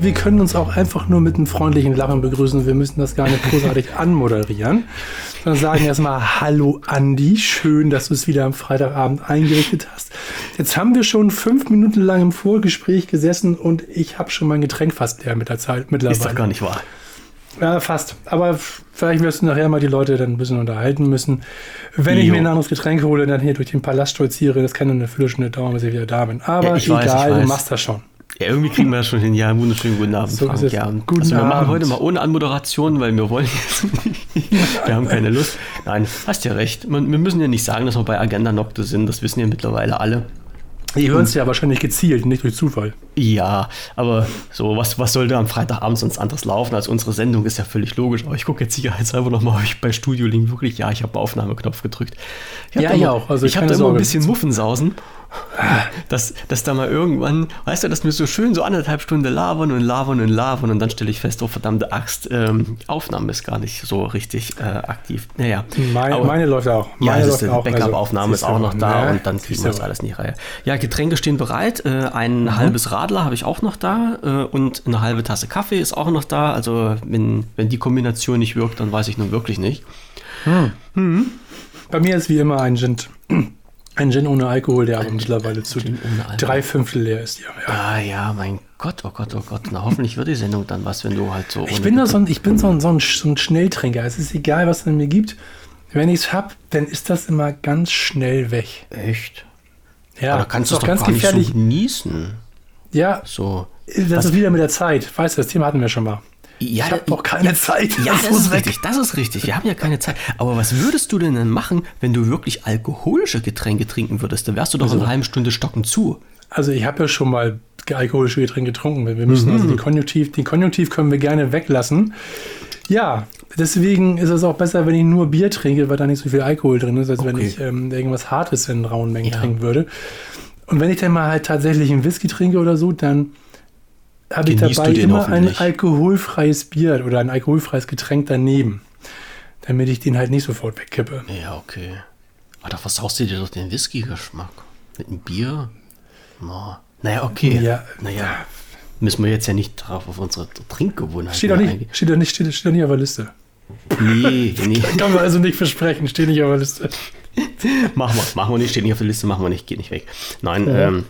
Wir können uns auch einfach nur mit einem freundlichen Lachen begrüßen. Wir müssen das gar nicht großartig anmoderieren, sondern sagen erstmal Hallo Andi, schön, dass du es wieder am Freitagabend eingerichtet hast. Jetzt haben wir schon fünf Minuten lang im Vorgespräch gesessen und ich habe schon mein Getränk fast leer mit der Zeit mittlerweile. Ist doch gar nicht wahr. Ja, fast. Aber vielleicht wirst du nachher mal die Leute dann ein bisschen unterhalten müssen. Wenn jo. ich mir ein anderes Getränk hole, dann hier durch den Palast stolziere, das kann dann eine Viertelstunde dauern, bis ich wieder da bin. Aber ja, egal, weiß, du machst das schon. Ja, irgendwie kriegen wir das schon hin. Ja, wunderschönen guten Abend, so Frank. Ja, guten also wir Abend. machen heute mal ohne Anmoderation, weil wir wollen jetzt Wir haben keine Lust. Nein, hast ja recht. Wir müssen ja nicht sagen, dass wir bei Agenda Nocte sind. Das wissen ja mittlerweile alle. Die hören es ja wahrscheinlich gezielt, nicht durch Zufall. Ja, aber so, was, was sollte am Freitagabend sonst anderes laufen als unsere Sendung, ist ja völlig logisch. Aber ich gucke jetzt sicherheitshalber nochmal, ob ich bei Studio Link wirklich, ja, ich habe Aufnahmeknopf gedrückt. Ich ja, ich auch. Also ich habe da immer ein bisschen Muffensausen dass, dass da mal irgendwann, weißt du, dass wir so schön so anderthalb Stunden labern und labern und labern und dann stelle ich fest, oh verdammte Axt, ähm, Aufnahme ist gar nicht so richtig äh, aktiv. Naja. Meine, aber, meine läuft auch. Meine ja, läuft auch. Backup-Aufnahme also, ist auch noch da ne? und dann kriegen wir das alles nicht Reihe. Ja, Getränke stehen bereit. Äh, ein mhm. halbes Radler habe ich auch noch da äh, und eine halbe Tasse Kaffee ist auch noch da. Also wenn, wenn die Kombination nicht wirkt, dann weiß ich nun wirklich nicht. Hm. Mhm. Bei mir ist wie immer ein Gin ein Gin ohne Alkohol, der aber mittlerweile zu drei Fünftel leer ist. Ja, ja. Ah ja, mein Gott, oh Gott, oh Gott. Na hoffentlich wird die Sendung dann was, wenn du halt so. Ich bin, so ein, ich bin so ein, so, ein, so ein Schnelltrinker. Es ist egal, was es mir gibt. Wenn ich es habe, dann ist das immer ganz schnell weg. Echt? Ja, aber da kannst du doch ganz gar gefährlich. nicht so genießen. Ja, so. Das was? ist wieder mit der Zeit. Weißt du, das Thema hatten wir schon mal. Ja, ich habe doch keine Zeit. Ja, das, das ist weg. richtig. Das ist richtig. Wir haben ja keine Zeit. Aber was würdest du denn dann machen, wenn du wirklich alkoholische Getränke trinken würdest? Da wärst du doch also, in einer halben Stunde stocken zu. Also ich habe ja schon mal alkoholische Getränke getrunken. Wir müssen mhm. also den Konjunktiv, den Konjunktiv können wir gerne weglassen. Ja, deswegen ist es auch besser, wenn ich nur Bier trinke, weil da nicht so viel Alkohol drin ist, als okay. wenn ich ähm, irgendwas Hartes in rauen Mengen ja. trinken würde. Und wenn ich dann mal halt tatsächlich einen Whisky trinke oder so, dann habe ich dabei immer ein alkoholfreies Bier oder ein alkoholfreies Getränk daneben, damit ich den halt nicht sofort wegkippe. Ja, okay. Aber da versaust du dir doch den Whisky-Geschmack. Mit einem Bier? No. Naja, okay. Ja. Naja, müssen wir jetzt ja nicht drauf auf unsere Trinkgewohnheiten steht doch nicht, steht doch nicht, steht, steht doch nicht auf der Liste. Nee, nee. Kann man also nicht versprechen, steht nicht auf der Liste. machen wir, machen wir nicht, steht nicht auf der Liste, machen wir nicht, geht nicht weg. Nein, ja. ähm,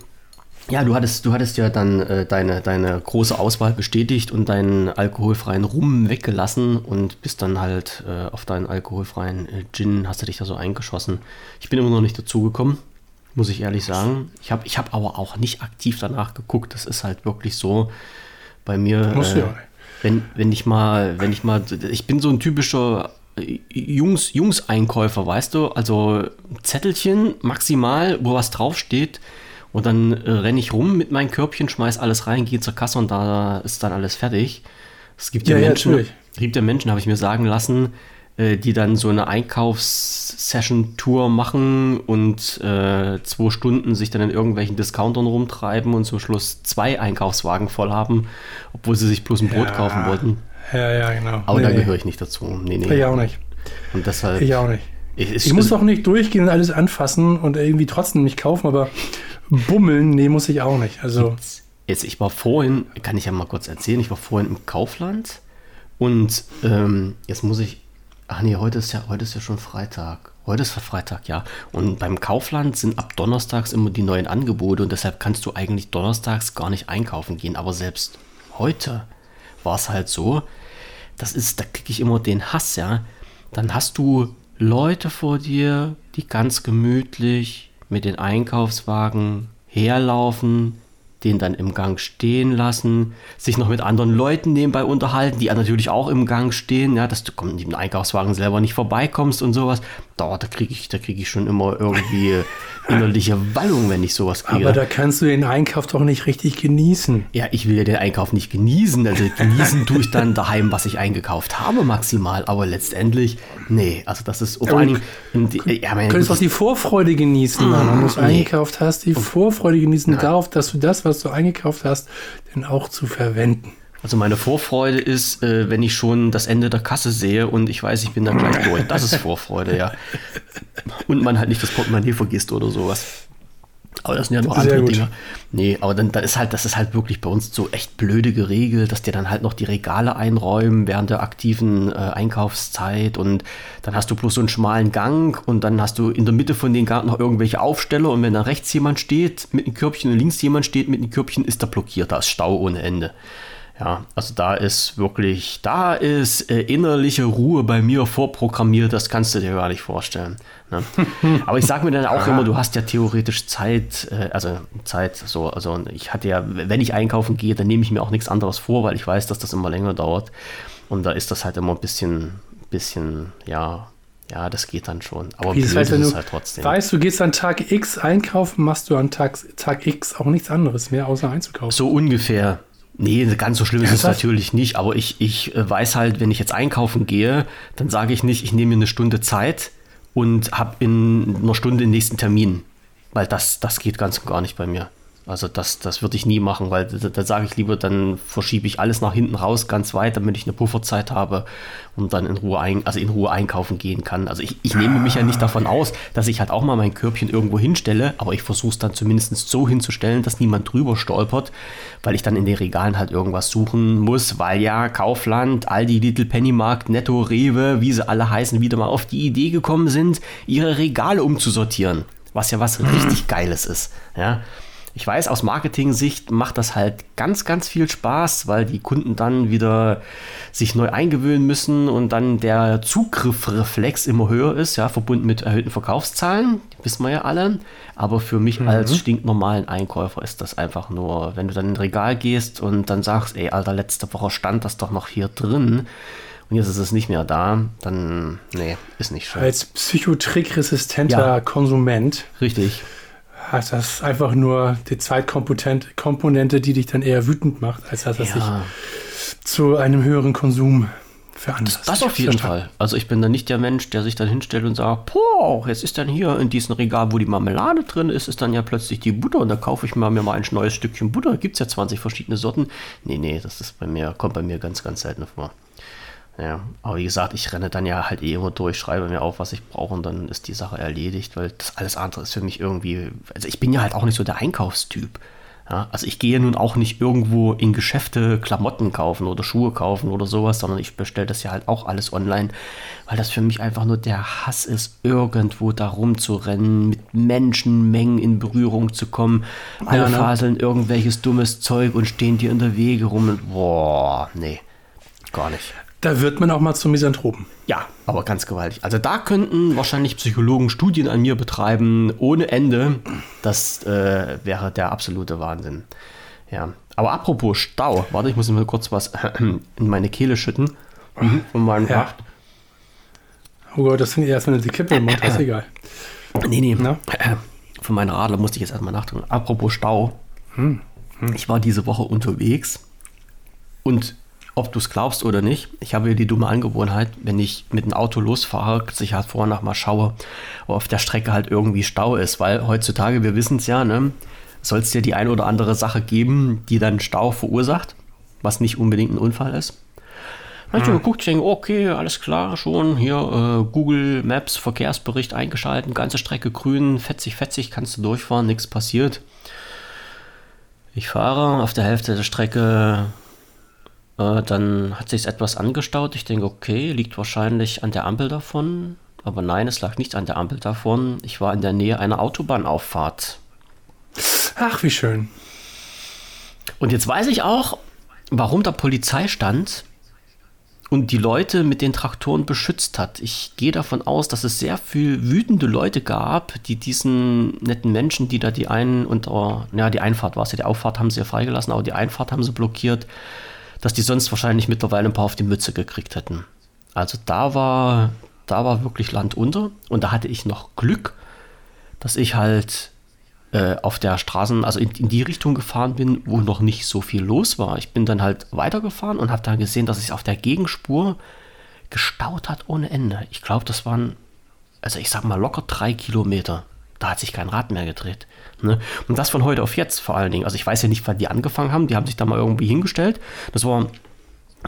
ja, du hattest, du hattest ja dann äh, deine, deine große Auswahl bestätigt und deinen alkoholfreien Rum weggelassen und bist dann halt äh, auf deinen alkoholfreien äh, Gin, hast du dich da so eingeschossen. Ich bin immer noch nicht dazu gekommen, muss ich ehrlich sagen. Ich habe ich hab aber auch nicht aktiv danach geguckt. Das ist halt wirklich so bei mir. Äh, ja. wenn, wenn ich mal, wenn ich mal, ich bin so ein typischer äh, Jungs, Jungs-Einkäufer, weißt du? Also Zettelchen maximal, wo was draufsteht. Und dann äh, renne ich rum mit meinem Körbchen, schmeiß alles rein, gehe zur Kasse und da ist dann alles fertig. Es gibt ja, ja Menschen, gibt ja Menschen, habe ich mir sagen lassen, äh, die dann so eine Einkaufssession-Tour machen und äh, zwei Stunden sich dann in irgendwelchen Discountern rumtreiben und zum Schluss zwei Einkaufswagen voll haben, obwohl sie sich bloß ein Brot ja. kaufen wollten. Ja, ja, genau. Aber nee, da nee. gehöre ich nicht dazu. Nee, nee. Ich auch nicht. Und deshalb. Ich auch nicht. Ich, ich muss doch nicht durchgehen und alles anfassen und irgendwie trotzdem nicht kaufen, aber Bummeln, nee, muss ich auch nicht. Also. Jetzt, ich war vorhin, kann ich ja mal kurz erzählen, ich war vorhin im Kaufland und ähm, jetzt muss ich, ach nee, heute ist ja, heute ist ja schon Freitag. Heute ist Freitag, ja. Und beim Kaufland sind ab Donnerstags immer die neuen Angebote und deshalb kannst du eigentlich Donnerstags gar nicht einkaufen gehen. Aber selbst heute war es halt so, das ist, da kriege ich immer den Hass, ja. Dann hast du Leute vor dir, die ganz gemütlich mit den Einkaufswagen herlaufen, den dann im Gang stehen lassen, sich noch mit anderen Leuten nebenbei unterhalten, die natürlich auch im Gang stehen, ja, dass du mit dem Einkaufswagen selber nicht vorbeikommst und sowas. Da, da kriege ich, da ich schon immer irgendwie innerliche Wallung, wenn ich sowas kriege. Aber da kannst du den Einkauf doch nicht richtig genießen. Ja, ich will ja den Einkauf nicht genießen. Also genießen tue ich dann daheim, was ich eingekauft habe, maximal. Aber letztendlich, nee, also das ist vor Dingen. Ja, du könntest doch die Vorfreude genießen, wenn du es nee. eingekauft hast. Die Vorfreude genießen Nein. darauf, dass du das, was du eingekauft hast, dann auch zu verwenden. Also meine Vorfreude ist, äh, wenn ich schon das Ende der Kasse sehe und ich weiß, ich bin dann gleich durch. Das ist Vorfreude, ja. Und man halt nicht das Portemonnaie vergisst oder sowas. Aber das sind ja noch Sehr andere gut. Dinge. Nee, aber dann, dann ist halt, das ist halt wirklich bei uns so echt blöde geregelt, dass dir dann halt noch die Regale einräumen während der aktiven äh, Einkaufszeit und dann hast du bloß so einen schmalen Gang und dann hast du in der Mitte von den Gang noch irgendwelche Aufsteller und wenn da rechts jemand steht mit einem Körbchen und links jemand steht mit einem Körbchen, ist da blockiert, da ist Stau ohne Ende. Ja, also da ist wirklich, da ist äh, innerliche Ruhe bei mir vorprogrammiert, das kannst du dir gar nicht vorstellen. Ne? Aber ich sage mir dann auch immer, du hast ja theoretisch Zeit, äh, also Zeit, so, also ich hatte ja, wenn ich einkaufen gehe, dann nehme ich mir auch nichts anderes vor, weil ich weiß, dass das immer länger dauert. Und da ist das halt immer ein bisschen, bisschen, ja, ja, das geht dann schon. Aber Wie, das heißt, wenn du halt trotzdem. Weißt du, gehst an Tag X einkaufen, machst du an Tag, Tag X auch nichts anderes mehr, außer einzukaufen. So ungefähr. Nee, ganz so schlimm ist es natürlich nicht, aber ich, ich äh, weiß halt, wenn ich jetzt einkaufen gehe, dann sage ich nicht, ich nehme mir eine Stunde Zeit und habe in einer Stunde den nächsten Termin. Weil das, das geht ganz und gar nicht bei mir. Also das, das würde ich nie machen, weil da, da sage ich lieber, dann verschiebe ich alles nach hinten raus, ganz weit, damit ich eine Pufferzeit habe und dann in Ruhe, ein, also in Ruhe einkaufen gehen kann. Also ich, ich nehme mich ja nicht davon aus, dass ich halt auch mal mein Körbchen irgendwo hinstelle, aber ich versuche es dann zumindest so hinzustellen, dass niemand drüber stolpert, weil ich dann in den Regalen halt irgendwas suchen muss, weil ja Kaufland, Aldi, Little Pennymarkt, Netto, Rewe, wie sie alle heißen, wieder mal auf die Idee gekommen sind, ihre Regale umzusortieren. Was ja was richtig Geiles ist. Ja. Ich weiß, aus Marketing-Sicht macht das halt ganz, ganz viel Spaß, weil die Kunden dann wieder sich neu eingewöhnen müssen und dann der Zugriffreflex immer höher ist, ja, verbunden mit erhöhten Verkaufszahlen, wissen wir ja alle. Aber für mich mhm. als stinknormalen Einkäufer ist das einfach nur, wenn du dann in ein Regal gehst und dann sagst, ey, Alter, letzte Woche stand das doch noch hier drin und jetzt ist es nicht mehr da, dann, nee, ist nicht schön. Als psychotrickresistenter ja. Konsument. Richtig das einfach nur die Zweitkomponente, die dich dann eher wütend macht, als dass das ja. sich zu einem höheren Konsum veranlasst. Das, das auf jeden Fall. Also ich bin dann nicht der Mensch, der sich dann hinstellt und sagt, boah, jetzt ist dann hier in diesem Regal, wo die Marmelade drin ist, ist dann ja plötzlich die Butter und da kaufe ich mir mal ein neues Stückchen Butter. Gibt es ja 20 verschiedene Sorten. Nee, nee, das ist bei mir, kommt bei mir ganz, ganz selten vor. Ja, aber wie gesagt, ich renne dann ja halt eh immer durch, schreibe mir auf, was ich brauche und dann ist die Sache erledigt, weil das alles andere ist für mich irgendwie, also ich bin ja halt auch nicht so der Einkaufstyp. Ja, also ich gehe nun auch nicht irgendwo in Geschäfte Klamotten kaufen oder Schuhe kaufen oder sowas, sondern ich bestelle das ja halt auch alles online, weil das für mich einfach nur der Hass ist, irgendwo da rumzurennen, mit Menschenmengen in Berührung zu kommen. Alle ja, ne? faseln irgendwelches dummes Zeug und stehen dir in der Wege rum und boah, nee, gar nicht. Da wird man auch mal zum Misanthropen. Ja, aber ganz gewaltig. Also da könnten wahrscheinlich Psychologen Studien an mir betreiben ohne Ende. Das äh, wäre der absolute Wahnsinn. Ja. Aber apropos Stau, warte, ich muss mir kurz was in meine Kehle schütten. Mhm. Von meinem ja. Oh Gott, das finde ich erst, wenn du die Kippe im Mund hast, egal. Nee, nee. Na? Von meinem Radler musste ich jetzt erstmal nachdenken. Apropos Stau. Hm. Hm. Ich war diese Woche unterwegs und ob du es glaubst oder nicht, ich habe die dumme Angewohnheit, wenn ich mit dem Auto losfahre, dass ich halt vorher noch mal schaue, ob auf der Strecke halt irgendwie Stau ist, weil heutzutage, wir wissen es ja, ne, soll es dir die eine oder andere Sache geben, die dann Stau verursacht, was nicht unbedingt ein Unfall ist. Habe ich geguckt, ich denke, okay, alles klar, schon hier äh, Google Maps Verkehrsbericht eingeschalten, ganze Strecke grün, fetzig, fetzig, kannst du durchfahren, nichts passiert. Ich fahre auf der Hälfte der Strecke äh, dann hat sich etwas angestaut. Ich denke, okay, liegt wahrscheinlich an der Ampel davon. Aber nein, es lag nicht an der Ampel davon. Ich war in der Nähe einer Autobahnauffahrt. Ach, wie schön. Und jetzt weiß ich auch, warum da Polizei stand und die Leute mit den Traktoren beschützt hat. Ich gehe davon aus, dass es sehr viel wütende Leute gab, die diesen netten Menschen, die da die einen unter, ja, die Einfahrt war es ja, die Auffahrt haben sie ja freigelassen, aber die Einfahrt haben sie blockiert, dass die sonst wahrscheinlich mittlerweile ein paar auf die Mütze gekriegt hätten. Also da war, da war wirklich Land unter und da hatte ich noch Glück, dass ich halt äh, auf der Straße, also in, in, die Richtung gefahren bin, wo noch nicht so viel los war. Ich bin dann halt weitergefahren und habe dann gesehen, dass es auf der Gegenspur gestaut hat ohne Ende. Ich glaube, das waren, also ich sag mal locker drei Kilometer. Da hat sich kein Rad mehr gedreht. Ne? Und das von heute auf jetzt vor allen Dingen. Also ich weiß ja nicht, wann die angefangen haben. Die haben sich da mal irgendwie hingestellt. Das war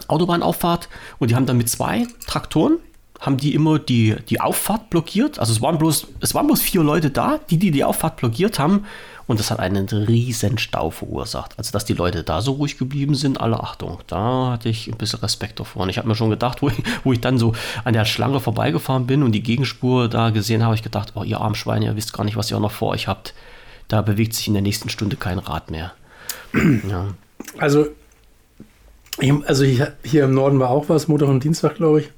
Autobahnauffahrt und die haben dann mit zwei Traktoren haben die immer die, die Auffahrt blockiert. Also es waren, bloß, es waren bloß vier Leute da, die, die die Auffahrt blockiert haben. Und das hat einen riesen Stau verursacht. Also dass die Leute da so ruhig geblieben sind, alle Achtung. Da hatte ich ein bisschen Respekt davor. Und ich habe mir schon gedacht, wo ich, wo ich dann so an der Schlange vorbeigefahren bin und die Gegenspur da gesehen habe, ich gedacht, oh ihr Armschweine, ihr wisst gar nicht, was ihr auch noch vor euch habt. Da bewegt sich in der nächsten Stunde kein Rad mehr. ja. Also, also hier, hier im Norden war auch was, Montag und Dienstag, glaube ich.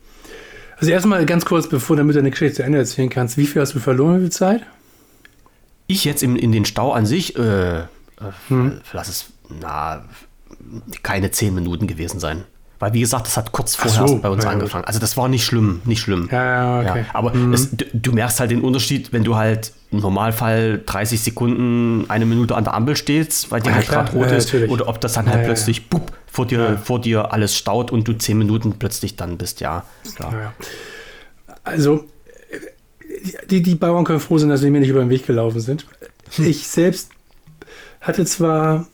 Also erstmal ganz kurz, bevor damit deine Geschichte zu Ende erzählen kannst, wie viel hast du verloren, wie viel Zeit? Ich jetzt in, in den Stau an sich, äh, äh, hm. lass es, na, keine zehn Minuten gewesen sein. Weil, wie gesagt, das hat kurz vorher so, bei uns ja, angefangen. Also, das war nicht schlimm, nicht schlimm. Ja, okay. ja aber mhm. es, du, du, merkst halt den Unterschied, wenn du halt im Normalfall 30 Sekunden, eine Minute an der Ampel stehst, weil die halt gerade rot ist, oder ob das dann halt plötzlich bup, vor, dir, vor dir alles staut und du zehn Minuten plötzlich dann bist, ja. Klar. Also, die, die Bauern können froh sein, dass sie mir nicht über den Weg gelaufen sind. Hm. Ich selbst hatte zwar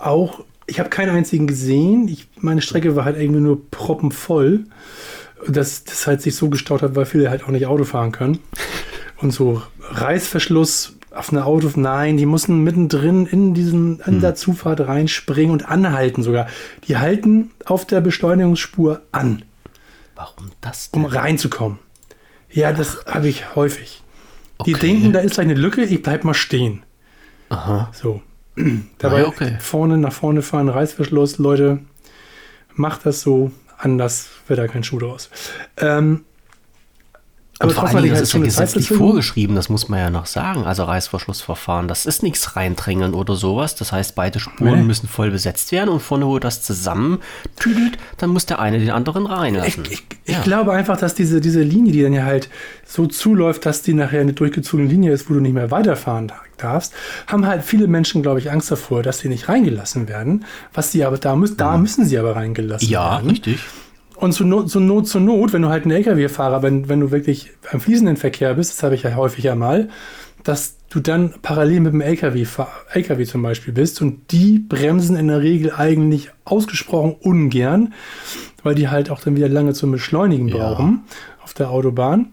auch, ich habe keinen einzigen gesehen. Ich, meine Strecke war halt irgendwie nur proppenvoll. Dass das halt sich so gestaut hat, weil viele halt auch nicht Auto fahren können. Und so Reißverschluss auf eine Auto, nein, die mussten mittendrin in diesen, in hm. der Zufahrt reinspringen und anhalten sogar. Die halten auf der Beschleunigungsspur an. Warum das denn? Um reinzukommen. Ja, das habe ich häufig. Okay. Die denken, da ist eine Lücke, ich bleib mal stehen. Aha. So. Dabei ja, okay. vorne nach vorne fahren, Reißverschluss, Leute, macht das so, anders wird da kein Schuh draus. Ähm, aber vor allen Dingen, das ist ja gesetzlich vorgeschrieben, das muss man ja noch sagen. Also Reißverschlussverfahren, das ist nichts reindrängeln oder sowas. Das heißt, beide Spuren nee. müssen voll besetzt werden und vorne, wo das zusammentüdelt, dann muss der eine den anderen reinlassen. Ich, ich, ja. ich, glaube einfach, dass diese, diese Linie, die dann ja halt so zuläuft, dass die nachher eine durchgezogene Linie ist, wo du nicht mehr weiterfahren darfst, haben halt viele Menschen, glaube ich, Angst davor, dass sie nicht reingelassen werden. Was sie aber da müssen, da müssen sie aber reingelassen ja, werden. Ja, richtig. Und zu Not, zu Not, zu Not, wenn du halt ein LKW-Fahrer, wenn, wenn du wirklich am fließenden Verkehr bist, das habe ich ja häufig ja mal, dass du dann parallel mit dem LKW, LKW zum Beispiel bist und die bremsen in der Regel eigentlich ausgesprochen ungern, weil die halt auch dann wieder lange zum Beschleunigen brauchen ja. auf der Autobahn.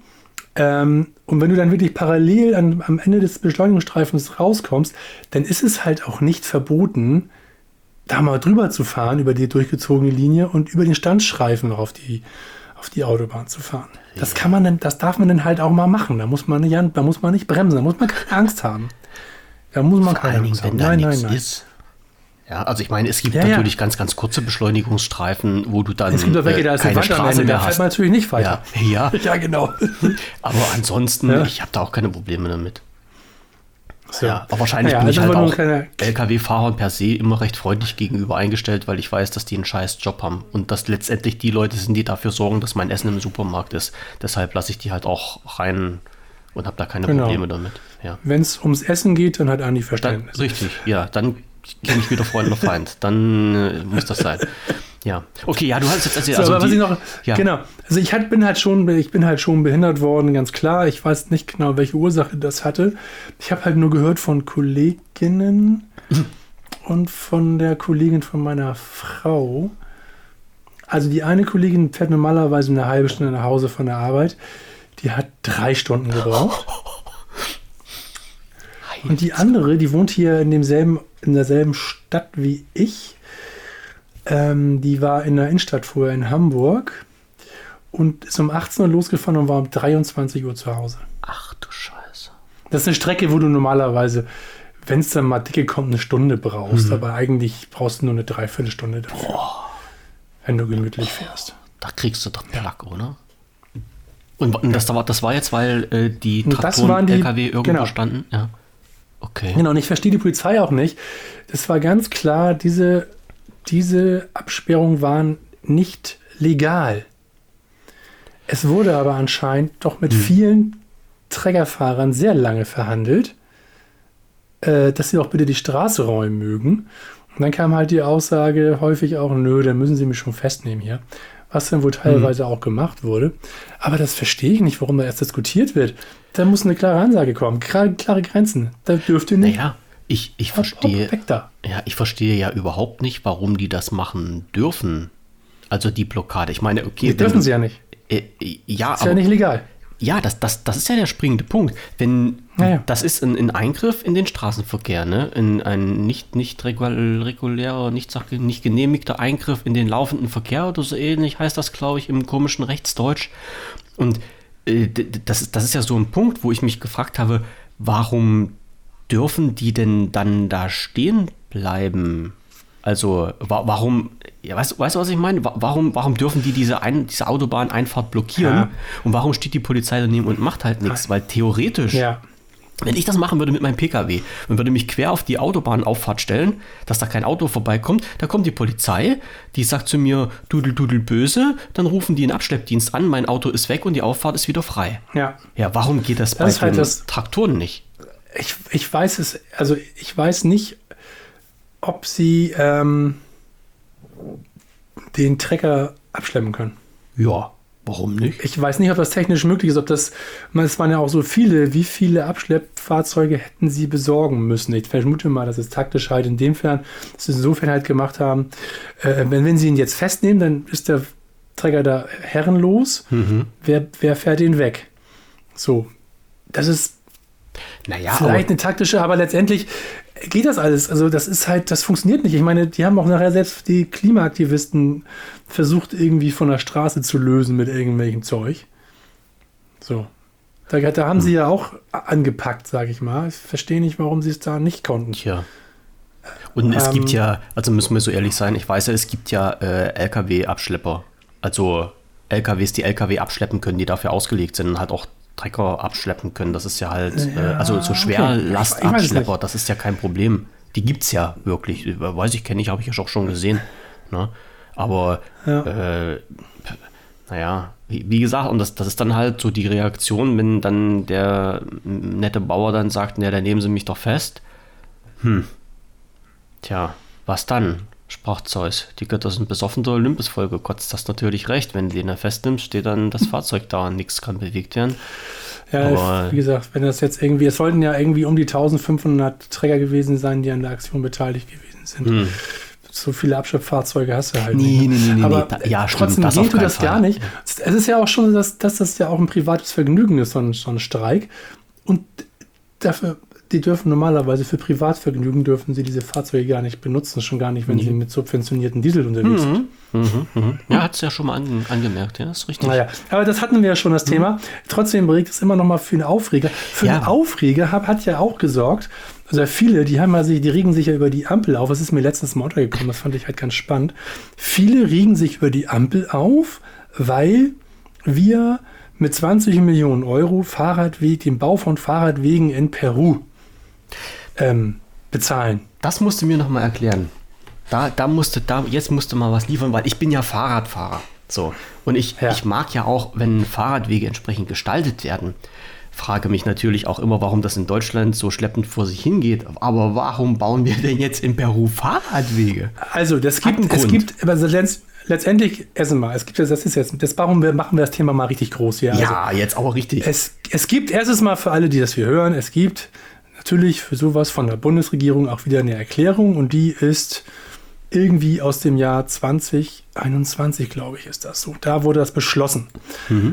Ähm, und wenn du dann wirklich parallel an, am Ende des Beschleunigungsstreifens rauskommst, dann ist es halt auch nicht verboten, da mal drüber zu fahren, über die durchgezogene Linie und über den Standstreifen noch auf die, auf die Autobahn zu fahren. Ja. Das kann man denn, das darf man dann halt auch mal machen. Da muss man nicht, da muss man nicht bremsen, da muss man keine Angst haben. Da muss man Vor keine Angst haben. Nein, nein, nein. Ist. Ja, also ich meine, es gibt ja, natürlich ja. ganz, ganz kurze Beschleunigungsstreifen, wo du dann es gibt welche, da ist keine Straße mehr hast. Da fährt man natürlich nicht weiter. Ja, ja. ja genau. Aber ansonsten, ich habe da auch keine Probleme damit. So. Ja, aber wahrscheinlich ja, bin also ich halt auch LKW-Fahrern per se immer recht freundlich gegenüber eingestellt, weil ich weiß, dass die einen scheiß Job haben und dass letztendlich die Leute sind, die dafür sorgen, dass mein Essen im Supermarkt ist. Deshalb lasse ich die halt auch rein und habe da keine genau. Probleme damit. Ja. Wenn es ums Essen geht, dann hat Andi Verständnis. Dann, richtig, ja, dann kenne ich wieder Freund oder Feind. Dann äh, muss das sein. Ja. Okay, ja, du hast jetzt erzählt. So, also aber die, was ich noch, ja. genau. Also ich halt, bin halt schon, ich bin halt schon behindert worden, ganz klar. Ich weiß nicht genau, welche Ursache das hatte. Ich habe halt nur gehört von Kolleginnen und von der Kollegin von meiner Frau. Also die eine Kollegin fährt normalerweise eine halbe Stunde nach Hause von der Arbeit. Die hat drei Stunden gebraucht. Und die andere, die wohnt hier in demselben, in derselben Stadt wie ich ähm, die war in der Innenstadt vorher in Hamburg und ist um 18 Uhr losgefahren und war um 23 Uhr zu Hause. Ach du Scheiße. Das ist eine Strecke, wo du normalerweise, wenn es dann mal dicke kommt, eine Stunde brauchst. Mhm. Aber eigentlich brauchst du nur eine Dreiviertelstunde dafür. Boah. Wenn du gemütlich Boah. fährst. Da kriegst du doch Plack, ja. oder? Und das, war, das war jetzt, weil äh, die Traktoren, die, LKW irgendwo genau. standen? Ja. Okay. Genau, und ich verstehe die Polizei auch nicht. Das war ganz klar, diese diese Absperrungen waren nicht legal. Es wurde aber anscheinend doch mit hm. vielen Trägerfahrern sehr lange verhandelt, äh, dass sie doch bitte die Straße räumen mögen. Und dann kam halt die Aussage häufig auch, nö, dann müssen sie mich schon festnehmen hier. Was dann wohl teilweise hm. auch gemacht wurde. Aber das verstehe ich nicht, warum da erst diskutiert wird. Da muss eine klare Ansage kommen, klare, klare Grenzen. Da dürft ihr nicht. Naja, ich, ich verstehe. Ja, ich verstehe ja überhaupt nicht, warum die das machen dürfen. Also die Blockade. Ich meine, okay. Die dürfen sie ja nicht. Äh, ja, Ist ja nicht legal. Ja, das, das, das ist ja der springende Punkt. Wenn Naja. das ist ein, ein Eingriff in den Straßenverkehr, ne? In ein nicht, nicht regul- regulärer, nicht, nicht genehmigter Eingriff in den laufenden Verkehr oder so ähnlich heißt das, glaube ich, im komischen Rechtsdeutsch. Und äh, das, ist- das ist ja so ein Punkt, wo ich mich gefragt habe, warum dürfen die denn dann da stehen bleiben? Also wa warum, ja, weißt, weißt du, was ich meine? Wa warum, warum dürfen die diese, ein diese Autobahneinfahrt blockieren? Ja. Und warum steht die Polizei daneben und macht halt nichts? Weil theoretisch, Ja. Wenn ich das machen würde mit meinem PKW und würde mich quer auf die Autobahnauffahrt stellen, dass da kein Auto vorbeikommt, da kommt die Polizei, die sagt zu mir, dudel, dudel, böse, dann rufen die einen Abschleppdienst an, mein Auto ist weg und die Auffahrt ist wieder frei. Ja. Ja, warum geht das, bei ist halt den das- Traktoren nicht? Ich, ich weiß es, also ich weiß nicht, ob sie ähm, den Trecker abschleppen können. Ja, warum nicht? Ich weiß nicht, ob das technisch möglich ist, ob das, es waren ja auch so viele, wie viele Abschleppfahrzeuge hätten sie besorgen müssen. Ich vermute mal, dass es taktisch halt in dem Fall, dass sie insofern halt gemacht haben, äh, wenn, wenn sie ihn jetzt festnehmen, dann ist der Träger da herrenlos. Mhm. Wer, wer fährt ihn weg? So, das ist Naja, vielleicht eine taktische, aber letztendlich geht das alles. Also das ist halt, das funktioniert nicht. Ich meine, die haben auch nachher selbst die Klimaaktivisten versucht irgendwie von der Straße zu lösen mit irgendwelchem Zeug. So. Da, da haben sie ja auch angepackt, sage ich mal. Ich verstehe nicht, warum sie es da nicht konnten. Tja. Und es Ähm, gibt ja, also müssen wir so ehrlich sein, ich weiß ja, es gibt ja äh, LKW-Abschlepper. Also LKWs, die LKW abschleppen können, die dafür ausgelegt sind und halt auch Trecker abschleppen können. Das ist ja halt, äh, also so okay. Schwerlastabschlepper, nicht. das ist ja kein Problem. Die gibt es ja wirklich. Weiß ich, kenne ich, habe ich ja auch schon gesehen. Ne? Aber Ja. äh, naja, wie, wie gesagt, und das, das ist dann halt so die Reaktion, wenn dann der nette Bauer dann sagt, ne, dann nehmen Sie mich doch fest. Hm. Tja, was dann? Sprach Zeus. Die Götter sind besoffen, der Olympus vollgekotzt. Das natürlich recht. Wenn du den festnimmst, steht dann das Fahrzeug da und nichts kann bewegt werden. Ja, Aber- wie gesagt, wenn das jetzt irgendwie, es sollten ja irgendwie um die 1500 Träger gewesen sein, die an der Aktion beteiligt gewesen sind. So viele Abschleppfahrzeuge hast du halt Hm. Nee, nicht. nee, nee, nee, Aber nee. Ja, stimmt, trotzdem das auf geht du das Fall. gar nicht. Es ist ja auch schon, dass, dass das ja auch ein privates Vergnügen ist, so ein, so ein Streik. Und dafür, die dürfen normalerweise für Privatvergnügen dürfen sie diese Fahrzeuge gar nicht benutzen, schon gar nicht, wenn sie mit subventionierten Diesel unterwegs sind. Mhm, mhm. Ja, hat es ja schon mal an, angemerkt, ja, ist richtig. Naja, aber das hatten wir ja schon das Thema. Trotzdem regt es immer noch mal für einen Aufreger. Für Ja. einen Aufreger hat, hat ja auch gesorgt, also viele, die haben ja sich, die regen sich ja über die Ampel auf. Das ist mir letztens mal untergekommen, das fand ich halt ganz spannend. Viele regen sich über die Ampel auf, weil wir mit 20 Millionen Euro Fahrradweg, den Bau von Fahrradwegen in Peru ähm, bezahlen. Das musst du mir nochmal erklären. Da, da musste, da, jetzt musste mal was liefern, weil ich bin ja Fahrradfahrer. So. Und ich, Ja. ich mag ja auch, wenn Fahrradwege entsprechend gestaltet werden. Frage mich natürlich auch immer, warum das in Deutschland so schleppend vor sich hingeht. Aber warum bauen wir denn jetzt in Peru Fahrradwege? Also, das gibt, es Grund. gibt, aber letzt- letztendlich, erst mal, es gibt, das ist jetzt, das, warum wir, machen wir das Thema mal richtig groß hier. Also, ja, jetzt aber richtig. Es, es gibt erstes Mal für alle, die das wir hören, es gibt natürlich für sowas von der Bundesregierung auch wieder eine Erklärung und die ist irgendwie aus dem Jahr 2021, glaube ich, ist das so. Da wurde das beschlossen.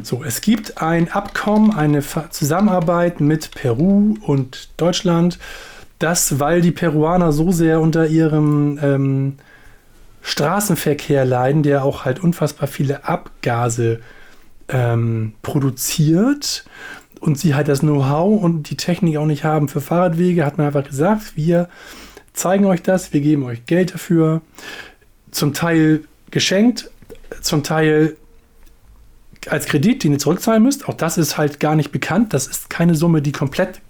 So, es gibt ein Abkommen, eine Zusammenarbeit mit Peru und Deutschland, das, weil die Peruaner so sehr unter ihrem ähm, Straßenverkehr leiden, der auch halt unfassbar viele Abgase ähm, produziert und sie halt das Know-how und die Technik auch nicht haben für Fahrradwege, hat man einfach gesagt, wir zeigen euch das, wir geben euch Geld dafür, zum Teil geschenkt, zum Teil als Kredit, den ihr zurückzahlen müsst. Auch das ist halt gar nicht bekannt. Das ist keine Summe, die komplett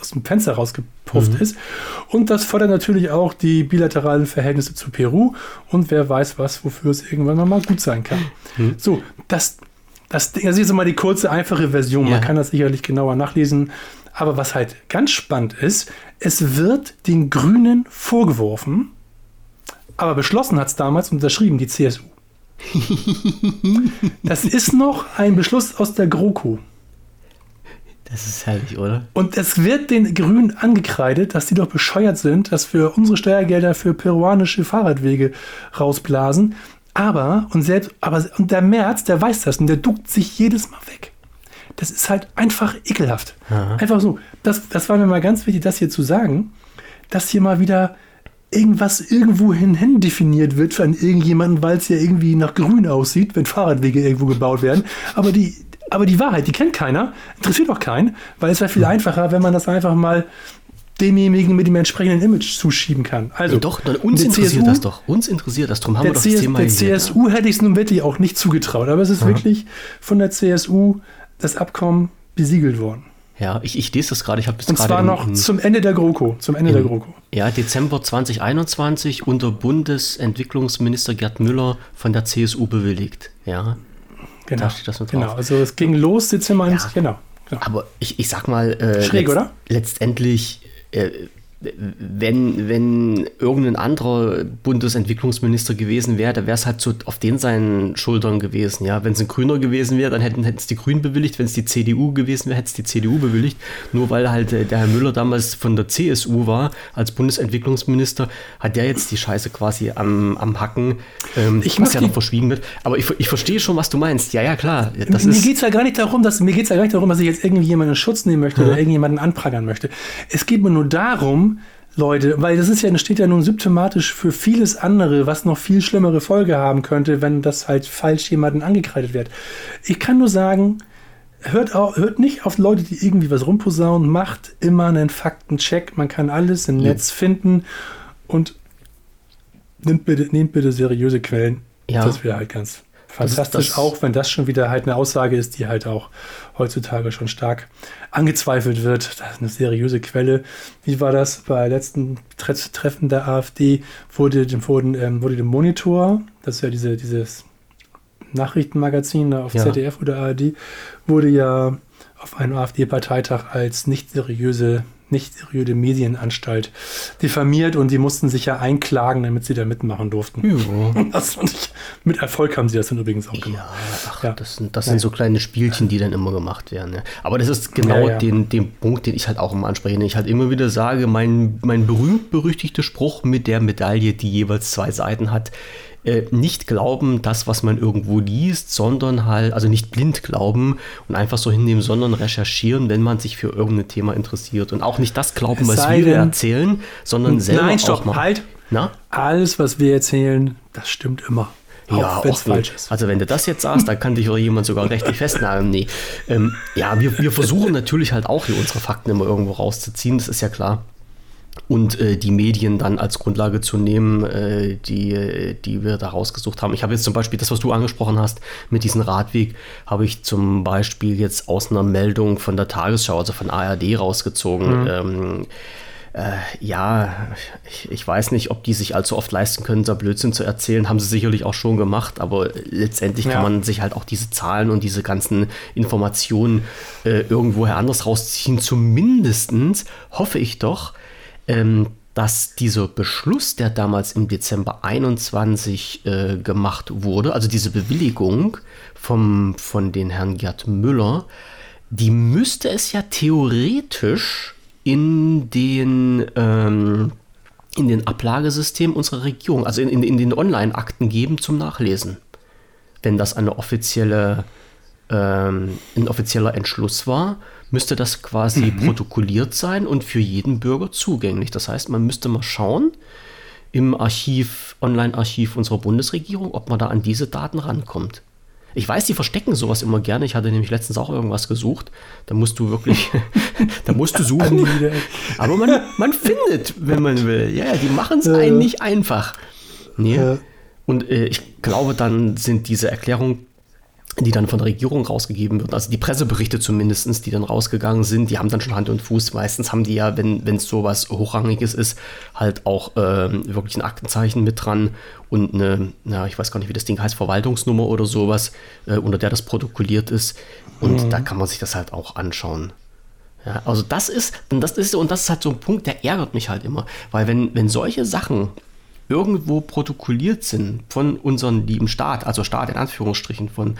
aus dem Fenster rausgepufft ist. Und das fördert natürlich auch die bilateralen Verhältnisse zu Peru. Und wer weiß was, wofür es irgendwann mal gut sein kann. So, das, das, das ist mal die kurze, einfache Version. Ja. Man kann das sicherlich genauer nachlesen. Aber was halt ganz spannend ist, es wird den Grünen vorgeworfen, aber beschlossen hat es damals und unterschrieben die CSU. Das ist noch ein Beschluss aus der GroKo. Das ist herrlich, oder? Und es wird den Grünen angekreidet, dass die doch bescheuert sind, dass wir unsere Steuergelder für peruanische Fahrradwege rausblasen. Aber, und selbst, aber, und der Merz, der weiß das und der duckt sich jedes Mal weg. Das ist halt einfach ekelhaft. Aha. Einfach so. Das, das war mir mal ganz wichtig, das hier zu sagen, dass hier mal wieder irgendwas irgendwo hin definiert wird von irgendjemanden, weil es ja irgendwie nach grün aussieht, wenn Fahrradwege irgendwo gebaut werden. Aber die, aber die Wahrheit, die kennt keiner, interessiert auch keinen, weil es wäre viel einfacher, wenn man das einfach mal demjenigen mit dem entsprechenden Image zuschieben kann. Also, Ja, doch, dann uns der interessiert CSU das doch. Uns interessiert das. Drum haben wir der, doch das CS, Thema der hier. CSU hätte ich es nun wirklich auch nicht zugetraut, aber es ist wirklich von der CSU das Abkommen besiegelt worden. Ja, ich, ich lese das gerade. Ich habe das Und gerade zwar noch in- zum Ende der GroKo. Zum Ende der in- GroKo. Ja, Dezember 2021 unter Bundesentwicklungsminister Gerd Müller von der CSU bewilligt. Ja, Genau. Da steht das mit genau. drauf. Also es ging los, Dezember 21, genau. genau. aber ich, ich sag mal, äh, Schräg, oder? letztendlich, äh, wenn, wenn irgendein anderer Bundesentwicklungsminister gewesen wäre, da wäre es halt so auf den seinen Schultern gewesen. Ja, wenn es ein Grüner gewesen wäre, dann hätten es die Grünen bewilligt. Wenn es die CDU gewesen wäre, hätte es die CDU bewilligt. Nur weil halt äh, der Herr Müller damals von der CSU war als Bundesentwicklungsminister, hat der jetzt die Scheiße quasi am, am Hacken, ähm, Ich was ja noch verschwiegen wird. Aber ich, ich verstehe schon, was du meinst. Ja, ja, klar. Das mir geht es ja gar nicht darum, dass mir geht's ja gar nicht darum, dass ich jetzt irgendjemanden in Schutz nehmen möchte oder irgendjemanden anprangern möchte. Es geht mir nur darum, Leute, weil das ist ja, steht ja nun symptomatisch für vieles andere, was noch viel schlimmere Folge haben könnte, wenn das halt falsch jemanden angekreidet wird. Ich kann nur sagen, hört, auch, hört nicht auf Leute, die irgendwie was rumposaunen, macht immer einen Faktencheck. Man kann alles im Netz finden und nehmt bitte, nehmt bitte seriöse Quellen. Ja. Das wäre halt ganz fantastisch, das- auch wenn das schon wieder halt eine Aussage ist, die halt auch heutzutage schon stark angezweifelt wird. Das ist eine seriöse Quelle. Wie war das bei letzten Tre Treffen der AfD? Wurde dem, wurden, ähm, wurde dem Monitor, das ist ja diese, dieses Nachrichtenmagazin auf Ja. ZDF oder ARD, wurde ja auf einem AfD-Parteitag als nicht seriöse, nicht seriöse Medienanstalt diffamiert und die mussten sich ja einklagen, damit sie da mitmachen durften. Ja. Das fand ich, mit Erfolg haben sie das dann übrigens auch gemacht. Ja, ach, Ja. das sind, das sind so kleine Spielchen, die dann immer gemacht werden. Ja. Aber das ist genau. Den, den Punkt, den ich halt auch immer anspreche. den Ich halt immer wieder sage, mein, mein berühmt-berüchtigter Spruch mit der Medaille, die jeweils zwei Seiten hat, äh, nicht glauben, das, was man irgendwo liest, sondern halt, also nicht blind glauben und einfach so hinnehmen, sondern recherchieren, wenn man sich für irgendein Thema interessiert. Und auch nicht das glauben, was wir denn- erzählen, sondern selber Nein, stopp, mal. halt. Na? Alles, was wir erzählen, das stimmt immer. Ja, auch wenn es falsch ist. Also wenn du das jetzt sagst, dann kann dich auch jemand sogar rechtlich festnageln. Nee. Ähm, ja, wir, wir versuchen natürlich halt auch hier unsere Fakten immer irgendwo rauszuziehen, das ist ja klar. Und äh, die Medien dann als Grundlage zu nehmen, äh, die, die wir da rausgesucht haben. Ich habe jetzt zum Beispiel das, was du angesprochen hast, mit diesem Radweg, habe ich zum Beispiel jetzt aus einer Meldung von der Tagesschau, also von ARD rausgezogen. Ähm, äh, ja, ich, ich weiß nicht, ob die sich allzu oft leisten können, so Blödsinn zu erzählen. Haben sie sicherlich auch schon gemacht, aber letztendlich Ja. kann man sich halt auch diese Zahlen und diese ganzen Informationen äh, irgendwoher anders rausziehen. Zumindestens hoffe ich doch, ähm, dass dieser Beschluss, der damals im Dezember 21 äh, gemacht wurde, also diese Bewilligung vom, von den Herrn Gerd Müller, die müsste es ja theoretisch in den, ähm, in den Ablagesystem unserer Regierung, also in, in, in den Online-Akten geben zum Nachlesen. Wenn das eine offizielle, ähm, ein offizieller Entschluss war, müsste das quasi protokolliert sein und für jeden Bürger zugänglich. Das heißt, man müsste mal schauen im Archiv, Online-Archiv unserer Bundesregierung, ob man da an diese Daten rankommt. Ich weiß, die verstecken sowas immer gerne. Ich hatte nämlich letztens auch irgendwas gesucht. Da musst du wirklich, da musst du suchen. Aber man, man findet, wenn man will. Ja, ja, die machen es einem nicht einfach. Nee. Ja. Und äh, ich glaube, dann sind diese Erklärungen, die dann von der Regierung rausgegeben wird, also die Presseberichte zumindest, die dann rausgegangen sind, die haben dann schon Hand und Fuß. Meistens haben die ja, wenn es sowas Hochrangiges ist, halt auch ähm, wirklich ein Aktenzeichen mit dran und eine, na, ich weiß gar nicht, wie das Ding heißt, Verwaltungsnummer oder sowas, äh, unter der das protokolliert ist. Und da kann man sich das halt auch anschauen. Ja, also das ist, und das ist, und das ist halt so ein Punkt, der ärgert mich halt immer. Weil wenn, wenn solche Sachen irgendwo protokolliert sind von unserem lieben Staat, also Staat in Anführungsstrichen, von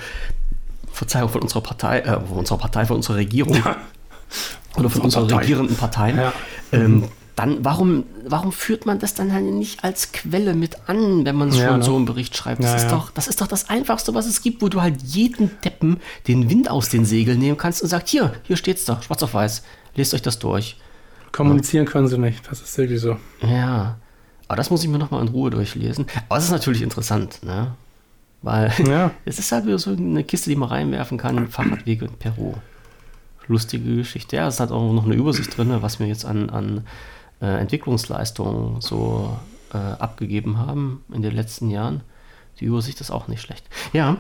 Verzeihung von unserer Partei, äh, von unserer Partei, von unserer Regierung oder von Unsere unseren Partei. regierenden Parteien, Ja. ähm, dann warum, warum führt man das dann halt nicht als Quelle mit an, wenn man Ja, schon ne? so einen Bericht schreibt? Das, Ja, ist ja. Doch, das ist doch das Einfachste, was es gibt, wo du halt jeden Deppen den Wind aus den Segeln nehmen kannst und sagst, hier, hier steht's doch, schwarz auf weiß, lest euch das durch. Kommunizieren können sie nicht. Das ist wirklich so. Ja, aber das muss ich mir nochmal in Ruhe durchlesen. Aber es ist natürlich interessant, ne? Weil Ja. es ist halt wieder so eine Kiste, die man reinwerfen kann, Fahrradwege in Peru. Lustige Geschichte. Ja, es hat auch noch eine Übersicht drin, was wir jetzt an, an äh, Entwicklungsleistungen so äh, abgegeben haben in den letzten Jahren. Die Übersicht ist auch nicht schlecht. Ja,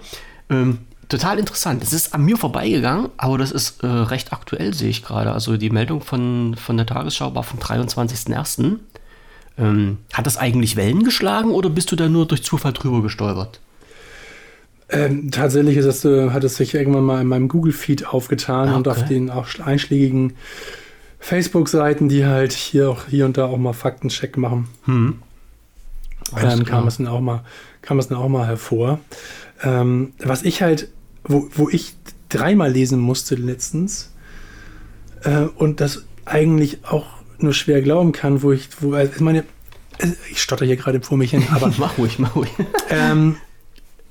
ähm, total interessant. Es ist an mir vorbeigegangen, aber das ist äh, recht aktuell, sehe ich gerade. Also die Meldung von, von der Tagesschau war vom 23.01. Ähm, hat das eigentlich Wellen geschlagen oder bist du da nur durch Zufall drüber gestolpert? Ähm, tatsächlich ist es, äh, hat es sich irgendwann mal in meinem Google-Feed aufgetan Ah, und okay. auf den auch schl- einschlägigen Facebook-Seiten, die halt hier, auch, hier und da auch mal Faktencheck machen, Alles ähm, kam, es dann auch mal, kam es dann auch mal hervor. Ähm, was ich halt, wo, wo ich dreimal lesen musste letztens äh, und das eigentlich auch nur schwer glauben kann, wo ich, wo, also ich meine, äh, ich stotter hier gerade vor mich hin, aber mach ruhig, mach ruhig. ähm,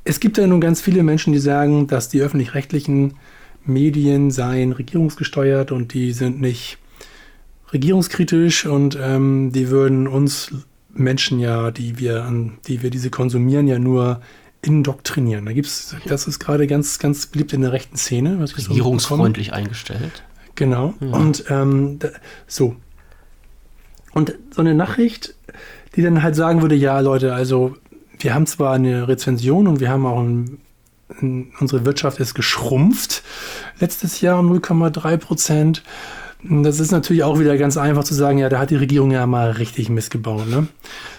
es gibt ja nun ganz viele Menschen, die sagen, dass die öffentlich-rechtlichen Medien seien regierungsgesteuert und die sind nicht regierungskritisch und ähm, die würden uns Menschen ja, die wir an, die wir diese konsumieren, ja nur indoktrinieren. Da gibt's, das ist gerade ganz, ganz beliebt in der rechten Szene. Was ich so. Regierungsfreundlich eingestellt. Genau. Und ähm, da, so. Und so eine Nachricht, die dann halt sagen würde, ja, Leute, also wir haben zwar eine Rezension und wir haben auch ein, ein, unsere Wirtschaft ist geschrumpft letztes Jahr um 0,3 Prozent. Das ist natürlich auch wieder ganz einfach zu sagen, ja, da hat die Regierung ja mal richtig missgebaut. Ne?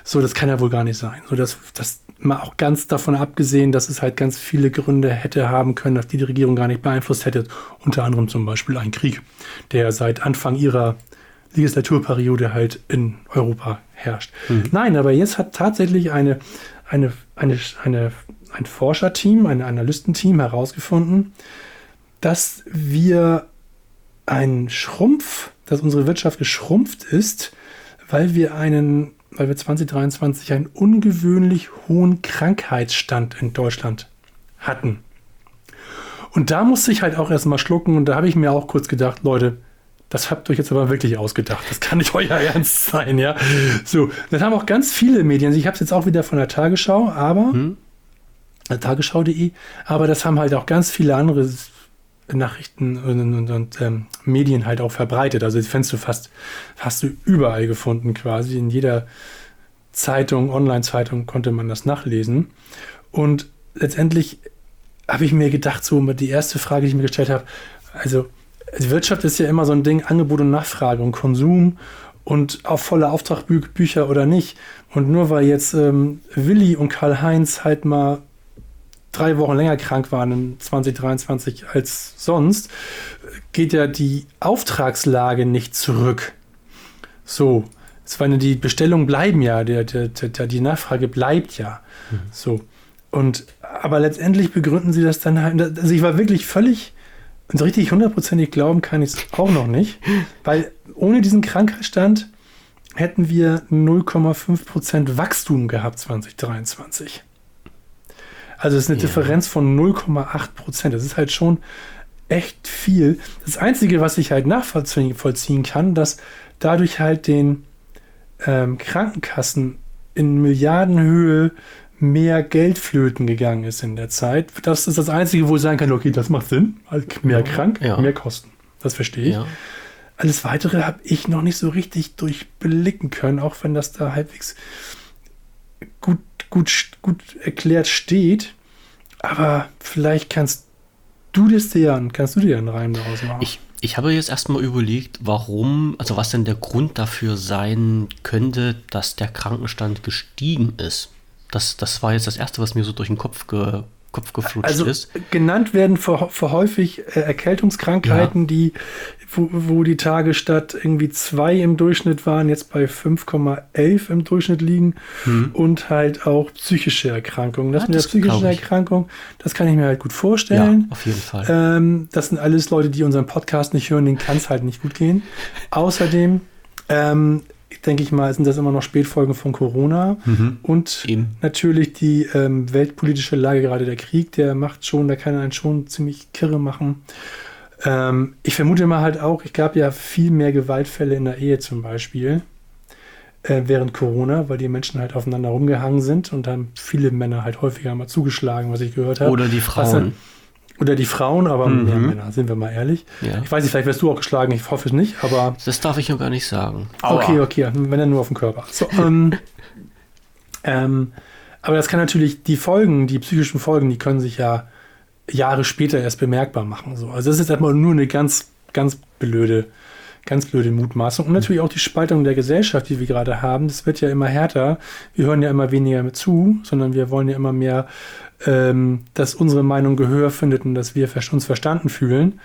So, das kann ja wohl gar nicht sein. So, das, das mal auch ganz davon abgesehen, dass es halt ganz viele Gründe hätte haben können, dass die die Regierung gar nicht beeinflusst hätte. Unter anderem zum Beispiel ein Krieg, der seit Anfang ihrer Legislaturperiode halt in Europa herrscht. Nein, aber jetzt hat tatsächlich eine, eine, eine, eine, ein Forscherteam, ein Analystenteam herausgefunden, dass wir einen Schrumpf, dass unsere Wirtschaft geschrumpft ist, weil wir einen, weil wir 2023 einen ungewöhnlich hohen Krankheitsstand in Deutschland hatten. Und da musste ich halt auch erstmal schlucken und da habe ich mir auch kurz gedacht, Leute, das habt ihr euch jetzt aber wirklich ausgedacht. Das kann nicht euer Ernst sein, ja. So, das haben auch ganz viele Medien. Ich habe es jetzt auch wieder von der Tagesschau, aber äh, tagesschau.de, aber das haben halt auch ganz viele andere Nachrichten und, und, und ähm, Medien halt auch verbreitet. Also das fändest du fast, hast du überall gefunden quasi. In jeder Zeitung, Online-Zeitung konnte man das nachlesen. Und letztendlich habe ich mir gedacht, so die erste Frage, die ich mir gestellt habe, also Wirtschaft ist ja immer so ein Ding, Angebot und Nachfrage und Konsum und auf volle Auftragbücher oder nicht. Und nur weil jetzt ähm, Willi und Karl-Heinz halt mal drei Wochen länger krank waren in 2023 als sonst, geht ja die Auftragslage nicht zurück. So, es waren die Bestellungen bleiben ja, der, der, der, die Nachfrage bleibt ja. So. Und aber letztendlich begründen sie das dann halt. Also ich war wirklich völlig, so richtig hundertprozentig glauben kann ich es auch noch nicht, weil ohne diesen Krankheitsstand hätten wir 0,5% Wachstum gehabt 2023. Also es ist eine Ja. Differenz von 0,8 Prozent. Das ist halt schon echt viel. Das Einzige, was ich halt nachvollziehen vollziehen kann, dass dadurch halt den ähm, Krankenkassen in Milliardenhöhe mehr Geld flöten gegangen ist in der Zeit. Das ist das Einzige, wo ich sagen kann, okay, das macht Sinn. Also mehr krank, Ja. mehr Kosten. Das verstehe ich. Ja. Alles Weitere habe ich noch nicht so richtig durchblicken können, auch wenn das da halbwegs gut, gut, gut erklärt steht. Aber vielleicht kannst du das dir an, kannst du dir einen Reim daraus machen. Ich, ich habe jetzt erstmal überlegt, warum, also was denn der Grund dafür sein könnte, dass der Krankenstand gestiegen ist. Das, das war jetzt das Erste, was mir so durch den Kopf, ge, Kopf geflutscht also ist. genannt werden für, für häufig äh, Erkältungskrankheiten, die, wo, wo die Tage statt irgendwie zwei im Durchschnitt waren, jetzt bei 5,11 im Durchschnitt liegen und halt auch psychische Erkrankungen. Das Hm. Ah, mit der psychischen. Erkrankung, das kann ich mir halt gut Ja, vorstellen. auf jeden Fall. Ähm, das sind alles Leute, die unseren Podcast nicht hören, denen kann es halt nicht gut gehen. Außerdem, ähm, denke ich mal, sind das immer noch Spätfolgen von Corona. Mhm. Und Eben. natürlich die ähm, weltpolitische Lage, gerade der Krieg, der macht schon, da kann einen schon ziemlich kirre machen. Ähm, ich vermute mal halt auch, ich gab ja viel mehr Gewaltfälle in der Ehe zum Beispiel äh, während Corona, weil die Menschen halt aufeinander rumgehangen sind und dann viele Männer halt häufiger mal zugeschlagen, was ich gehört habe. Oder die Frauen. Oder die Frauen, aber mhm. mehr Männer, sind wir mal ehrlich. Ja. Ich weiß nicht, vielleicht wirst du auch geschlagen, ich hoffe es nicht, aber. Das darf ich ja gar nicht sagen. Aua. Okay, okay, wenn dann nur auf dem Körper. So, ähm, ähm, aber das kann natürlich, die Folgen, die psychischen Folgen, die können sich ja Jahre später erst bemerkbar machen. So. Also das ist erstmal nur eine ganz, ganz blöde, ganz blöde Mutmaßung. Und natürlich auch die Spaltung der Gesellschaft, die wir gerade haben. Das wird ja immer härter. Wir hören ja immer weniger mit zu, sondern wir wollen ja immer mehr ähm, dass unsere Meinung Gehör findet und dass wir uns verstanden fühlen.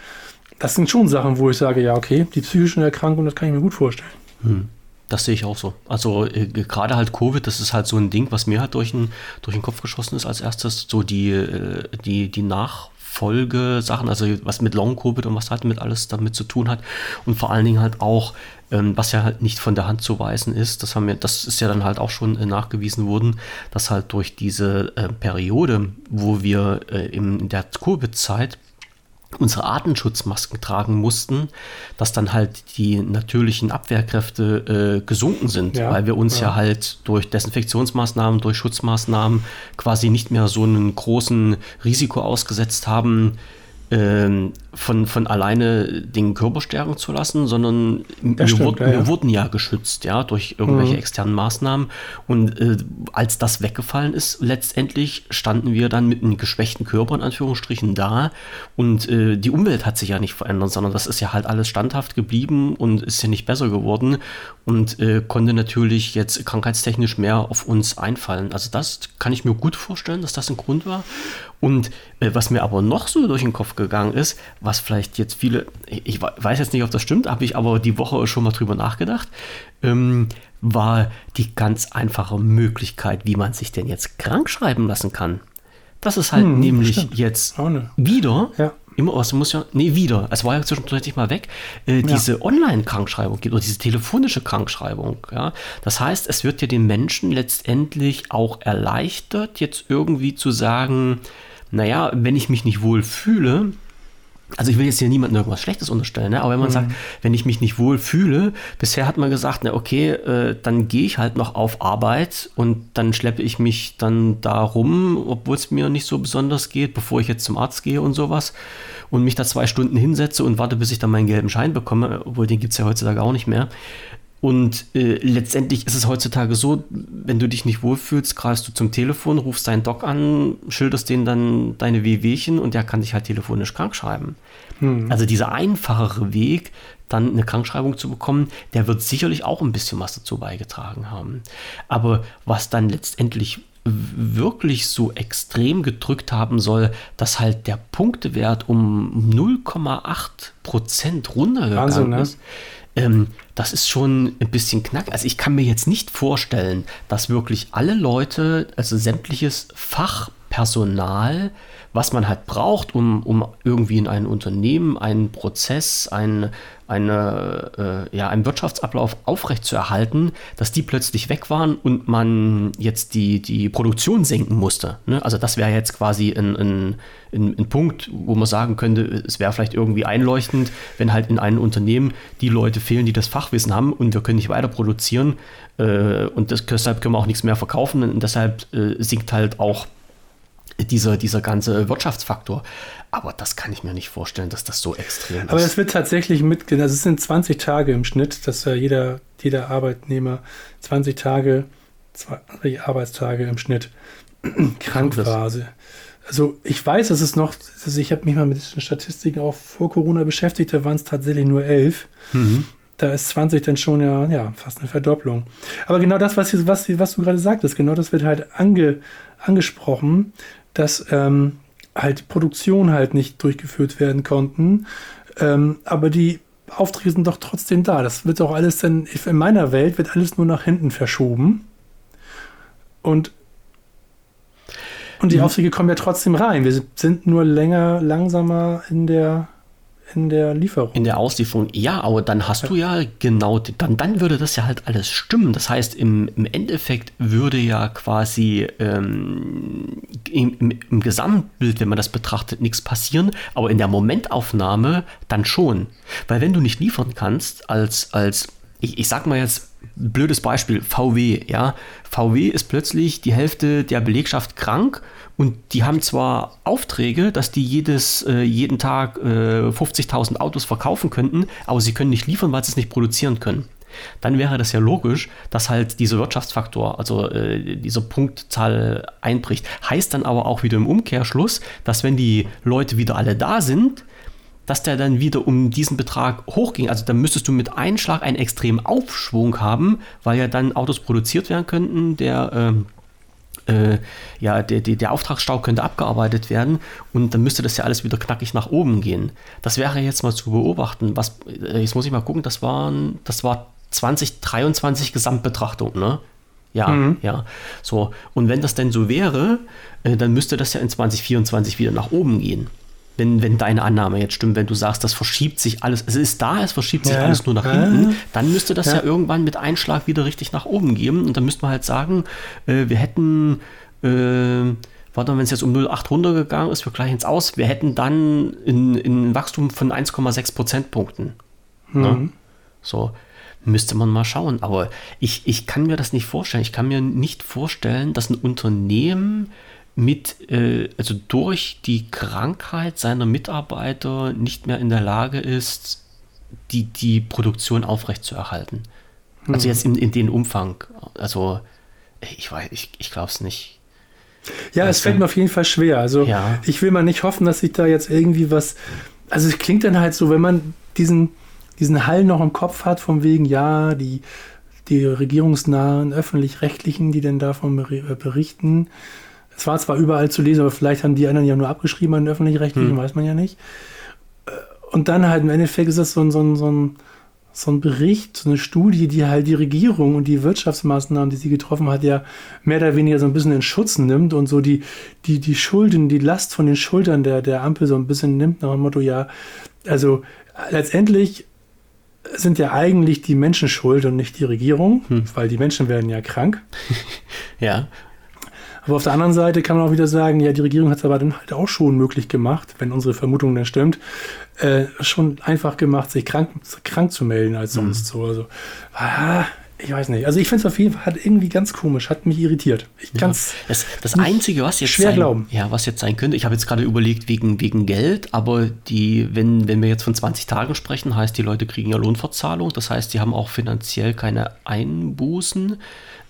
Das sind schon Sachen, wo ich sage, ja, okay, die psychischen Erkrankungen, das kann ich mir gut vorstellen. Hm. Das sehe ich auch so. Also äh, gerade halt Covid, das ist halt so ein Ding, was mir halt durch den, durch den Kopf geschossen ist als erstes. So die, äh, die, die Nach Folgesachen, also was mit Long-Covid und was halt mit alles damit zu tun hat. Und vor allen Dingen halt auch, ähm, was ja halt nicht von der Hand zu weisen ist, das haben wir, das ist ja dann halt auch schon äh, nachgewiesen worden, dass halt durch diese äh, Periode, wo wir äh, in der Covid-Zeit unsere Artenschutzmasken tragen mussten, dass dann halt die natürlichen Abwehrkräfte äh, gesunken sind, ja, weil wir uns ja. ja. halt durch Desinfektionsmaßnahmen, durch Schutzmaßnahmen quasi nicht mehr so einen großen Risiko ausgesetzt haben, ähm, von, von alleine den Körper stärken zu lassen, sondern wir, stimmt, wurden, ja, ja. wir, wurden, ja geschützt, ja, durch irgendwelche mhm. externen Maßnahmen. Und äh, als das weggefallen ist, letztendlich standen wir dann mit einem geschwächten Körper in Anführungsstrichen da. Und äh, die Umwelt hat sich ja nicht verändert, sondern das ist ja halt alles standhaft geblieben und ist ja nicht besser geworden und äh, konnte natürlich jetzt krankheitstechnisch mehr auf uns einfallen. Also das kann ich mir gut vorstellen, dass das ein Grund war. Und äh, was mir aber noch so durch den Kopf gegangen ist, was vielleicht jetzt viele, ich weiß jetzt nicht, ob das stimmt, habe ich aber die Woche schon mal drüber nachgedacht, ähm, war die ganz einfache Möglichkeit, wie man sich denn jetzt krank schreiben lassen kann. Das ist halt hm, nämlich stimmt. jetzt wieder ja. Immer, was muss ja, nee, wieder. Es war ja zwischendurch mal weg. Äh, diese ja. Online-Krankschreibung gibt oder diese telefonische Krankschreibung. Ja. Das heißt, es wird ja den Menschen letztendlich auch erleichtert, jetzt irgendwie zu sagen, naja, wenn ich mich nicht wohl fühle, also ich will jetzt hier niemandem irgendwas Schlechtes unterstellen, ne? aber wenn man mhm. sagt, wenn ich mich nicht wohl fühle, bisher hat man gesagt, na okay, äh, dann gehe ich halt noch auf Arbeit und dann schleppe ich mich dann da rum, obwohl es mir nicht so besonders geht, bevor ich jetzt zum Arzt gehe und sowas und mich da zwei Stunden hinsetze und warte, bis ich dann meinen gelben Schein bekomme, obwohl den gibt es ja heutzutage auch nicht mehr. Und äh, letztendlich ist es heutzutage so, wenn du dich nicht wohlfühlst, greifst du zum Telefon, rufst deinen Doc an, schilderst denen dann deine Wehwehchen und der kann dich halt telefonisch krank schreiben. Hm. Also dieser einfachere Weg, dann eine Krankschreibung zu bekommen, der wird sicherlich auch ein bisschen was dazu beigetragen haben. Aber was dann letztendlich wirklich so extrem gedrückt haben soll, dass halt der Punktewert um 0,8 Prozent runtergegangen Wahnsinn, ne? ist. Ähm, das ist schon ein bisschen knack. Also ich kann mir jetzt nicht vorstellen, dass wirklich alle Leute, also sämtliches Fachpersonal, was man halt braucht, um, um irgendwie in einem Unternehmen einen Prozess, ein, eine, äh, ja, einen Wirtschaftsablauf aufrechtzuerhalten, dass die plötzlich weg waren und man jetzt die, die Produktion senken musste. Ne? Also das wäre jetzt quasi ein, ein, ein, ein, Punkt, wo man sagen könnte, es wäre vielleicht irgendwie einleuchtend, wenn halt in einem Unternehmen die Leute fehlen, die das Fachwissen haben und wir können nicht weiter produzieren äh, und das, deshalb können wir auch nichts mehr verkaufen und deshalb äh, sinkt halt auch dieser, dieser ganze Wirtschaftsfaktor. Aber das kann ich mir nicht vorstellen, dass das so extrem ist. Aber es wird tatsächlich mit, also es sind 20 Tage im Schnitt, dass jeder, jeder Arbeitnehmer 20 Tage, zwei Arbeitstage im Schnitt krank war. Also ich weiß, dass es noch, also ich habe mich mal mit diesen Statistiken auch vor Corona beschäftigt, da waren es tatsächlich nur elf. Mhm. Da ist 20 dann schon ja, ja fast eine Verdopplung. Aber genau das, was, was, was du gerade sagtest, genau das wird halt ange, angesprochen, dass ähm, halt Produktion halt nicht durchgeführt werden konnten. Ähm, aber die Aufträge sind doch trotzdem da. Das wird doch alles dann, in meiner Welt wird alles nur nach hinten verschoben. Und, und die mhm. Aufträge kommen ja trotzdem rein. Wir sind nur länger, langsamer in der, in der Lieferung. In der Auslieferung, ja, aber dann hast ja. du ja genau, dann, dann würde das ja halt alles stimmen. Das heißt, im, im Endeffekt würde ja quasi ähm, im, im, Gesamtbild, wenn man das betrachtet, nichts passieren, aber in der Momentaufnahme dann schon. Weil wenn du nicht liefern kannst, als, als ich, ich sag mal jetzt, blödes Beispiel, VW, ja. VW ist plötzlich die Hälfte der Belegschaft krank und die haben zwar Aufträge, dass die jedes, äh, jeden Tag äh, 50.000 Autos verkaufen könnten, aber sie können nicht liefern, weil sie es nicht produzieren können. Dann wäre das ja logisch, dass halt dieser Wirtschaftsfaktor, also äh, diese Punktzahl einbricht. Heißt dann aber auch wieder im Umkehrschluss, dass wenn die Leute wieder alle da sind, dass der dann wieder um diesen Betrag hochging. Also dann müsstest du mit einem Schlag einen extremen Aufschwung haben, weil ja dann Autos produziert werden könnten, der ähm, äh, ja, der, der, der Auftragsstau könnte abgearbeitet werden und dann müsste das ja alles wieder knackig nach oben gehen. Das wäre jetzt mal zu beobachten. Was, äh, jetzt muss ich mal gucken, das waren, das war 2023 Gesamtbetrachtung, ne? Ja, mhm. ja. So. Und wenn das denn so wäre, äh, dann müsste das ja in 2024 wieder nach oben gehen wenn, wenn deine Annahme jetzt stimmt, wenn du sagst, das verschiebt sich alles, es ist da, es verschiebt sich ja. alles nur nach hinten, dann müsste das ja. ja. irgendwann mit Einschlag wieder richtig nach oben gehen. Und dann müsste man halt sagen, äh, wir hätten, äh, warte mal, wenn es jetzt um 0,8 runtergegangen ist, wir gleichen es aus, wir hätten dann ein Wachstum von 1,6 Prozentpunkten. Mhm. Ne? So, müsste man mal schauen. Aber ich, ich kann mir das nicht vorstellen. Ich kann mir nicht vorstellen, dass ein Unternehmen mit, äh, also durch die Krankheit seiner Mitarbeiter nicht mehr in der Lage ist, die, die Produktion aufrechtzuerhalten. Mhm. Also jetzt in, in den Umfang. Also ich weiß, ich, ich glaube es nicht. Ja, also, es fällt mir auf jeden Fall schwer. Also ja. ich will mal nicht hoffen, dass sich da jetzt irgendwie was. Also es klingt dann halt so, wenn man diesen, diesen Hall noch im Kopf hat, von wegen, ja, die, die regierungsnahen öffentlich-rechtlichen, die denn davon berichten, es war zwar überall zu lesen, aber vielleicht haben die anderen ja nur abgeschrieben an den öffentlich-rechtlichen, hm. weiß man ja nicht. Äh, und dann halt im Endeffekt ist das so ein, so, ein, so, ein, so ein Bericht, so eine Studie, die halt die Regierung und die Wirtschaftsmaßnahmen, die sie getroffen hat, ja mehr oder weniger so ein bisschen in Schutz nimmt und so die, die, die Schulden, die Last von den Schultern der, der Ampel so ein bisschen nimmt, nach dem Motto, ja, also letztendlich sind ja eigentlich die Menschen schuld und nicht die Regierung, hm. weil die Menschen werden ja krank. ja. Aber auf der anderen Seite kann man auch wieder sagen, ja, die Regierung hat es aber dann halt auch schon möglich gemacht, wenn unsere Vermutung dann stimmt, äh, schon einfach gemacht, sich krank, krank zu melden als sonst mhm. so. Also, ah, ich weiß nicht. Also ich finde es auf jeden Fall hat irgendwie ganz komisch, hat mich irritiert. Ich ja. das, das Einzige, was jetzt schwer sein, glauben. Ja, was jetzt sein könnte, ich habe jetzt gerade überlegt wegen, wegen Geld, aber die, wenn, wenn wir jetzt von 20 Tagen sprechen, heißt, die Leute kriegen ja Lohnfortzahlung. Das heißt, die haben auch finanziell keine Einbußen.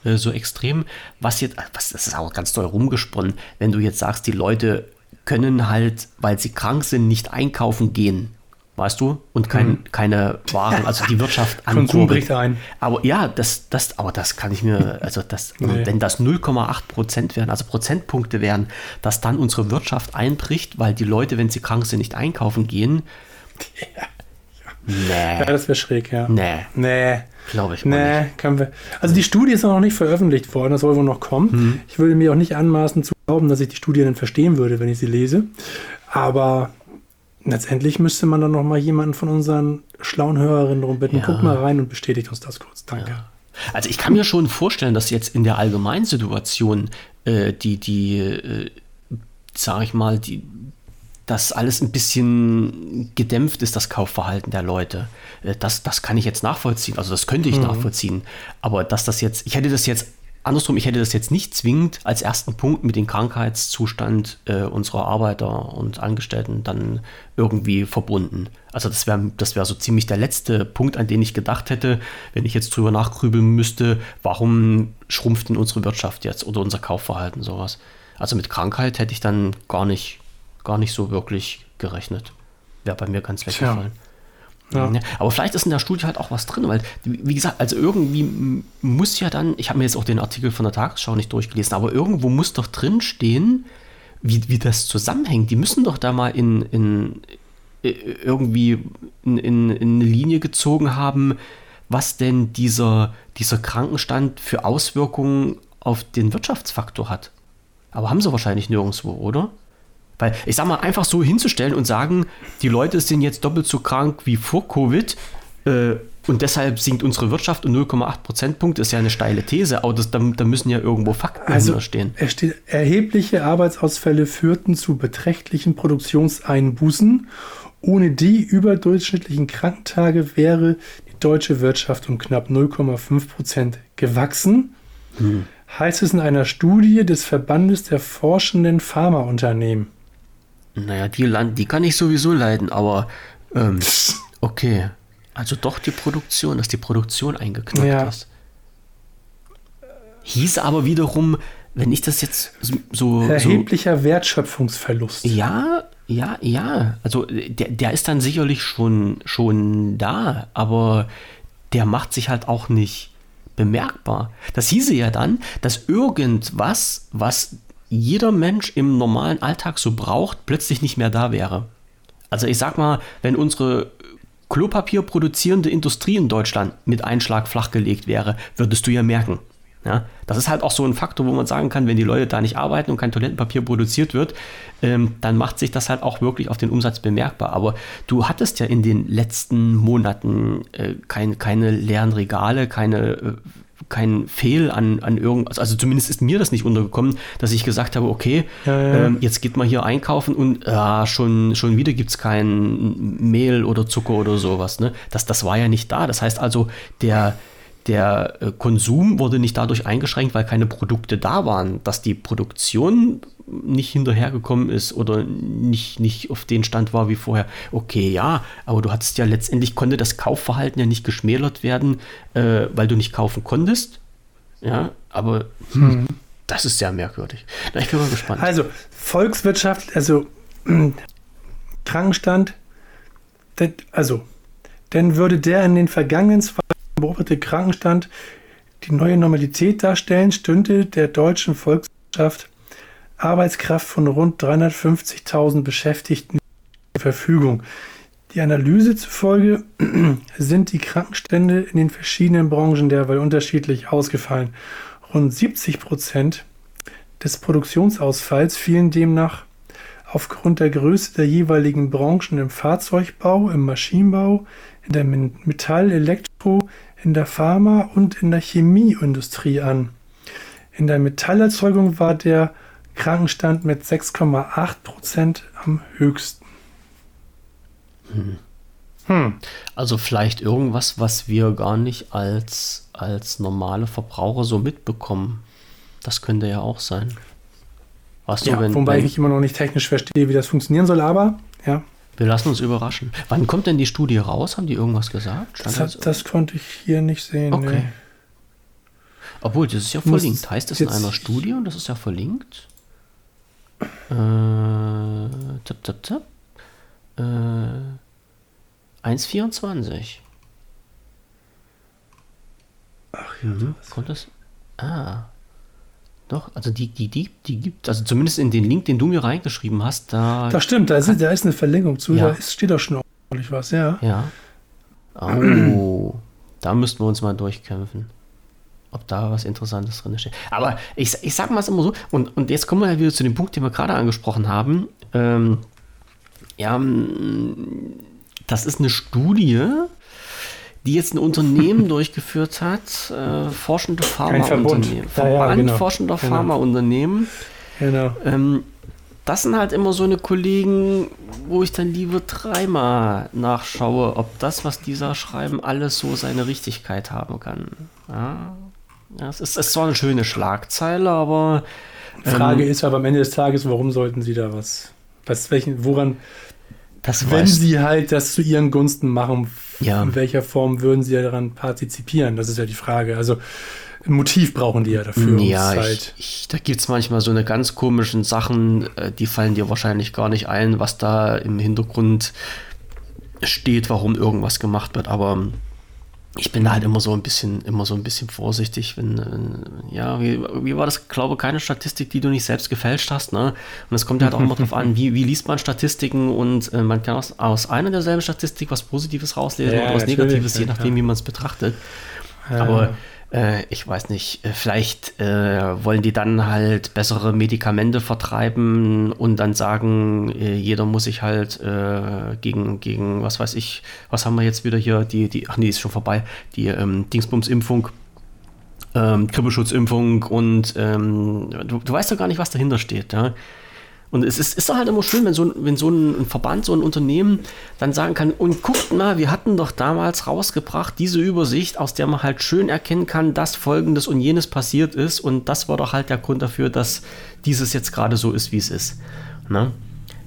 Äh, so extrem. Was jetzt, was, das ist auch ganz doll rumgesponnen, wenn du jetzt sagst, die Leute können halt, weil sie krank sind, nicht einkaufen gehen. Weißt du? Und kein, mhm. keine Waren, also die Wirtschaft Konsum bricht ein. Aber ja, das, das, aber das kann ich mir, also das, nee. wenn das 0,8 Prozent wären, also Prozentpunkte wären, dass dann unsere Wirtschaft einbricht, weil die Leute, wenn sie krank sind, nicht einkaufen gehen. Ja. Nee. Ja, das wäre schräg, ja. Nee. Nee. Glaube ich nee, nicht. Können wir. Also die Studie ist noch nicht veröffentlicht worden, das soll wohl noch kommen. Mhm. Ich würde mir auch nicht anmaßen zu glauben, dass ich die Studie dann verstehen würde, wenn ich sie lese. Aber letztendlich müsste man dann noch mal jemanden von unseren schlauen Hörerinnen darum bitten, ja. guck mal rein und bestätigt uns das kurz. Danke. Ja. Also ich kann mir schon vorstellen, dass jetzt in der allgemeinen Situation äh, die, die, äh, sage ich mal, die, dass alles ein bisschen gedämpft ist, das Kaufverhalten der Leute. Äh, das, das kann ich jetzt nachvollziehen. Also das könnte ich mhm. nachvollziehen. Aber dass das jetzt, ich hätte das jetzt andersrum, ich hätte das jetzt nicht zwingend als ersten Punkt mit dem Krankheitszustand äh, unserer Arbeiter und Angestellten dann irgendwie verbunden. Also das wäre das wär so ziemlich der letzte Punkt, an den ich gedacht hätte, wenn ich jetzt drüber nachgrübeln müsste, warum schrumpft denn unsere Wirtschaft jetzt oder unser Kaufverhalten sowas. Also mit Krankheit hätte ich dann gar nicht gar nicht so wirklich gerechnet. Wäre bei mir ganz weggefallen. Ja. Ja, aber vielleicht ist in der Studie halt auch was drin, weil, wie gesagt, also irgendwie muss ja dann, ich habe mir jetzt auch den Artikel von der Tagesschau nicht durchgelesen, aber irgendwo muss doch drin stehen, wie, wie das zusammenhängt. Die müssen doch da mal in, in äh, irgendwie in, in, in eine Linie gezogen haben, was denn dieser, dieser Krankenstand für Auswirkungen auf den Wirtschaftsfaktor hat. Aber haben sie wahrscheinlich nirgendwo, oder? Weil ich sag mal, einfach so hinzustellen und sagen, die Leute sind jetzt doppelt so krank wie vor Covid äh, und deshalb sinkt unsere Wirtschaft um 0,8 Prozentpunkte, ist ja eine steile These, aber das, da, da müssen ja irgendwo Fakten Also stehen. es steht, erhebliche Arbeitsausfälle führten zu beträchtlichen Produktionseinbußen. Ohne die überdurchschnittlichen Krankentage wäre die deutsche Wirtschaft um knapp 0,5 Prozent gewachsen. Heißt es in einer Studie des Verbandes der forschenden Pharmaunternehmen. Naja, die, Land, die kann ich sowieso leiden, aber ähm, okay. Also doch die Produktion, dass die Produktion eingeknackt Ja. ist. Hieß aber wiederum, wenn ich das jetzt so, so Erheblicher Wertschöpfungsverlust. Ja, ja, ja. Also der, der ist dann sicherlich schon, schon da, aber der macht sich halt auch nicht bemerkbar. Das hieße ja dann, dass irgendwas, was jeder Mensch im normalen Alltag so braucht, plötzlich nicht mehr da wäre. Also ich sag mal, wenn unsere Klopapier produzierende Industrie in Deutschland mit Einschlag flachgelegt wäre, würdest du ja merken. Ja, das ist halt auch so ein Faktor, wo man sagen kann, wenn die Leute da nicht arbeiten und kein Toilettenpapier produziert wird, ähm, dann macht sich das halt auch wirklich auf den Umsatz bemerkbar. Aber du hattest ja in den letzten Monaten äh, kein, keine leeren Regale, keine, äh, kein Fehl an, an irgendwas. Also zumindest ist mir das nicht untergekommen, dass ich gesagt habe, okay, Ja, ja. Ähm, jetzt geht man hier einkaufen und ah, schon, schon wieder gibt es kein Mehl oder Zucker oder sowas. Ne? Das, das war ja nicht da. Das heißt also, der, der äh, Konsum wurde nicht dadurch eingeschränkt, weil keine Produkte da waren, dass die Produktion nicht hinterhergekommen ist oder nicht, nicht auf den Stand war wie vorher. Okay, ja, aber du hattest ja letztendlich, konnte das Kaufverhalten ja nicht geschmälert werden, äh, weil du nicht kaufen konntest. Ja, aber hm, das ist sehr merkwürdig. Na, ich bin mal gespannt. Also Volkswirtschaft, also Krankenstand, denn- also dann würde der in den vergangenen zwei beobachtete Krankenstand die neue Normalität darstellen, stünde der deutschen Volkswirtschaft Arbeitskraft von rund 350.000 Beschäftigten zur Verfügung. Die Analyse zufolge sind die Krankenstände in den verschiedenen Branchen derweil unterschiedlich ausgefallen. Rund 70 Prozent des Produktionsausfalls fielen demnach aufgrund der Größe der jeweiligen Branchen im Fahrzeugbau, im Maschinenbau, in der Metall-, Elektro-, in der Pharma- und in der Chemieindustrie an. In der Metallerzeugung war der Krankenstand mit 6,8 Prozent am höchsten. Hm. Also vielleicht irgendwas, was wir gar nicht als, als normale Verbraucher so mitbekommen. Das könnte ja auch sein. Du, Ja, wenn, wobei wenn, ich immer noch nicht technisch verstehe, wie das funktionieren soll, aber ja, wir lassen uns überraschen. Wann kommt denn die Studie raus? Haben die irgendwas gesagt? Das, hat, das konnte ich hier nicht sehen. Okay. nee. Obwohl, das ist ja Muss verlinkt. Heißt das in einer Studie und das ist ja verlinkt? Äh, tipp, tipp, tipp. Äh, 1,24. Ach ja, Mhm. Kommt das? Ah. Doch, also die, die, die, die gibt, also zumindest in den Link, den du mir reingeschrieben hast, da. das stimmt, da ist, da ist eine Verlinkung zu, Ja. da ist, steht doch schon ordentlich was, ja. Ja. Oh, da müssten wir uns mal durchkämpfen. Ob da was Interessantes drin steht. Aber ich, ich sag mal es immer so, und, und jetzt kommen wir halt wieder zu dem Punkt, den wir gerade angesprochen haben. Ähm, ja, das ist eine Studie, die jetzt ein Unternehmen durchgeführt hat, äh, forschende Pharmaunternehmen. Ja, ja, Verband genau. forschender Genau. Pharmaunternehmen. Genau. Ähm, das sind halt immer so eine Kollegen, wo ich dann lieber dreimal nachschaue, ob das, was die da schreiben, alles so seine Richtigkeit haben kann. Ja, ja es ist, es ist zwar eine schöne Schlagzeile, aber Frage ähm, ist aber am Ende des Tages, warum sollten sie da was, was welchen, woran, das wenn weiß, sie halt das zu ihren Gunsten machen, Ja. in welcher Form würden sie daran partizipieren? Das ist ja die Frage. Also ein Motiv brauchen die ja dafür. ja, es ich, halt, ich, da gibt es manchmal so eine ganz komischen Sachen, äh, die fallen dir wahrscheinlich gar nicht ein, was da im Hintergrund steht, warum irgendwas gemacht wird, aber ich bin da halt immer so ein bisschen, immer so ein bisschen vorsichtig, wenn, wenn ja, wie, wie war das? Ich glaube, keine Statistik, die du nicht selbst gefälscht hast, ne? Und es kommt halt auch immer drauf an, wie, wie liest man Statistiken und äh, man kann aus, aus einer derselben Statistik was Positives rauslesen Ja, oder was Negatives, je ja, nachdem, klar. wie man es betrachtet. Ja, Aber ja. Äh, ich weiß nicht, äh, vielleicht äh, wollen die dann halt bessere Medikamente vertreiben und dann sagen, äh, jeder muss sich halt äh, gegen, gegen, was weiß ich, was haben wir jetzt wieder hier, die, die, ach nee, ist schon vorbei, die ähm, Dingsbums-Impfung, ähm, Grippeschutzimpfung und ähm, du, du weißt doch gar nicht, was dahinter steht, ja. Und es ist, ist doch halt immer schön, wenn so, ein, wenn so ein Verband, so ein Unternehmen dann sagen kann, und guckt mal, wir hatten doch damals rausgebracht diese Übersicht, aus der man halt schön erkennen kann, dass folgendes und jenes passiert ist. Und das war doch halt der Grund dafür, dass dieses jetzt gerade so ist, wie es ist. Ne?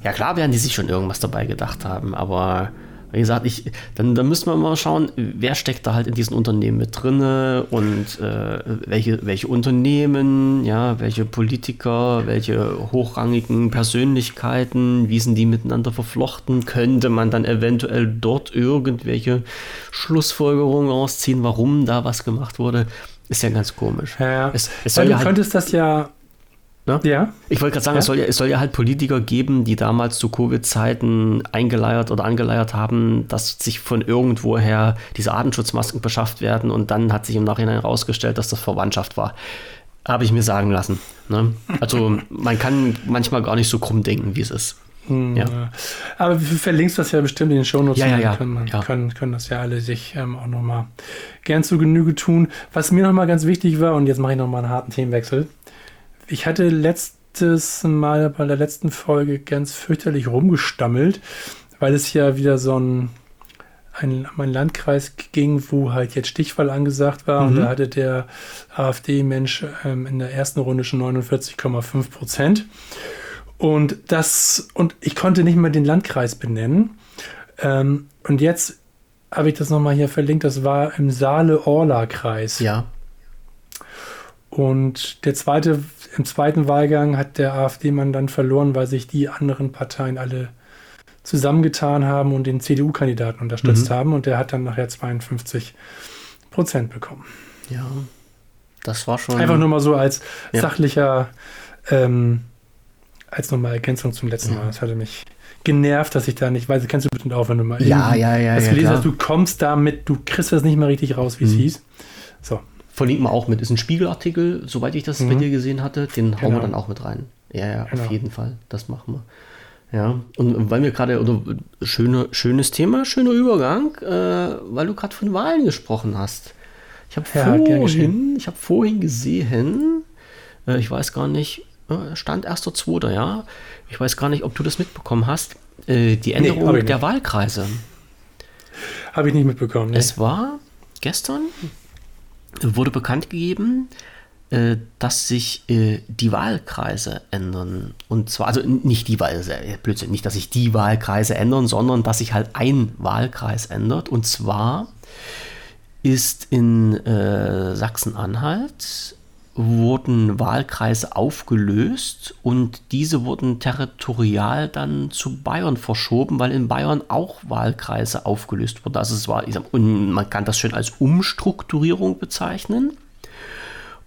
Ja klar werden die sich schon irgendwas dabei gedacht haben, aber wie gesagt, ich, dann, dann müssen wir mal schauen, wer steckt da halt in diesen Unternehmen mit drinne und äh, welche, welche Unternehmen, ja, welche Politiker, welche hochrangigen Persönlichkeiten, wie sind die miteinander verflochten? Könnte man dann eventuell dort irgendwelche Schlussfolgerungen ausziehen, warum da was gemacht wurde? Ist ja ganz komisch. Ja, ja. Es, es Weil du ja halt, könntest das ja Ne? Ja. Ich wollte gerade sagen, ja? es, soll ja, es soll ja halt Politiker geben, die damals zu Covid-Zeiten eingeleiert oder angeleiert haben, dass sich von irgendwoher diese Artenschutzmasken beschafft werden und dann hat sich im Nachhinein herausgestellt, dass das Verwandtschaft war. Habe ich mir sagen lassen. Ne? Also man kann manchmal gar nicht so krumm denken, wie es ist. Hm, ja. Aber du verlinkst das ja bestimmt in den Shownotes. Ja, ja, ja. Können, man, ja. Können, können das ja alle sich ähm, auch nochmal gern zu Genüge tun. Was mir nochmal ganz wichtig war, und jetzt mache ich nochmal einen harten Themenwechsel ich hatte letztes Mal bei der letzten Folge ganz fürchterlich rumgestammelt, weil es ja wieder so ein, ein, ein Landkreis ging, wo halt jetzt Stichfall angesagt war. Mhm. Und da hatte der AfD-Mensch ähm, in der ersten Runde schon 49,5 Prozent. Und das, und ich konnte nicht mal den Landkreis benennen. Ähm, und jetzt habe ich das nochmal hier verlinkt. Das war im Saale-Orla-Kreis. Ja. Und der zweite, im zweiten Wahlgang hat der AfD-Mann dann verloren, weil sich die anderen Parteien alle zusammengetan haben und den CDU-Kandidaten unterstützt mhm. haben. Und der hat dann nachher 52 Prozent bekommen. Ja, das war schon. Einfach nur mal so als ja. sachlicher, ähm, als nochmal Ergänzung zum letzten ja. Mal. Das hatte mich genervt, dass ich da nicht weiß. Kennst du bestimmt auch, wenn du mal ja, ja, ja, das ja, gelesen hast, du kommst damit, du kriegst das nicht mal richtig raus, wie es mhm. hieß. So, Verlinken wir auch mit. Ist ein Spiegelartikel, soweit ich das mhm. bei dir gesehen hatte. Den genau. hauen wir genau. dann auch mit rein. Ja, ja, genau. auf jeden Fall. Das machen wir. Ja, und weil wir gerade, oder schöne, schönes Thema, schöner Übergang, äh, weil du gerade von Wahlen gesprochen hast. Ich habe ja, vorhin, ich hab vorhin gesehen, äh, ich weiß gar nicht, äh, stand 1.2., ja. Ich weiß gar nicht, ob du das mitbekommen hast. Äh, die Änderung nee, der Wahlkreise. Habe ich nicht mitbekommen. Nee. Es war gestern, wurde bekannt gegeben, äh, dass sich äh, die Wahlkreise ändern. Und zwar, also nicht die Wahlkreise, Blödsinn, nicht, dass sich die Wahlkreise ändern, sondern dass sich halt ein Wahlkreis ändert. Und zwar ist in äh, Sachsen-Anhalt wurden Wahlkreise aufgelöst und diese wurden territorial dann zu Bayern verschoben, weil in Bayern auch Wahlkreise aufgelöst wurden. Also es war, sag, und man kann das schön als Umstrukturierung bezeichnen.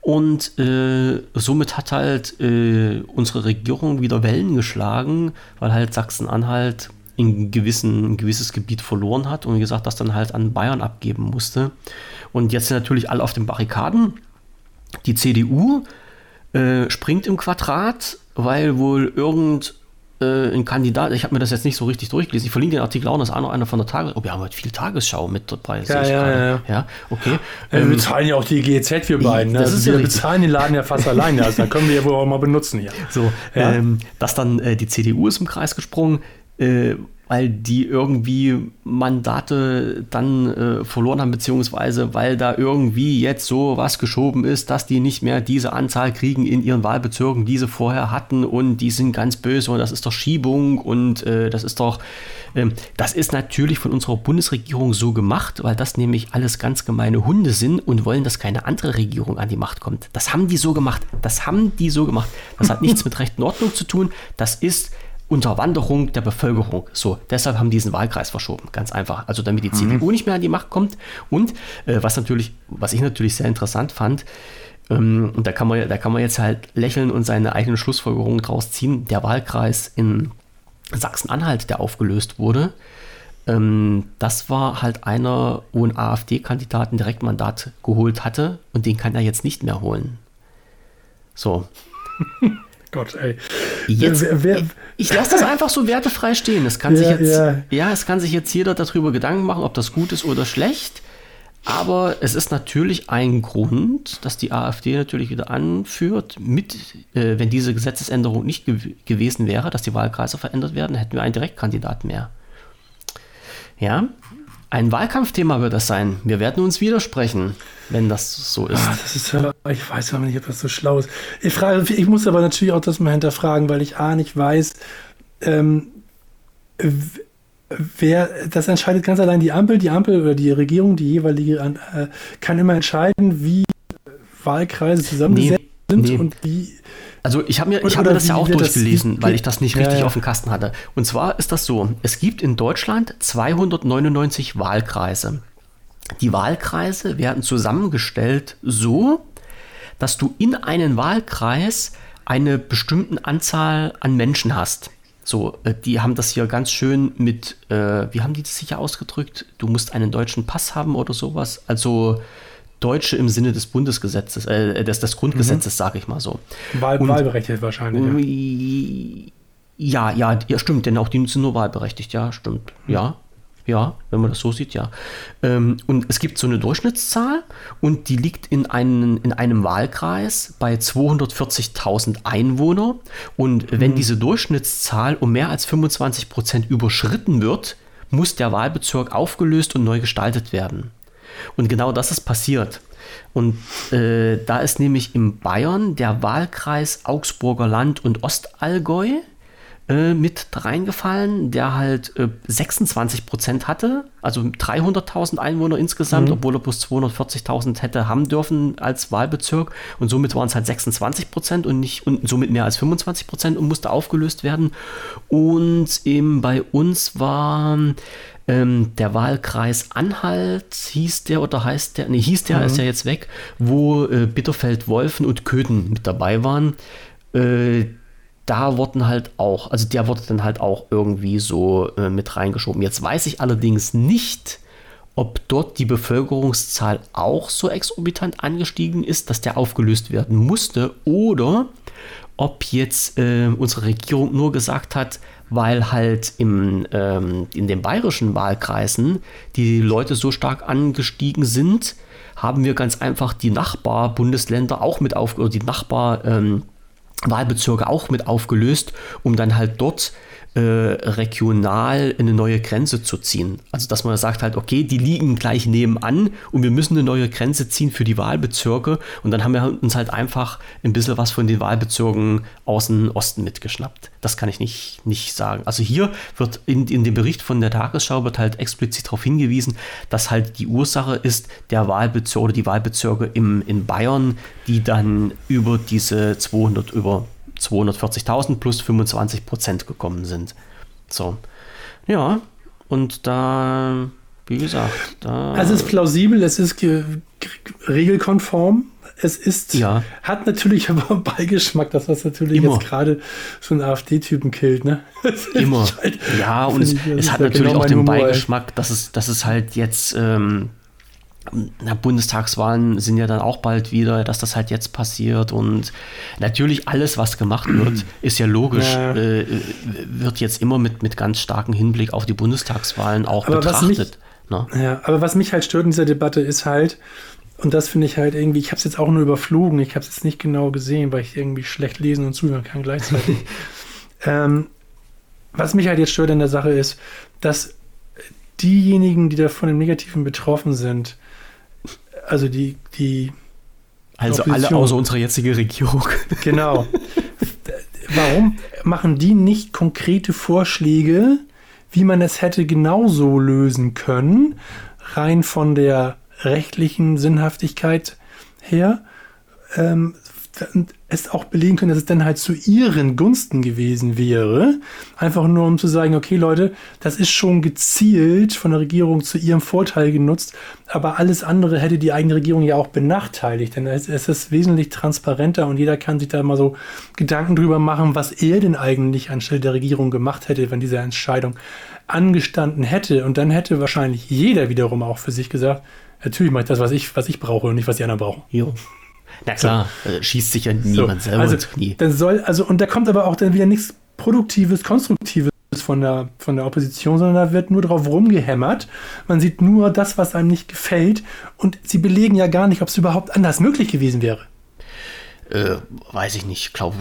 Und äh, somit hat halt äh, unsere Regierung wieder Wellen geschlagen, weil halt Sachsen-Anhalt in gewissen, ein gewisses Gebiet verloren hat und wie gesagt, das dann halt an Bayern abgeben musste. Und jetzt sind natürlich alle auf den Barrikaden die CDU äh, springt im Quadrat, weil wohl irgend äh, ein Kandidat, ich habe mir das jetzt nicht so richtig durchgelesen, ich verlinke den Artikel auch, das noch einer von der Tagesschau. Oh, wir haben heute viel Tagesschau mit dabei. Ja, ja, ja, ja. okay. Ja, wir ähm, bezahlen ja auch die GZ für beiden. Ne? Das also ist wir ja bezahlen den Laden ja fast alleine, also da können wir ja wohl auch mal benutzen hier. So, ähm, dass dann äh, die CDU ist im Kreis gesprungen, äh, weil die irgendwie Mandate dann äh, verloren haben, beziehungsweise weil da irgendwie jetzt so was geschoben ist, dass die nicht mehr diese Anzahl kriegen in ihren Wahlbezirken, die sie vorher hatten und die sind ganz böse und das ist doch Schiebung und äh, das ist doch, äh, das ist natürlich von unserer Bundesregierung so gemacht, weil das nämlich alles ganz gemeine Hunde sind und wollen, dass keine andere Regierung an die Macht kommt. Das haben die so gemacht. Das haben die so gemacht. Das hat nichts mit Recht und Ordnung zu tun. Das ist Unterwanderung der Bevölkerung. So, deshalb haben die diesen Wahlkreis verschoben. Ganz einfach. Also damit die mhm. CDU nicht mehr an die Macht kommt. Und äh, was natürlich, was ich natürlich sehr interessant fand, ähm, und da kann, man, da kann man jetzt halt lächeln und seine eigenen Schlussfolgerungen draus ziehen. Der Wahlkreis in Sachsen-Anhalt, der aufgelöst wurde, ähm, das war halt einer, wo ein AfD-Kandidat ein Direktmandat geholt hatte und den kann er jetzt nicht mehr holen. So. Gott, ey. Jetzt, wer, wer, ich lasse das einfach so wertefrei stehen. Es kann ja, sich jetzt, ja. ja, es kann sich jetzt jeder darüber Gedanken machen, ob das gut ist oder schlecht. Aber es ist natürlich ein Grund, dass die AfD natürlich wieder anführt, mit, äh, wenn diese Gesetzesänderung nicht gew gewesen wäre, dass die Wahlkreise verändert werden, hätten wir einen Direktkandidaten mehr. Ja, ein Wahlkampfthema wird das sein. Wir werden uns widersprechen, wenn das so ist. Ach, das ist ja, ich weiß aber nicht, ob das so schlau ist. Ich, frage, ich muss aber natürlich auch das mal hinterfragen, weil ich A nicht weiß, ähm, wer, das entscheidet ganz allein die Ampel, die Ampel oder die Regierung, die jeweilige, äh, kann immer entscheiden, wie Wahlkreise zusammengesetzt nee, sind nee. und wie. Also ich habe mir, ich hab mir das ja auch durchgelesen, weil ich das nicht richtig ja. auf dem Kasten hatte. Und zwar ist das so, es gibt in Deutschland 299 Wahlkreise. Die Wahlkreise werden zusammengestellt so, dass du in einen Wahlkreis eine bestimmte Anzahl an Menschen hast. So, äh, die haben das hier ganz schön mit, äh, wie haben die das sicher ausgedrückt? Du musst einen deutschen Pass haben oder sowas. Also Deutsche im Sinne des Bundesgesetzes, äh, des, des Grundgesetzes, mhm. sage ich mal so. Wahl, Und, wahlberechtigt wahrscheinlich. Ja. ja, ja, ja, stimmt, denn auch die sind nur wahlberechtigt, ja, stimmt. Mhm. Ja, ja, wenn man das so sieht, ja. Ähm, und es gibt so eine Durchschnittszahl und die liegt in, einen, in einem Wahlkreis bei 240.000 Einwohner. Und wenn mhm. diese Durchschnittszahl um mehr als 25 Prozent überschritten wird, muss der Wahlbezirk aufgelöst und neu gestaltet werden. Und genau das ist passiert. Und äh, da ist nämlich in Bayern der Wahlkreis Augsburger Land und Ostallgäu äh, mit reingefallen, der halt äh, 26 Prozent hatte, also 300.000 Einwohner insgesamt, mhm. obwohl er plus 240.000 hätte haben dürfen als Wahlbezirk und somit waren es halt 26 Prozent und nicht und somit mehr als 25 Prozent und musste aufgelöst werden. Und eben bei uns war ähm, der Wahlkreis Anhalt hieß der oder heißt der, nee, hieß der, mhm. ist ja jetzt weg, wo äh, Bitterfeld, Wolfen und Köthen mit dabei waren. Äh, da wurden halt auch, also der wurde dann halt auch irgendwie so äh, mit reingeschoben. Jetzt weiß ich allerdings nicht, ob dort die Bevölkerungszahl auch so exorbitant angestiegen ist, dass der aufgelöst werden musste oder ob jetzt äh, unsere Regierung nur gesagt hat, weil halt im, ähm, in den bayerischen Wahlkreisen die Leute so stark angestiegen sind, haben wir ganz einfach die Nachbarbundesländer auch mit auf, oder die Nachbar- ähm, auch mit aufgelöst, um dann halt dort äh, regional eine neue Grenze zu ziehen. Also dass man sagt halt, okay, die liegen gleich nebenan und wir müssen eine neue Grenze ziehen für die Wahlbezirke und dann haben wir uns halt einfach ein bisschen was von den Wahlbezirken außen Osten mitgeschnappt. Das kann ich nicht, nicht sagen. Also hier wird in, in dem Bericht von der Tagesschau wird halt explizit darauf hingewiesen, dass halt die Ursache ist der Wahlbezirk oder die Wahlbezirke im, in Bayern, die dann über diese 200, über 240.000 plus 25 Prozent gekommen sind. So, ja, und da, wie gesagt, da. Also es ist plausibel, es ist regelkonform. Es ist, ja. hat natürlich aber Beigeschmack, dass das natürlich Immer. jetzt gerade so einen AfD-Typen killt, ne? Immer. Halt, ja, und es, es hat natürlich genau auch den Humor, Beigeschmack, dass es, dass es halt jetzt, ähm, na, Bundestagswahlen sind ja dann auch bald wieder, dass das halt jetzt passiert und natürlich alles, was gemacht wird, ist ja logisch, ja. Äh, wird jetzt immer mit, mit ganz starkem Hinblick auf die Bundestagswahlen auch aber betrachtet. Mich, ne? Ja, aber was mich halt stört in dieser Debatte ist halt, und das finde ich halt irgendwie, ich habe es jetzt auch nur überflogen, ich habe es jetzt nicht genau gesehen, weil ich irgendwie schlecht lesen und zuhören kann gleichzeitig. ähm, was mich halt jetzt stört in der Sache ist, dass diejenigen, die davon im Negativen betroffen sind, also die, die also Opposition. alle außer unserer jetzigen Regierung. Genau. Warum machen die nicht konkrete Vorschläge, wie man es hätte genauso lösen können, rein von der rechtlichen Sinnhaftigkeit her? Ähm, es auch belegen können, dass es dann halt zu ihren Gunsten gewesen wäre. Einfach nur um zu sagen, okay Leute, das ist schon gezielt von der Regierung zu ihrem Vorteil genutzt, aber alles andere hätte die eigene Regierung ja auch benachteiligt, denn es, ist wesentlich transparenter und jeder kann sich da mal so Gedanken drüber machen, was er denn eigentlich anstelle der Regierung gemacht hätte, wenn diese Entscheidung angestanden hätte. Und dann hätte wahrscheinlich jeder wiederum auch für sich gesagt, natürlich mache ich das, was ich, was ich brauche und nicht, was die anderen brauchen. Jo. Na klar, so. äh, schießt sich ja niemand so, selber also, ins Knie. Dann soll, also, und da kommt aber auch dann wieder nichts Produktives, Konstruktives von der, von der Opposition, sondern da wird nur drauf rumgehämmert. Man sieht nur das, was einem nicht gefällt. Und sie belegen ja gar nicht, ob es überhaupt anders möglich gewesen wäre. Äh, weiß ich nicht. Ich glaube,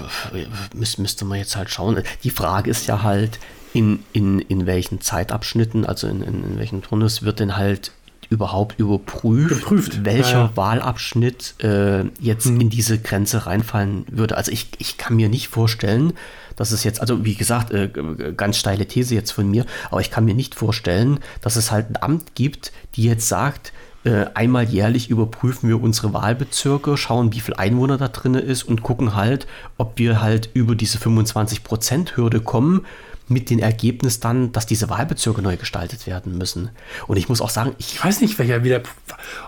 müß, müsste man jetzt halt schauen. Die Frage ist ja halt, in, in, in welchen Zeitabschnitten, also in, in, in welchen Turnus wird denn halt überhaupt überprüft, Geprüft. welcher ja, ja. Wahlabschnitt äh, jetzt hm. in diese Grenze reinfallen würde. Also ich, ich kann mir nicht vorstellen, dass es jetzt, also wie gesagt, äh, ganz steile These jetzt von mir, aber ich kann mir nicht vorstellen, dass es halt ein Amt gibt, die jetzt sagt, äh, einmal jährlich überprüfen wir unsere Wahlbezirke, schauen, wie viel Einwohner da drin ist und gucken halt, ob wir halt über diese 25%-Hürde kommen mit dem Ergebnis dann, dass diese Wahlbezirke neu gestaltet werden müssen. Und ich muss auch sagen, ich, ich weiß nicht, welcher wieder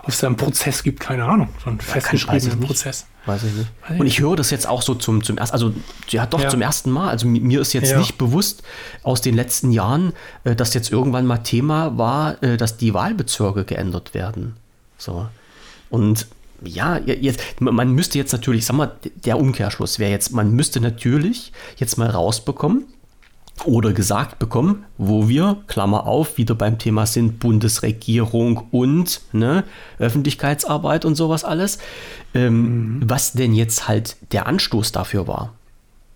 auf seinem Prozess gibt, keine Ahnung, so einen festgeschriebenen Prozess. Weiß ich nicht. Weiß und ich höre das jetzt auch so zum, zum ersten, also ja doch ja. zum ersten Mal. Also mir ist jetzt ja. nicht bewusst aus den letzten Jahren, äh, dass jetzt irgendwann mal Thema war, äh, dass die Wahlbezirke geändert werden. So. Und ja, jetzt, man müsste jetzt natürlich, sag mal, der Umkehrschluss wäre jetzt, man müsste natürlich jetzt mal rausbekommen, oder gesagt bekommen, wo wir, Klammer auf, wieder beim Thema sind Bundesregierung und ne, Öffentlichkeitsarbeit und sowas alles, ähm, mhm. was denn jetzt halt der Anstoß dafür war.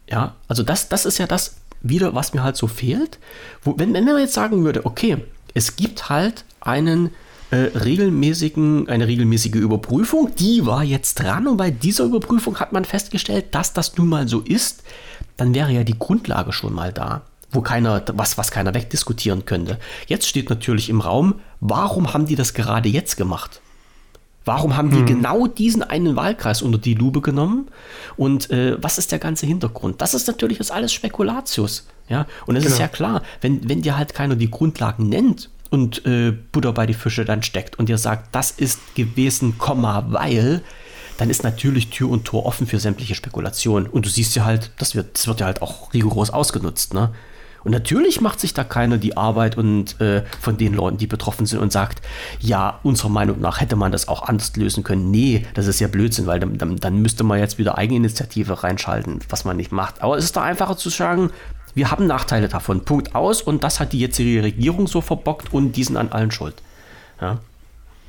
Ja, also das, das ist ja das wieder, was mir halt so fehlt. Wo, wenn, wenn man jetzt sagen würde, okay, es gibt halt einen äh, regelmäßigen, eine regelmäßige Überprüfung, die war jetzt dran und bei dieser Überprüfung hat man festgestellt, dass das nun mal so ist, dann wäre ja die Grundlage schon mal da wo keiner, was, was keiner wegdiskutieren könnte. Jetzt steht natürlich im Raum, warum haben die das gerade jetzt gemacht? Warum haben die hm. genau diesen einen Wahlkreis unter die Lupe genommen? Und äh, was ist der ganze Hintergrund? Das ist natürlich jetzt alles Spekulatius. Ja? Und es genau. ist ja klar, wenn, wenn dir halt keiner die Grundlagen nennt und äh, Butter bei die Fische dann steckt und dir sagt, das ist gewesen, Komma, weil, dann ist natürlich Tür und Tor offen für sämtliche Spekulationen. Und du siehst ja halt, das wird, das wird ja halt auch rigoros ausgenutzt. Ne? Und natürlich macht sich da keiner die Arbeit und äh, von den Leuten, die betroffen sind und sagt, ja, unserer Meinung nach hätte man das auch anders lösen können. Nee, das ist ja Blödsinn, weil dann, dann, dann müsste man jetzt wieder Eigeninitiative reinschalten, was man nicht macht. Aber es ist da einfacher zu sagen, wir haben Nachteile davon. Punkt aus. Und das hat die jetzige Regierung so verbockt und die sind an allen schuld. Ja.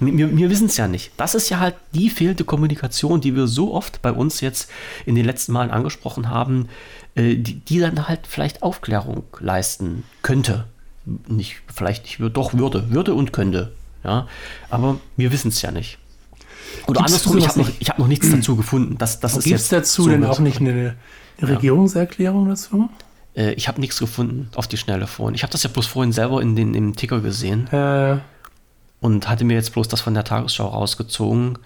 Wir, wir wissen es ja nicht. Das ist ja halt die fehlende Kommunikation, die wir so oft bei uns jetzt in den letzten Malen angesprochen haben, äh, die, die, dann halt vielleicht Aufklärung leisten könnte. Nicht, vielleicht nicht, doch würde, würde und könnte. Ja, aber wir wissen es ja nicht. Oder Gibt's andersrum, ich habe noch, hab noch nichts dazu gefunden. Das, das Gibt es dazu so denn auch nicht eine, eine Regierungserklärung dazu? Äh, ich habe nichts gefunden auf die Schnelle vorhin. Ich habe das ja bloß vorhin selber in den, im Ticker gesehen. Äh, und hatte mir jetzt bloß das von der Tagesschau rausgezogen.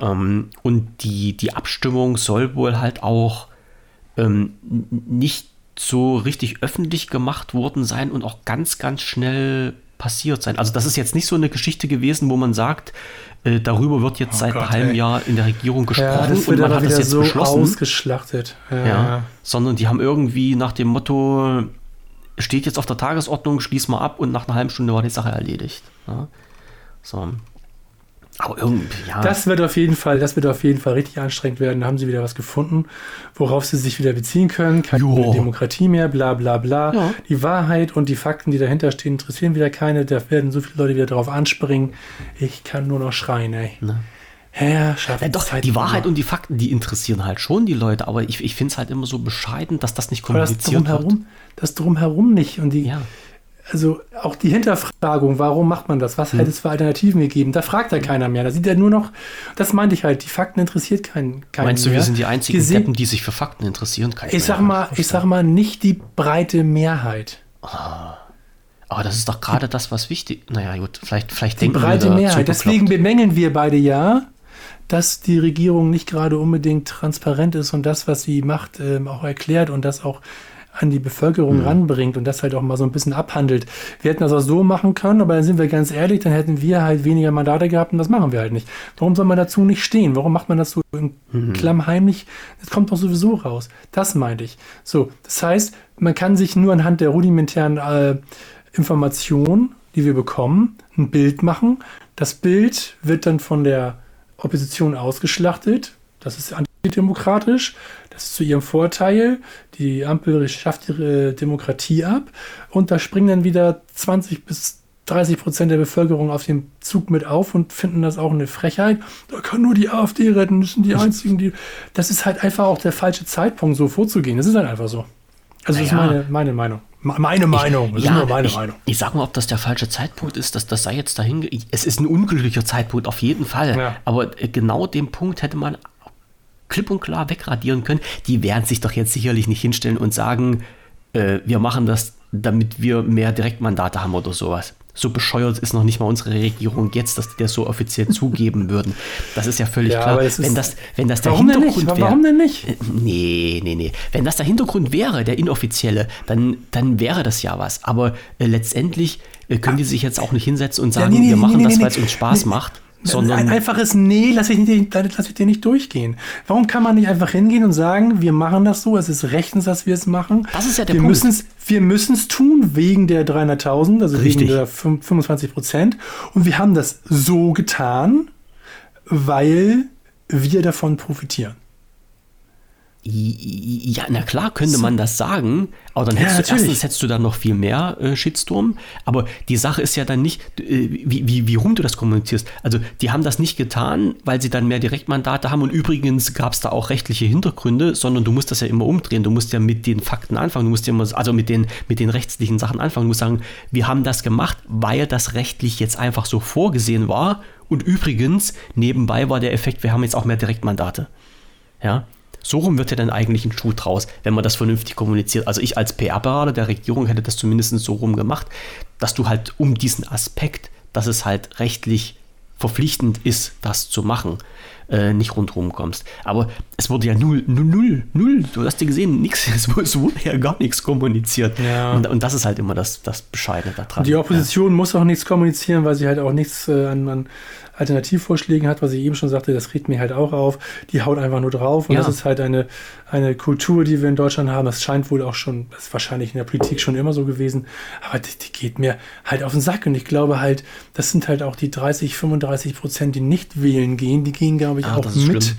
Ähm, und die, die Abstimmung soll wohl halt auch ähm, nicht so richtig öffentlich gemacht worden sein und auch ganz, ganz schnell passiert sein. Also das ist jetzt nicht so eine Geschichte gewesen, wo man sagt, äh, darüber wird jetzt oh seit Gott, einem halben. Jahr in der Regierung gesprochen ja, und man hat das jetzt so beschlossen. ausgeschlachtet. Ja. ja. sondern die haben irgendwie nach dem Motto, steht jetzt auf der Tagesordnung, schließ mal ab und nach einer halben Stunde war die Sache erledigt. Ja. So. Aber irgendwie, ja. Das wird auf jeden Fall, das wird auf jeden Fall richtig anstrengend werden. Da haben sie wieder was gefunden, worauf sie sich wieder beziehen können. Keine Demokratie mehr, bla bla bla. Ja. Die Wahrheit und die Fakten, die dahinter stehen, interessieren wieder keine. Da werden so viele Leute wieder drauf anspringen. Ich kann nur noch schreien, ey. Ne? Herrschaft. Ja, doch, die Wahrheit und die Fakten, die interessieren halt schon die Leute, aber ich, ich finde es halt immer so bescheiden, dass das nicht kommuniziert aber das drumherum, wird. Das drumherum nicht. Und die, ja also auch die Hinterfragung, warum macht man das? Was hm. hätte es für Alternativen gegeben? Da fragt ja keiner mehr. Da sieht er nur noch, das meinte ich halt, die Fakten interessiert keinen, keinen Meinst du, mehr. wir sind die einzigen Gesehen, Deppen, die sich für Fakten interessieren? Kann ich, ich sag mal, ich sag mal, nicht die breite Mehrheit. Ah. Aber das ist doch gerade das, was wichtig. Naja, gut, vielleicht, vielleicht die denken breite wir Mehrheit. Deswegen bemängeln wir beide ja, dass die Regierung nicht gerade unbedingt transparent ist und das, was sie macht, ähm, auch erklärt und das auch an die Bevölkerung mhm. ranbringt und das halt auch mal so ein bisschen abhandelt. Wir hätten das auch so machen können, aber dann sind wir ganz ehrlich, dann hätten wir halt weniger Mandate gehabt und das machen wir halt nicht. Warum soll man dazu nicht stehen? Warum macht man das so mhm. klammheimlich? Das kommt doch sowieso raus. Das meinte ich. So, das heißt, man kann sich nur anhand der rudimentären äh, Informationen, die wir bekommen, ein Bild machen. Das Bild wird dann von der Opposition ausgeschlachtet. Das ist antidemokratisch. Das ist zu ihrem Vorteil. Die Ampel schafft ihre Demokratie ab. Und da springen dann wieder 20 bis 30 Prozent der Bevölkerung auf den Zug mit auf und finden das auch eine Frechheit. Da kann nur die AfD retten, das sind die einzigen, die. Das ist halt einfach auch der falsche Zeitpunkt, so vorzugehen. Das ist halt einfach so. Also, naja. das ist meine, meine Meinung. Meine Meinung. Das ja, ist nur meine ich, Meinung. Ich sag mal, ob das der falsche Zeitpunkt ist, dass das sei jetzt dahin. Es ist ein unglücklicher Zeitpunkt, auf jeden Fall. Ja. Aber genau den Punkt hätte man klipp und klar wegradieren können. Die werden sich doch jetzt sicherlich nicht hinstellen und sagen, äh, wir machen das, damit wir mehr Direktmandate haben oder sowas. So bescheuert ist noch nicht mal unsere Regierung jetzt, dass die das so offiziell zugeben würden. Das ist ja völlig ja, klar. Wenn, das, wenn das der warum Hintergrund wäre. Warum denn nicht? Äh, nee, nee, nee. Wenn das der Hintergrund wäre, der inoffizielle, dann, dann wäre das ja was. Aber äh, letztendlich äh, können die sich jetzt auch nicht hinsetzen und sagen, ja, nee, nee, wir machen nee, das, weil es uns Spaß macht. Sondern ein einfaches Nee, lass ich, nicht, lass ich dir nicht durchgehen. Warum kann man nicht einfach hingehen und sagen, wir machen das so, es ist rechtens, dass wir es machen. Das ist ja der wir Punkt. Müssen's, wir müssen es tun wegen der 300.000, also Richtig. wegen der 25 Prozent. Und wir haben das so getan, weil wir davon profitieren. Ja, na klar könnte man das sagen, aber dann hättest ja, du erstens hättest du dann noch viel mehr äh, Shitstorm. Aber die Sache ist ja dann nicht, äh, wie, wie, wie rum du das kommunizierst. Also die haben das nicht getan, weil sie dann mehr Direktmandate haben und übrigens gab es da auch rechtliche Hintergründe, sondern du musst das ja immer umdrehen. Du musst ja mit den Fakten anfangen, du musst ja immer, also mit den, mit den rechtlichen Sachen anfangen. Du musst sagen, wir haben das gemacht, weil das rechtlich jetzt einfach so vorgesehen war. Und übrigens, nebenbei war der Effekt, wir haben jetzt auch mehr Direktmandate. Ja, so rum wird ja dann eigentlich ein Schuh draus, wenn man das vernünftig kommuniziert. Also ich als PR-Berater der Regierung hätte das zumindest so rum gemacht, dass du halt um diesen Aspekt, dass es halt rechtlich verpflichtend ist, das zu machen, äh, nicht rundherum kommst. Aber es wurde ja null, null, null, null. Du hast ja gesehen, nichts, es wurde ja gar nichts kommuniziert. Ja. Und, und, das ist halt immer das, das Bescheidene daran. Die Opposition ja. muss auch nichts kommunizieren, weil sie halt auch nichts äh, an, an Alternativvorschlägen hat, was ich eben schon sagte, das regt mir halt auch auf. Die haut einfach nur drauf. Und ja. das ist halt eine, eine Kultur, die wir in Deutschland haben. Das scheint wohl auch schon, das ist wahrscheinlich in der Politik schon immer so gewesen. Aber die, die geht mir halt auf den Sack. Und ich glaube halt, das sind halt auch die 30, 35 Prozent, die nicht wählen gehen. Die gehen, glaube ich, ah, auch mit. Schlimm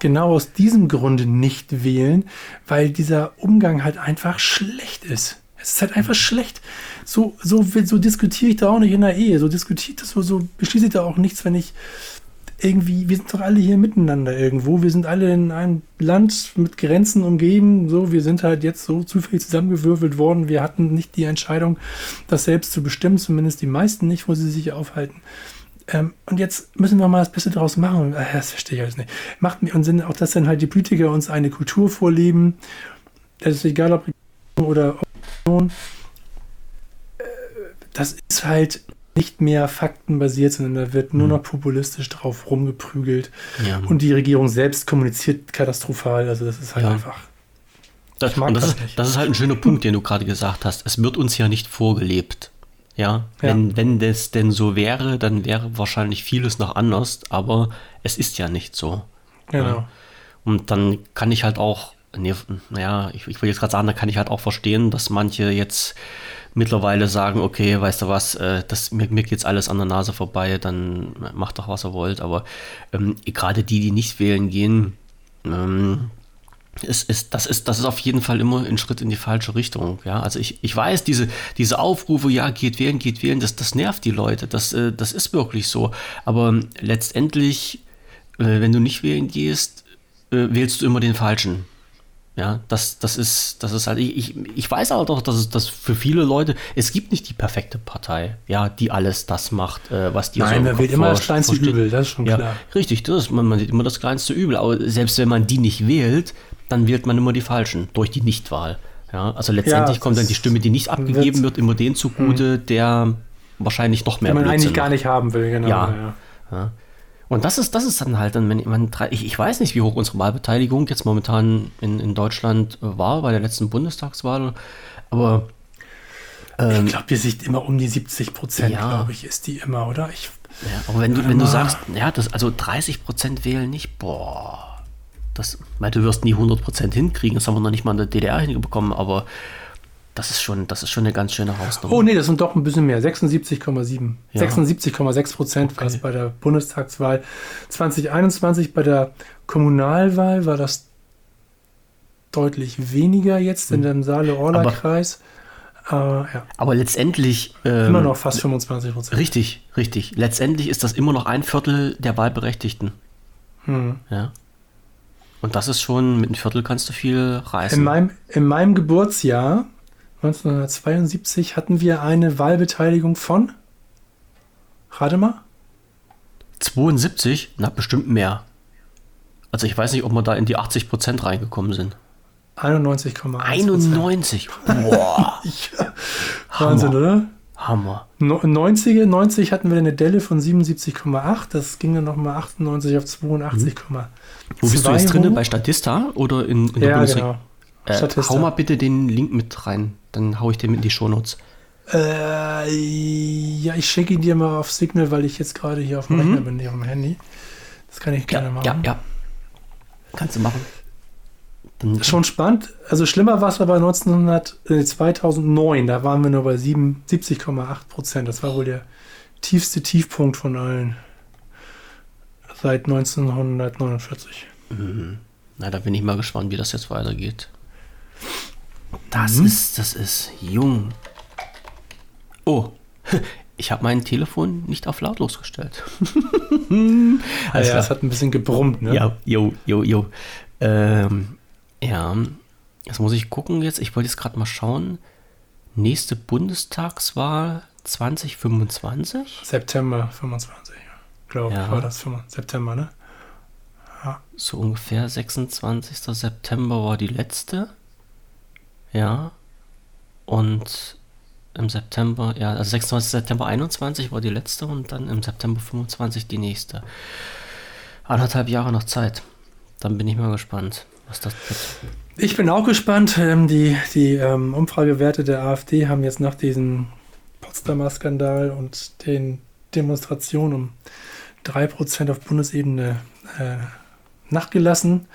genau aus diesem Grunde nicht wählen, weil dieser Umgang halt einfach schlecht ist. Es ist halt einfach schlecht. So, so, so diskutiere ich da auch nicht in der Ehe. So diskutiert das, so, so beschließe ich da auch nichts, wenn ich irgendwie, wir sind doch alle hier miteinander irgendwo. Wir sind alle in einem Land mit Grenzen umgeben. So, wir sind halt jetzt so zufällig zusammengewürfelt worden. Wir hatten nicht die Entscheidung, das selbst zu bestimmen, zumindest die meisten nicht, wo sie sich aufhalten. Ähm, und jetzt müssen wir mal das Beste daraus machen. Äh, das verstehe ich alles nicht. Macht mir Sinn, auch dass dann halt die Politiker uns eine Kultur vorleben. Das ist egal, ob oder äh, das ist halt nicht mehr faktenbasiert, sondern da wird nur hm. noch populistisch drauf rumgeprügelt. Ja. Und die Regierung selbst kommuniziert katastrophal. Also das ist halt ja. einfach. Das, das, das, ist, das, ist, halt ein schöner Punkt, den du gerade gesagt hast. Es wird uns ja nicht vorgelebt. Ja, wenn, ja. wenn das denn so wäre, dann wäre wahrscheinlich vieles noch anders, aber es ist ja nicht so. Genau. Ja. Und dann kann ich halt auch nee, naja, ich, ich will jetzt gerade sagen, da kann ich halt auch verstehen, dass manche jetzt mittlerweile sagen, okay, weißt du was, äh, das, mir, mir geht's alles an der Nase vorbei, dann macht doch, was ihr wollt. Aber ähm, gerade die, die nicht wählen gehen, ähm, ist, ist, das, ist, das ist auf jeden Fall immer ein Schritt in die falsche Richtung. Ja? Also ich, ich weiß, diese, diese Aufrufe, ja, geht wählen, geht wählen, das, das nervt die Leute. Das, äh, das ist wirklich so. Aber letztendlich, äh, wenn du nicht wählen gehst, äh, wählst du immer den Falschen. Ja, das, das ist, das ist halt, ich, ich weiß aber doch, dass es das für viele Leute, es gibt nicht die perfekte Partei, ja, die alles das macht, äh, was die Nein, so man wählt immer das kleinste. Übel, das ist schon ja, klar. Richtig, das man, man sieht immer das kleinste Übel, aber selbst wenn man die nicht wählt, dann wählt man immer die Falschen durch die Nichtwahl. Ja, also letztendlich ja, kommt dann die Stimme, die nicht abgegeben wird, immer den zugute, hm. der wahrscheinlich noch mehr Den man Blödsinn eigentlich gar nicht haben will, genau. Ja. ja. Und das ist, das ist dann halt dann, wenn man ich, ich weiß nicht, wie hoch unsere Wahlbeteiligung jetzt momentan in, in Deutschland war bei der letzten Bundestagswahl, aber ich glaube, die sieht immer um die 70 Prozent, Ja. glaube ich, ist die immer, oder? Ich, Ja, aber wenn du, wenn du sagst, ja, das, also 30% wählen nicht, boah, das, weil du wirst nie 100% hinkriegen, das haben wir noch nicht mal in der DDR hinbekommen, aber das ist schon, das ist schon eine ganz schöne Hausnummer. oh nee, das sind doch ein bisschen mehr. 76,7. Ja. 76,6 Prozent war es Okay. bei der Bundestagswahl 2021. Bei der Kommunalwahl war das deutlich weniger jetzt in dem Saale-Orla-Kreis. Äh, ja, Aber letztendlich. Ähm, immer noch fast 25 Prozent. Richtig, richtig. Letztendlich ist das immer noch ein Viertel der Wahlberechtigten. Hm. Ja. Und das ist schon, mit einem Viertel kannst du viel reißen. In meinem, in meinem Geburtsjahr 1972 hatten wir eine Wahlbeteiligung von, rate mal, 72? Na, bestimmt mehr. Also ich weiß nicht, ob wir da in die 80% reingekommen sind. 91,1 91. Boah. Wahnsinn, oder? Hammer. No- 90, 90 hatten wir eine Delle von 77,8. Das ging dann nochmal 98 auf 82,2. Wo bist du jetzt drin? Bei Statista oder in, in der Ja, Bundesregierung? genau. Äh, hau mal bitte den Link mit rein. Dann hau ich den mit in die Shownotes. Äh, ja, ich schicke ihn dir mal auf Signal, weil ich jetzt gerade hier auf dem Rechner bin, nicht auf dem Handy. Das kann ich gerne machen. Ja, ja. Kannst du machen. Dann, Schon spannend. Also schlimmer war es aber 1900, äh, 2009. Da waren wir nur bei 7 70,8 Prozent. Das war wohl der tiefste Tiefpunkt von allen seit 1949. na, da bin ich mal gespannt, wie das jetzt weitergeht. Das Mhm. ist, das ist jung. Oh, ich habe mein Telefon nicht auf lautlos gestellt. Alles ja, es hat ein bisschen gebrummt, ne? Ja, jo, jo, jo. Ähm, ja, jetzt muss ich gucken jetzt. Ich wollte jetzt gerade mal schauen. Nächste Bundestagswahl 2025? September 25, glaube Ja. ich, war das 5. September, ne? So ungefähr 26. September war die letzte. Ja. Und im September, ja, also 26. September 21 war die letzte und dann im September 25 die nächste. Anderthalb Jahre noch Zeit. Dann bin ich mal gespannt, was das wird. Ich bin auch gespannt. Ähm, die die ähm, Umfragewerte der AfD haben jetzt nach diesem Potsdamer Skandal und den Demonstrationen um 3% auf Bundesebene äh, nachgelassen.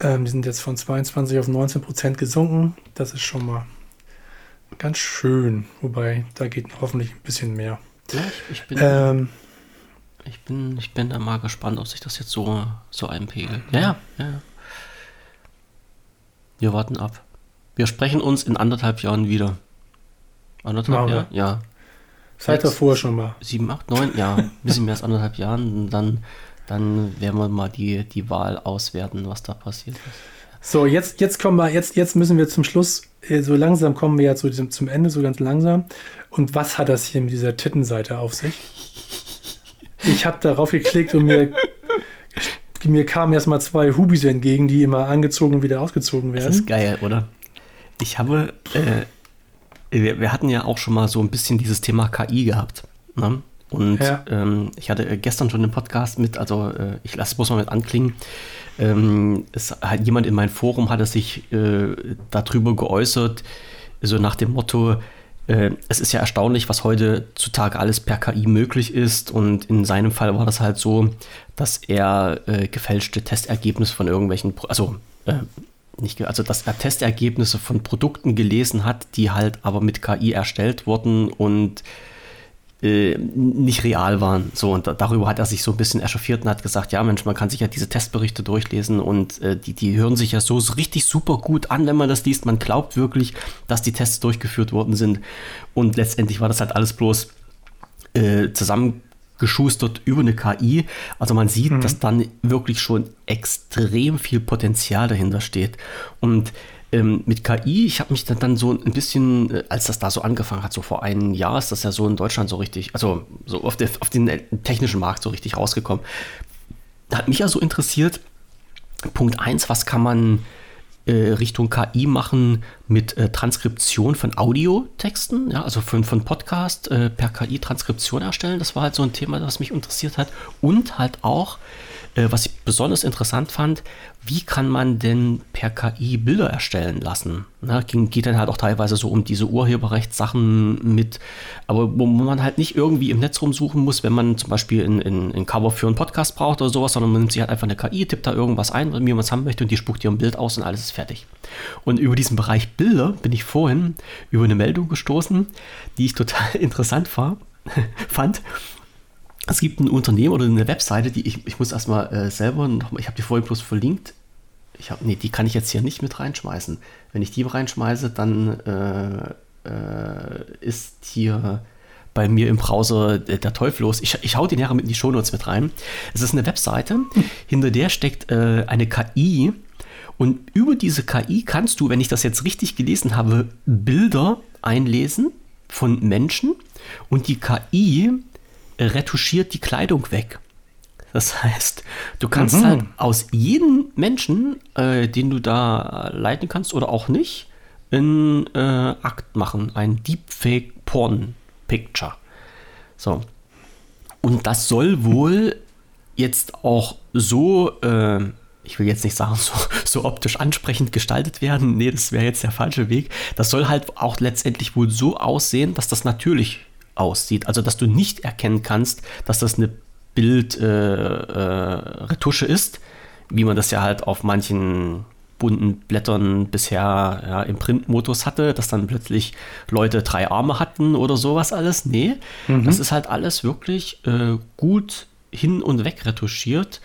Ähm, die sind jetzt von 22 auf 19% gesunken. Das ist schon mal ganz schön. Wobei, da geht hoffentlich ein bisschen mehr. Ja, ich, ich bin. Ähm, Ich bin, ich bin da mal gespannt, ob sich das jetzt so, so einpegelt. Ja, ja, ja. Wir warten ab. Wir sprechen uns in anderthalb Jahren wieder. Anderthalb. Jahre? Ja. Sechs. davor schon mal. Sieben, acht, neun? Ja, ein bisschen mehr als anderthalb Jahren. Dann, dann werden wir mal die, die Wahl auswerten, was da passiert ist. So, jetzt, jetzt kommen wir, jetzt, jetzt müssen wir zum Schluss, äh, so langsam kommen wir ja zu diesem, zum Ende, so ganz langsam. Und was hat das hier mit dieser Tittenseite auf sich? Ich habe darauf geklickt und mir, mir kamen erstmal zwei Hubis entgegen, die immer angezogen und wieder ausgezogen Das werden. ist geil, oder? Ich habe, äh, wir, wir hatten ja auch schon mal so ein bisschen dieses Thema KI gehabt. Ne? Und Ja. ähm, ich hatte äh, gestern schon einen Podcast mit, also äh, ich lasse es bloß mal mit anklingen. Ähm, es hat jemand in meinem Forum hatte sich äh, darüber geäußert, so nach dem Motto, äh, es ist ja erstaunlich, was heutzutage alles per KI möglich ist. Und in seinem Fall war das halt so, dass er äh, gefälschte Testergebnisse von irgendwelchen, also nicht, also dass er Testergebnisse von Produkten gelesen hat, die halt aber mit KI erstellt wurden und äh, nicht real waren. So, und da, darüber hat er sich so ein bisschen echauffiert und hat gesagt, ja Mensch, man kann sich ja diese Testberichte durchlesen und äh, die, die hören sich ja so richtig super gut an, wenn man das liest. Man glaubt wirklich, dass die Tests durchgeführt worden sind. Und letztendlich war das halt alles bloß äh, zusammengeschustert über eine KI. Also man sieht, dass dann wirklich schon extrem viel Potenzial dahinter steht. Und ähm, mit KI, ich habe mich dann, dann so ein bisschen, äh, als das da so angefangen hat, so vor einem Jahr ist das ja so in Deutschland so richtig, also so auf, der, auf den äh, technischen Markt so richtig rausgekommen. Da hat mich ja so interessiert, Punkt 1, was kann man Richtung KI machen mit äh, Transkription von Audiotexten, ja, also von, von Podcast äh, per KI Transkription erstellen. Das war halt so ein Thema, das mich interessiert hat. Und halt auch äh, was ich besonders interessant fand, wie kann man denn per KI Bilder erstellen lassen? Na, geht dann halt auch teilweise so um diese Urheberrechtssachen mit, aber wo man halt nicht irgendwie im Netz rumsuchen muss, wenn man zum Beispiel ein Cover für einen Podcast braucht oder sowas, sondern man nimmt sich halt einfach eine KI, tippt da irgendwas ein, wie man es haben möchte und die spuckt dir ein Bild aus und alles ist fertig. Und über diesen Bereich Bilder bin ich vorhin über eine Meldung gestoßen, die ich total interessant war, fand es gibt ein Unternehmen oder eine Webseite, die ich, ich muss erstmal äh, selber noch mal, ich habe die vorhin bloß verlinkt. Ich hab, nee, die kann ich jetzt hier nicht mit reinschmeißen. Wenn ich die reinschmeiße, dann äh, äh, ist hier bei mir im Browser der, der Teufel los. Ich, ich hau die nachher mit in die Shownotes mit rein. Es ist eine Webseite, hm. hinter der steckt äh, eine KI. Und über diese KI kannst du, wenn ich das jetzt richtig gelesen habe, Bilder einlesen von Menschen. Und die KI retuschiert die Kleidung weg. Das heißt, du kannst mhm. halt aus jedem Menschen, äh, den du da leiten kannst oder auch nicht, einen äh, Akt machen, ein Deepfake Porn Picture. So. Und das soll wohl jetzt auch so, äh, ich will jetzt nicht sagen, so, so optisch ansprechend gestaltet werden. Nee, das wäre jetzt der falsche Weg. Das soll halt auch letztendlich wohl so aussehen, dass das natürlich aussieht. Also, dass du nicht erkennen kannst, dass das eine Bildretusche äh, äh, ist, wie man das ja halt auf manchen bunten Blättern bisher ja, im Printmodus hatte, dass dann plötzlich Leute drei Arme hatten oder sowas alles. Nee, mhm. das ist halt alles wirklich äh, gut hin und weg retuschiert.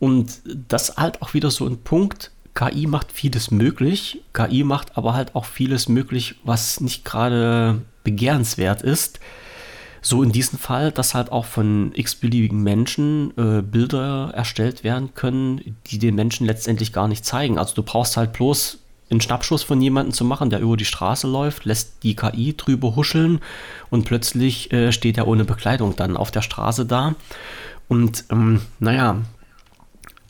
Und das halt auch wieder so ein Punkt, KI macht vieles möglich, KI macht aber halt auch vieles möglich, was nicht gerade begehrenswert ist. So in diesem Fall, dass halt auch von x-beliebigen Menschen äh, Bilder erstellt werden können, die den Menschen letztendlich gar nicht zeigen. Also du brauchst halt bloß einen Schnappschuss von jemandem zu machen, der über die Straße läuft, lässt die KI drüber huscheln und plötzlich äh, steht er ohne Bekleidung dann auf der Straße da. Und ähm, naja,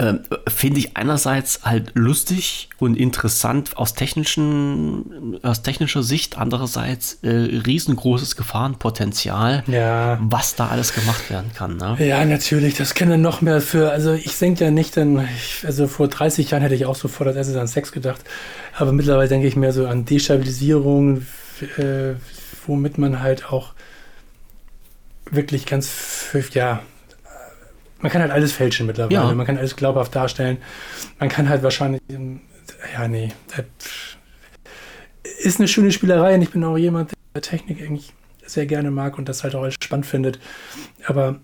ähm, finde ich einerseits halt lustig und interessant aus, technischen, aus technischer Sicht, andererseits äh, riesengroßes Gefahrenpotenzial, ja. was da alles gemacht werden kann. Ne? Ja, natürlich, das kenne noch mehr für, also ich denke ja nicht, denn ich, also vor 30 Jahren hätte ich auch sofort als erstes an Sex gedacht, aber mittlerweile denke ich mehr so an Destabilisierung, äh, womit man halt auch wirklich ganz, ja, man kann halt alles fälschen mittlerweile. Ja. Man kann alles glaubhaft darstellen. Man kann halt wahrscheinlich, ja, nee, ist eine schöne Spielerei und ich bin auch jemand, der Technik eigentlich sehr gerne mag und das halt auch spannend findet. Aber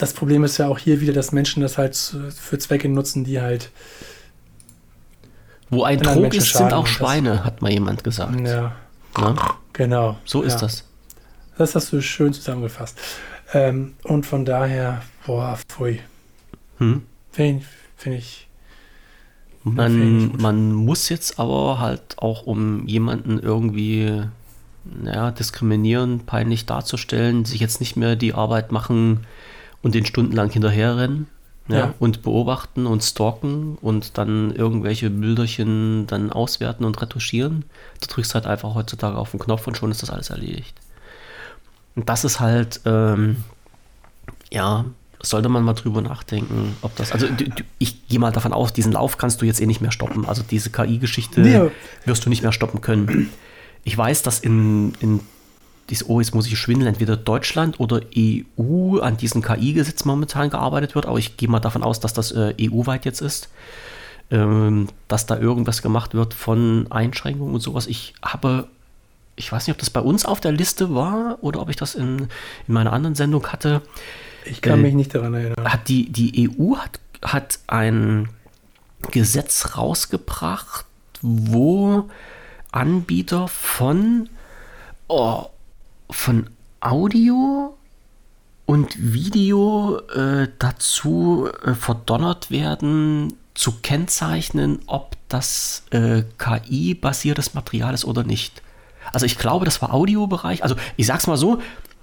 das Problem ist ja auch hier wieder, dass Menschen das halt für Zwecke nutzen, die halt. Wo ein Trog ist, sind auch Schweine, hat mal jemand gesagt. Ja. Na? Genau. So ist ja. das. Das hast du schön zusammengefasst. Ähm, und von daher, boah, pfui. Hm? Finde find ich. Man, man muss jetzt aber halt auch, um jemanden irgendwie naja, diskriminieren, peinlich darzustellen, sich jetzt nicht mehr die Arbeit machen und den stundenlang hinterherrennen. Ja, ja. und beobachten und stalken und dann irgendwelche Bilderchen dann auswerten und retuschieren. Du drückst halt einfach heutzutage auf den Knopf und schon ist das alles erledigt. Und das ist halt, ähm, ja, sollte man mal drüber nachdenken, ob das, also du, du, ich gehe mal davon aus, diesen Lauf kannst du jetzt eh nicht mehr stoppen. Also diese KI-Geschichte nee. wirst du nicht mehr stoppen können. Ich weiß, dass in, in dieses, oh, jetzt muss ich schwindeln, entweder Deutschland oder EU an diesem KI-Gesetz momentan gearbeitet wird, aber ich gehe mal davon aus, dass das äh, EU-weit jetzt ist, ähm, dass da irgendwas gemacht wird von Einschränkungen und sowas. Ich habe ich weiß nicht, ob das bei uns auf der Liste war oder ob ich das in, in meiner anderen Sendung hatte. Ich kann äh, mich nicht daran erinnern. Hat die, die EU hat, hat ein Gesetz rausgebracht, wo Anbieter von, oh, von Audio und Video äh, dazu äh, verdonnert werden, zu kennzeichnen, ob das äh, KI-basiertes Material ist oder nicht. Also ich glaube, das war Audiobereich. Also ich sag's mal so,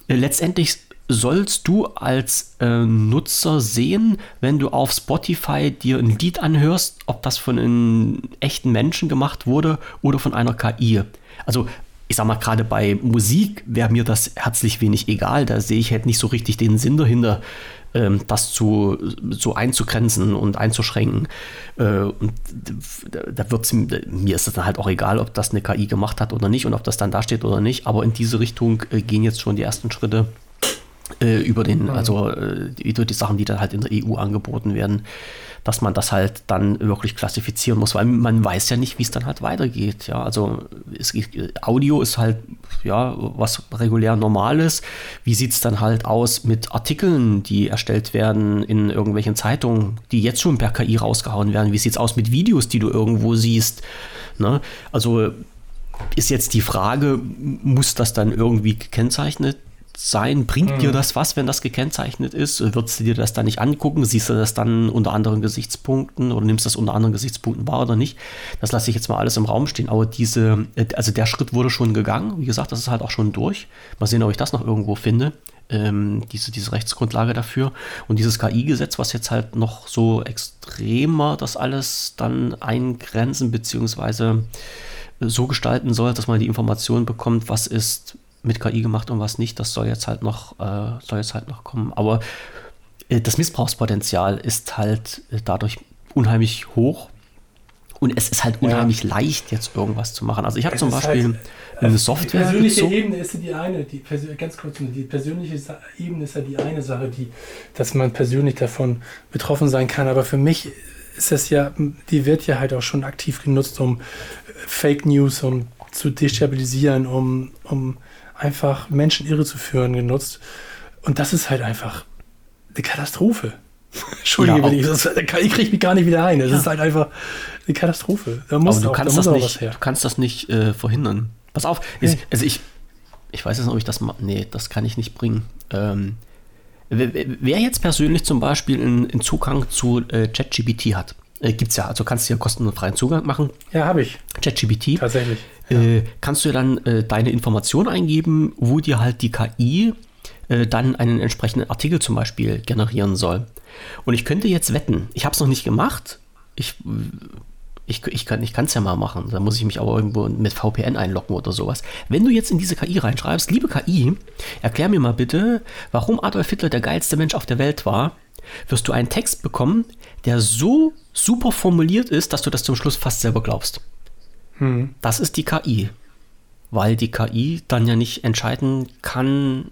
äh, letztendlich sollst du als äh, Nutzer sehen, wenn du auf Spotify dir ein Lied anhörst, ob das von einem echten Menschen gemacht wurde oder von einer KI? Also ich sag mal, gerade bei Musik wäre mir das herzlich wenig egal. Da sehe ich halt nicht so richtig den Sinn dahinter, ähm, das zu, so einzugrenzen und einzuschränken. Äh, und da wird's, mir ist es dann halt auch egal, ob das eine KI gemacht hat oder nicht und ob das dann da steht oder nicht. Aber in diese Richtung äh, gehen jetzt schon die ersten Schritte äh, über den, mhm. also äh, über die Sachen, die dann halt in der EU angeboten werden dass man das halt dann wirklich klassifizieren muss, weil man weiß ja nicht, wie es dann halt weitergeht. Ja, also es, Audio ist halt ja was regulär Normales. Wie sieht es dann halt aus mit Artikeln, die erstellt werden in irgendwelchen Zeitungen, die jetzt schon per KI rausgehauen werden? Wie sieht es aus mit Videos, die du irgendwo siehst? Ne? Also ist jetzt die Frage, muss das dann irgendwie gekennzeichnet sein? Bringt mhm. dir das was, wenn das gekennzeichnet ist? Würdest du dir das dann nicht angucken? Siehst du das dann unter anderen Gesichtspunkten oder nimmst das unter anderen Gesichtspunkten wahr oder nicht? Das lasse ich jetzt mal alles im Raum stehen. Aber diese, äh, also der Schritt wurde schon gegangen. Wie gesagt, das ist halt auch schon durch. Mal sehen, ob ich das noch irgendwo finde. Ähm, diese, diese Rechtsgrundlage dafür. Und dieses KI-Gesetz, was jetzt halt noch so extremer das alles dann eingrenzen beziehungsweise so gestalten soll, dass man die Information bekommt, was ist mit KI gemacht und was nicht, das soll jetzt halt noch, äh, soll jetzt halt noch kommen. Aber äh, das Missbrauchspotenzial ist halt äh, dadurch unheimlich hoch. Und es ist halt unheimlich ja. leicht, jetzt irgendwas zu machen. Also ich habe zum Beispiel halt, eine Software. Die persönliche gezogen. Ebene ist ja die eine, die ganz kurz, die persönliche Ebene ist ja die eine Sache, die, dass man persönlich davon betroffen sein kann. Aber für mich ist das ja, die wird ja halt auch schon aktiv genutzt, um Fake News, um zu destabilisieren, um, um einfach Menschen irre zu führen genutzt. Und das ist halt einfach eine Katastrophe. Entschuldige, ja, ich, das, ich kriege mich gar nicht wieder ein. Das ja. ist halt einfach eine Katastrophe. Da muss Aber du, auch, kannst da das nicht, du kannst das nicht äh, verhindern. Pass auf, nee. also ich, ich weiß jetzt nicht, ob ich das mal. Nee, das kann ich nicht bringen. Ähm, wer jetzt persönlich zum Beispiel einen Zugang zu äh, ChatGPT hat, äh, gibt es ja, also kannst du ja kostenfreien Zugang machen. Ja, habe ich. ChatGPT. Tatsächlich. Äh, kannst du dann äh, deine Information eingeben, wo dir halt die KI äh, dann einen entsprechenden Artikel zum Beispiel generieren soll. Und ich könnte jetzt wetten, ich habe es noch nicht gemacht, ich, ich, ich kann es ja mal machen, da muss ich mich aber irgendwo mit VPN einloggen oder sowas. Wenn du jetzt in diese KI reinschreibst, liebe KI, erklär mir mal bitte, warum Adolf Hitler der geilste Mensch auf der Welt war, wirst du einen Text bekommen, der so super formuliert ist, dass du das zum Schluss fast selber glaubst. Hm. Das ist die KI. Weil die KI dann ja nicht entscheiden kann,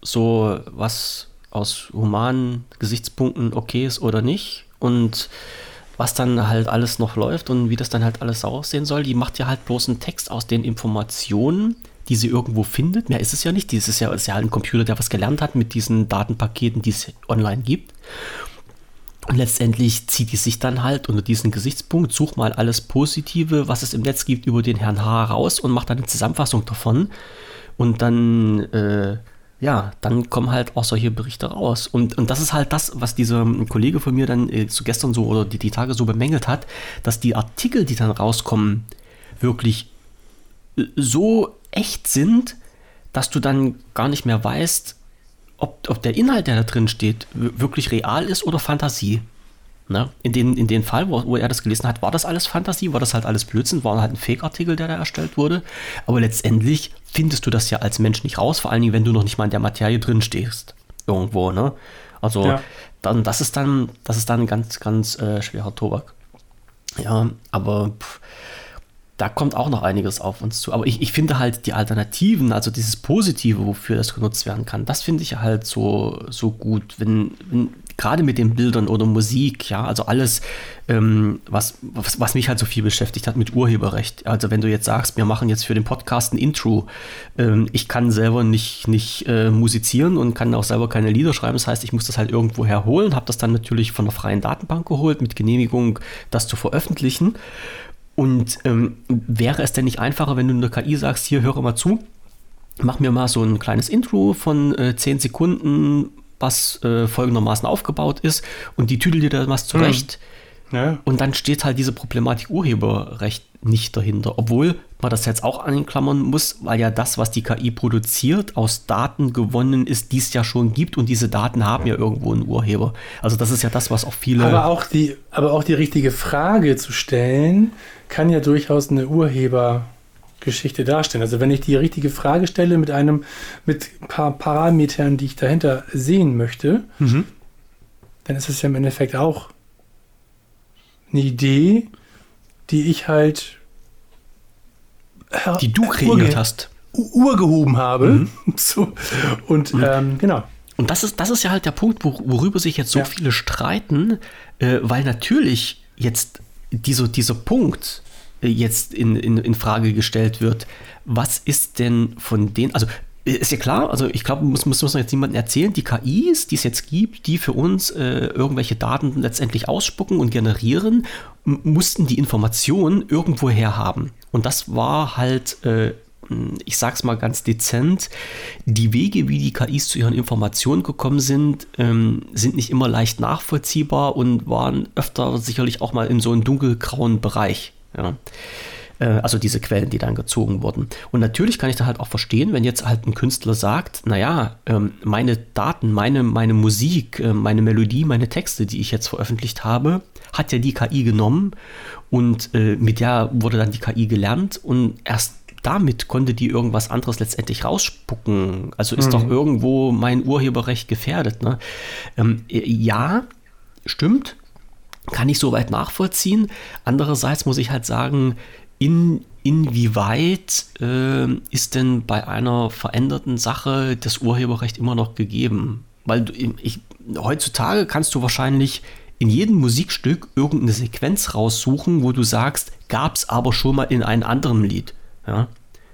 so was aus humanen Gesichtspunkten okay ist oder nicht. Und was dann halt alles noch läuft und wie das dann halt alles aussehen soll. Die macht ja halt bloß einen Text aus den Informationen, die sie irgendwo findet. Mehr ist es ja nicht. Das ist ja, ist ja halt ein Computer, der was gelernt hat mit diesen Datenpaketen, die es online gibt. Und letztendlich zieht die sich dann halt unter diesen Gesichtspunkt, such mal alles Positive, was es im Netz gibt, über den Herrn H. raus und macht dann eine Zusammenfassung davon. Und dann, äh, ja, dann kommen halt auch solche Berichte raus. Und, und das ist halt das, was dieser Kollege von mir dann äh, zu gestern so oder die, die Tage so bemängelt hat, dass die Artikel, die dann rauskommen, wirklich äh, so echt sind, dass du dann gar nicht mehr weißt, ob, ob der Inhalt, der da drin steht, wirklich real ist oder Fantasie. Ne? In, den, in dem Fall, wo, wo, er das gelesen hat, war das alles Fantasie, war das halt alles Blödsinn, war halt ein Fake-Artikel, der da erstellt wurde. Aber letztendlich findest du das ja als Mensch nicht raus, vor allen Dingen, wenn du noch nicht mal in der Materie drin stehst. Irgendwo, ne? Also, ja. dann, das ist dann, das ist dann ein ganz, ganz äh, schwerer Tobak. Ja, aber pff, da kommt auch noch einiges auf uns zu. Aber ich, ich finde halt die Alternativen, also dieses Positive, wofür das genutzt werden kann, das finde ich halt so, so gut. Wenn, wenn gerade mit den Bildern oder Musik, ja, also alles, ähm, was, was, was, mich halt so viel beschäftigt hat mit Urheberrecht. Also wenn du jetzt sagst, wir machen jetzt für den Podcast ein Intro, ähm, ich kann selber nicht, nicht äh, musizieren und kann auch selber keine Lieder schreiben. Das heißt, ich muss das halt irgendwo herholen, habe das dann natürlich von der freien Datenbank geholt, mit Genehmigung, das zu veröffentlichen. Und ähm, wäre es denn nicht einfacher, wenn du in der KI sagst, hier höre mal zu, mach mir mal so ein kleines Intro von äh, 10 Sekunden, was äh, folgendermaßen aufgebaut ist und die tüdel dir da was zurecht. Mhm. Ja. Und dann steht halt diese Problematik Urheberrecht nicht dahinter. Obwohl man das jetzt auch anklammern muss, weil ja das, was die KI produziert, aus Daten gewonnen ist, die es ja schon gibt und diese Daten haben ja irgendwo einen Urheber. Also das ist ja das, was auch viele. Aber auch die, aber auch die richtige Frage zu stellen, kann ja durchaus eine Urhebergeschichte darstellen. Also wenn ich die richtige Frage stelle mit einem, mit ein paar Parametern, die ich dahinter sehen möchte, mhm. dann ist es ja im Endeffekt auch eine Idee, die ich halt die du kreiert hast. Urgehoben habe. Mhm. So. Und mhm. ähm, genau. Und das ist, das ist ja halt der Punkt, worüber sich jetzt so ja. viele streiten, äh, weil natürlich jetzt dieser, dieser Punkt äh, jetzt in, in, in Frage gestellt wird. Was ist denn von den, also ist ja klar, also ich glaube, muss, muss, muss man jetzt niemandem erzählen, die KIs, die es jetzt gibt, die für uns äh, irgendwelche Daten letztendlich ausspucken und generieren, mussten die Informationen irgendwoher haben. Und das war halt, äh, ich sag's mal ganz dezent, die Wege, wie die KIs zu ihren Informationen gekommen sind, ähm, sind nicht immer leicht nachvollziehbar und waren öfter sicherlich auch mal in so einem dunkelgrauen Bereich. Ja. Äh, also diese Quellen, die dann gezogen wurden. Und natürlich kann ich da halt auch verstehen, wenn jetzt halt ein Künstler sagt, naja, ähm, meine Daten, meine, meine Musik, äh, meine Melodie, meine Texte, die ich jetzt veröffentlicht habe, hat ja die KI genommen und äh, mit der wurde dann die KI gelernt und erst damit konnte die irgendwas anderes letztendlich rausspucken. Also ist mhm. doch irgendwo mein Urheberrecht gefährdet. Ne? Ähm, ja, stimmt, kann ich soweit nachvollziehen. Andererseits muss ich halt sagen, in, inwieweit äh, ist denn bei einer veränderten Sache das Urheberrecht immer noch gegeben? Weil du, ich, heutzutage kannst du wahrscheinlich in jedem Musikstück irgendeine Sequenz raussuchen, wo du sagst, gab es aber schon mal in einem anderen Lied. Ja?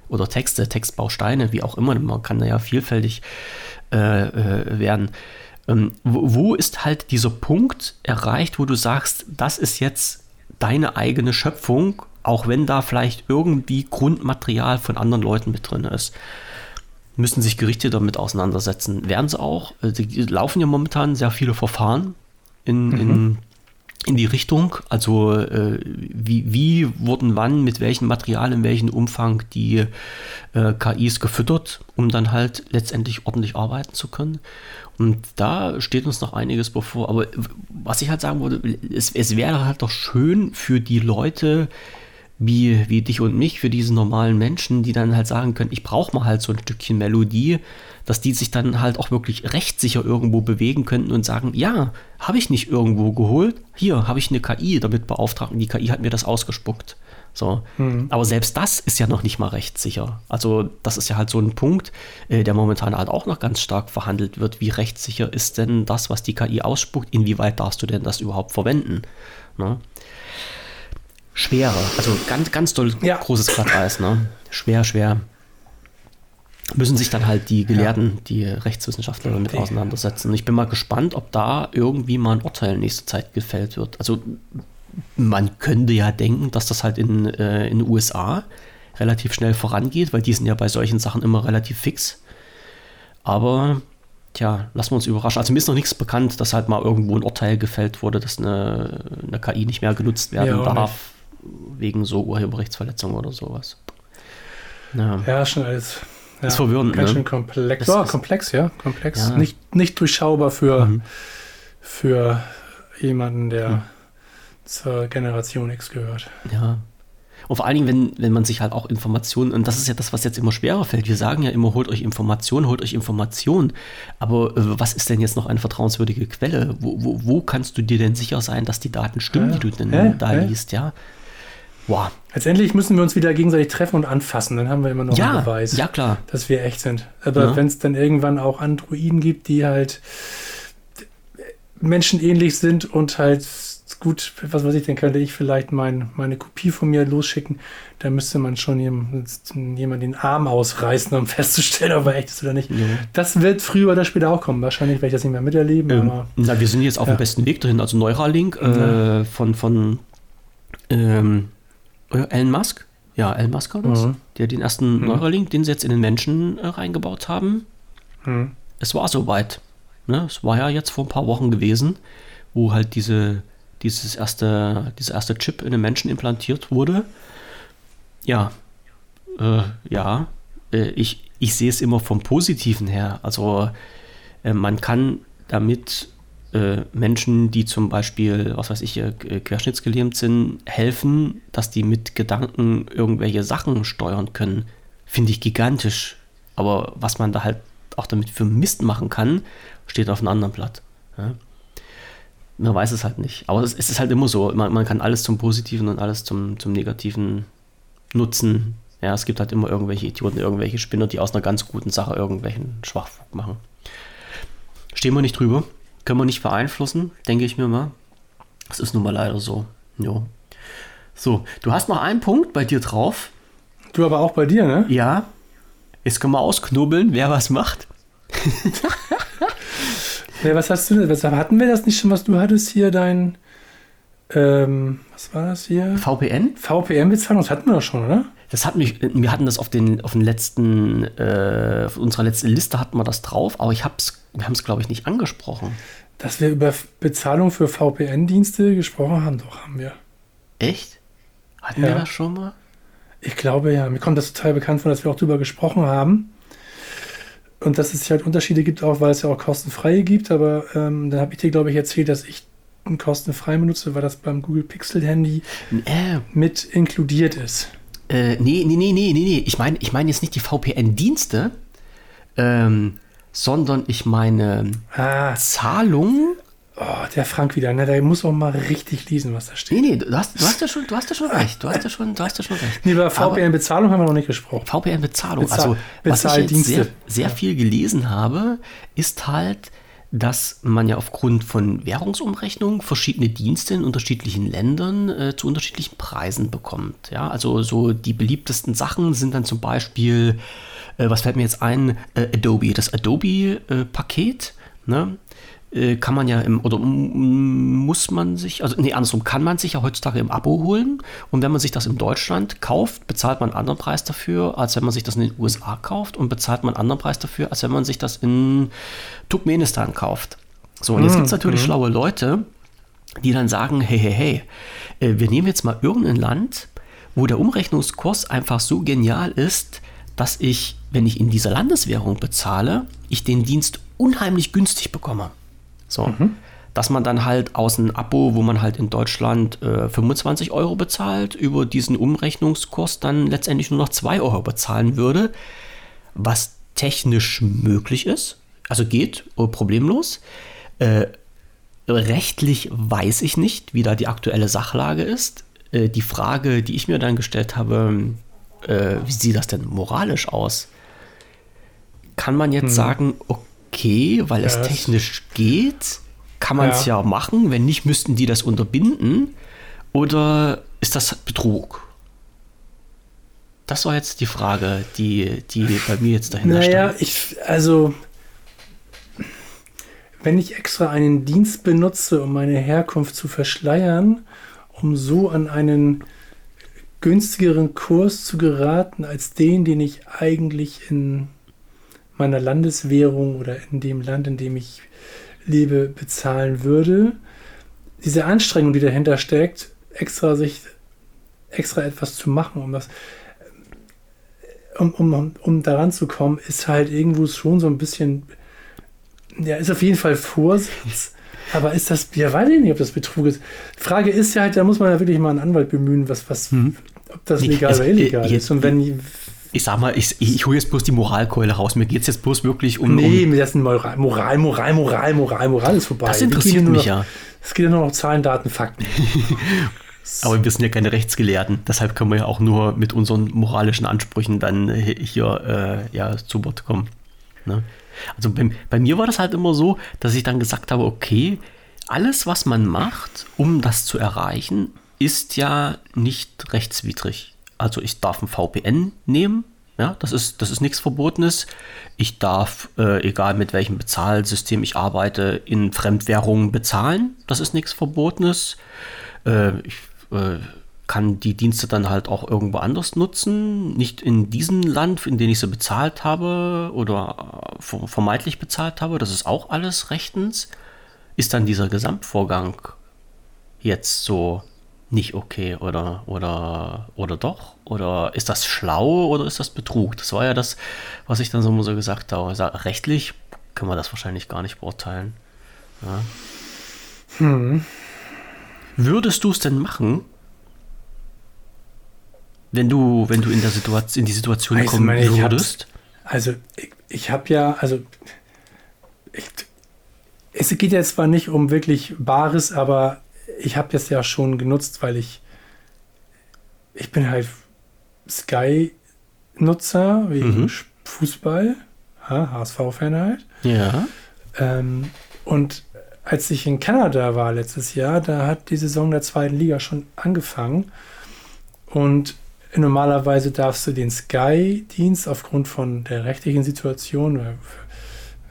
Oder Texte, Textbausteine, wie auch immer. Man kann da ja vielfältig äh, äh, werden. Ähm, wo, wo ist halt dieser Punkt erreicht, wo du sagst, das ist jetzt deine eigene Schöpfung auch wenn da vielleicht irgendwie Grundmaterial von anderen Leuten mit drin ist. Müssen sich Gerichte damit auseinandersetzen. Werden sie auch. Äh, die laufen ja momentan sehr viele Verfahren in, mhm. in, in die Richtung. Also äh, wie, wie wurden wann, mit welchem Material, in welchem Umfang die äh, KIs gefüttert, um dann halt letztendlich ordentlich arbeiten zu können. Und da steht uns noch einiges bevor. Aber was ich halt sagen würde, es, es wäre halt doch schön für die Leute, wie, wie dich und mich, für diese normalen Menschen, die dann halt sagen können, ich brauche mal halt so ein Stückchen Melodie, dass die sich dann halt auch wirklich rechtssicher irgendwo bewegen könnten und sagen, ja, habe ich nicht irgendwo geholt, hier habe ich eine KI damit beauftragt und die KI hat mir das ausgespuckt. So. Mhm. Aber selbst das ist ja noch nicht mal rechtssicher. Also, das ist ja halt so ein Punkt, äh, der momentan halt auch noch ganz stark verhandelt wird. Wie rechtssicher ist denn das, was die KI ausspuckt? Inwieweit darfst du denn das überhaupt verwenden? Ne? Schwerer. Also ganz, ganz doll ja. großes Glatteis, ne? Schwer, schwer. Müssen sich dann halt die Gelehrten, ja. die Rechtswissenschaftler damit okay. auseinandersetzen. Ich bin mal gespannt, ob da irgendwie mal ein Urteil in nächster Zeit gefällt wird. Also man könnte ja denken, dass das halt in, äh, in den USA relativ schnell vorangeht, weil die sind ja bei solchen Sachen immer relativ fix. Aber tja, lassen wir uns überraschen. Also mir ist noch nichts bekannt, dass halt mal irgendwo ein Urteil gefällt wurde, dass eine, eine KI nicht mehr genutzt werden ja, darf. Wegen so Urheberrechtsverletzungen oder sowas. Ja, ja schon alles. Ja, ist verwirrend, ganz ne? schön komplex. Das oh, komplex, ja, komplex. Ja. Nicht, nicht durchschaubar für, mhm. für jemanden, der mhm. zur Generation X gehört. Ja. Und vor allen Dingen, wenn, wenn man sich halt auch Informationen, und das ist ja das, was jetzt immer schwerer fällt. Wir sagen ja immer, holt euch Informationen, holt euch Informationen. Aber äh, was ist denn jetzt noch eine vertrauenswürdige Quelle? Wo, wo, wo kannst du dir denn sicher sein, dass die Daten stimmen, ja. die du denn ja, da liest, ja? Wow. Letztendlich müssen wir uns wieder gegenseitig treffen und anfassen. Dann haben wir immer noch ja, einen Beweis, ja, klar. dass wir echt sind. Aber ja. wenn es dann irgendwann auch Androiden gibt, die halt menschenähnlich sind und halt gut, was weiß ich, dann könnte ich vielleicht mein, meine Kopie von mir losschicken. Da müsste man schon jemand, jemand den Arm ausreißen, um festzustellen, ob er echt ist oder nicht. Ja. Das wird früher oder später auch kommen. Wahrscheinlich werde ich das nicht mehr miterleben. Ähm, aber, na, wir sind jetzt auf ja. dem besten Weg dahin. Also Neuralink äh, von, von ähm, Elon Musk. Ja, Elon Musk war das. Mhm. Der den ersten mhm. Neuralink, den sie jetzt in den Menschen äh, reingebaut haben. Mhm. Es war soweit. Ne? Es war ja jetzt vor ein paar Wochen gewesen, wo halt diese dieses erste, dieser erste Chip in den Menschen implantiert wurde. Ja, äh, ja, äh, ich, ich sehe es immer vom Positiven her. Also äh, man kann damit äh, Menschen, die zum Beispiel, was weiß ich, äh, querschnittsgelähmt sind, helfen, dass die mit Gedanken irgendwelche Sachen steuern können. Finde ich gigantisch. Aber was man da halt auch damit für Mist machen kann, steht auf einem anderen Blatt. Ja? Man weiß es halt nicht. Aber es, es ist halt immer so. Man, man, kann alles zum Positiven und alles zum, zum Negativen nutzen. Ja, es gibt halt immer irgendwelche Idioten, irgendwelche Spinner, die aus einer ganz guten Sache irgendwelchen Schwachfug machen. Stehen wir nicht drüber. Können wir nicht beeinflussen, denke ich mir mal. Das ist nun mal leider so. Jo. So, du hast noch einen Punkt bei dir drauf. Du aber auch bei dir, ne? Ja. Jetzt können wir ausknobeln, wer was macht. ja, was hast du denn? Was, hatten wir das nicht schon, was du hattest hier, dein. Ähm, was war das hier? VPN? VPN-Bezahlung, das hatten wir doch schon, oder? Das hat mich, wir hatten das auf den, auf den letzten, äh, auf unserer letzten Liste hatten wir das drauf, aber ich hab's, wir haben es, glaube ich, nicht angesprochen. Dass wir über Bezahlung für VPN-Dienste gesprochen haben, doch, haben wir. Echt? Hatten ja. wir das schon mal? Ich glaube ja. Mir kommt das total bekannt vor, dass wir auch darüber gesprochen haben. Und dass es halt Unterschiede gibt, auch weil es ja auch kostenfreie gibt. Aber ähm, dann habe ich dir, glaube ich, erzählt, dass ich einen kostenfrei benutze, weil das beim Google Pixel Handy äh. mit inkludiert ist. Äh, nee, nee, nee, nee, nee, nee. Ich meine ich mein jetzt nicht die VPN-Dienste, ähm, sondern ich meine ah. Zahlungen Oh, der Frank wieder, ne? Der muss auch mal richtig lesen, was da steht. Nee, nee, du hast, du hast ja schon, du hast ja schon recht. Du hast ja schon, du hast ja schon recht. Nee, über VPN-Bezahlung haben wir noch nicht gesprochen. VPN-Bezahlung, Bezahl also was ich jetzt sehr, sehr viel gelesen habe, ist halt, dass man ja aufgrund von Währungsumrechnung verschiedene Dienste in unterschiedlichen Ländern äh, zu unterschiedlichen Preisen bekommt. Ja, also so die beliebtesten Sachen sind dann zum Beispiel, äh, was fällt mir jetzt ein, äh, Adobe, das Adobe-Paket. Ne? Äh, kann man ja im, oder muss man sich, also nee, andersrum kann man sich ja heutzutage im Abo holen. Und wenn man sich das in Deutschland kauft, bezahlt man einen anderen Preis dafür, als wenn man sich das in den USA kauft und bezahlt man einen anderen Preis dafür, als wenn man sich das in Turkmenistan kauft. So, und jetzt gibt es natürlich mhm. schlaue Leute, die dann sagen, hey, hey, hey, äh, wir nehmen jetzt mal irgendein Land, wo der Umrechnungskurs einfach so genial ist, dass ich, wenn ich in dieser Landeswährung bezahle, ich den Dienst unheimlich günstig bekomme. So. Mhm. Dass man dann halt aus einem Abo, wo man halt in Deutschland äh, 25 Euro bezahlt, über diesen Umrechnungskurs dann letztendlich nur noch 2 Euro bezahlen würde, was technisch möglich ist. Also geht äh, problemlos. Äh, rechtlich weiß ich nicht, wie da die aktuelle Sachlage ist. Äh, die Frage, die ich mir dann gestellt habe, äh, wie sieht das denn moralisch aus? Kann man jetzt hm. sagen, okay, weil es technisch geht, kann man es ja. ja machen. Wenn nicht, müssten die das unterbinden. Oder ist das Betrug? Das war jetzt die Frage, die, die bei mir jetzt dahinter naja, stand. Naja, ich, also, wenn ich extra einen Dienst benutze, um meine Herkunft zu verschleiern, um so an einen günstigeren Kurs zu geraten als den, den ich eigentlich in meiner Landeswährung oder in dem Land, in dem ich lebe, bezahlen würde. Diese Anstrengung, die dahinter steckt, extra sich extra etwas zu machen, um das um, um, um daran zu kommen, ist halt irgendwo schon so ein bisschen, ja, ist auf jeden Fall Vorsatz. Aber ist das, ja, weiß ich nicht, ob das Betrug ist. Frage ist ja halt, da muss man ja wirklich mal einen Anwalt bemühen, was, was, mhm. ob das legal oder illegal ist. Und wenn, ich sag mal, ich, ich hole jetzt bloß die Moralkeule raus. Mir geht es jetzt bloß wirklich um. Nee, um das ist Moral, Moral, Moral, Moral, Moral, Moral ist vorbei. Das interessiert mich noch, ja. Es geht ja nur noch Zahlen, Daten, Fakten. Aber wir sind ja keine Rechtsgelehrten, deshalb können wir ja auch nur mit unseren moralischen Ansprüchen dann hier äh, ja, zu Wort kommen. Ne? Also bei, bei mir war das halt immer so, dass ich dann gesagt habe, okay, alles, was man macht, um das zu erreichen, ist ja nicht rechtswidrig. Also ich darf ein VPN nehmen, ja, das ist, das ist nichts Verbotenes. Ich darf, äh, egal mit welchem Bezahlsystem ich arbeite, in Fremdwährungen bezahlen. Das ist nichts Verbotenes. Äh, ich äh, kann die Dienste dann halt auch irgendwo anders nutzen. Nicht in diesem Land, in dem ich sie bezahlt habe oder äh, vermeintlich bezahlt habe. Das ist auch alles rechtens. Ist dann dieser Gesamtvorgang jetzt so nicht okay oder, oder, oder doch? Oder ist das schlau oder ist das Betrug? Das war ja das, was ich dann so, so gesagt habe. Sag, rechtlich können wir das wahrscheinlich gar nicht beurteilen. Ja. Hm. Würdest du es denn machen, wenn du, wenn du in, der Situation, in die Situation also, kommen meine, würdest? Also ich, ich habe ja, also ich, es geht jetzt zwar nicht um wirklich Bares, aber ich habe das ja schon genutzt, weil ich ich bin halt Sky-Nutzer wegen mhm. Fußball, HSV-Fan halt. Ja. Ähm, und als ich in Kanada war letztes Jahr, da hat die Saison der zweiten Liga schon angefangen. Und normalerweise darfst du den Sky-Dienst aufgrund von der rechtlichen Situation,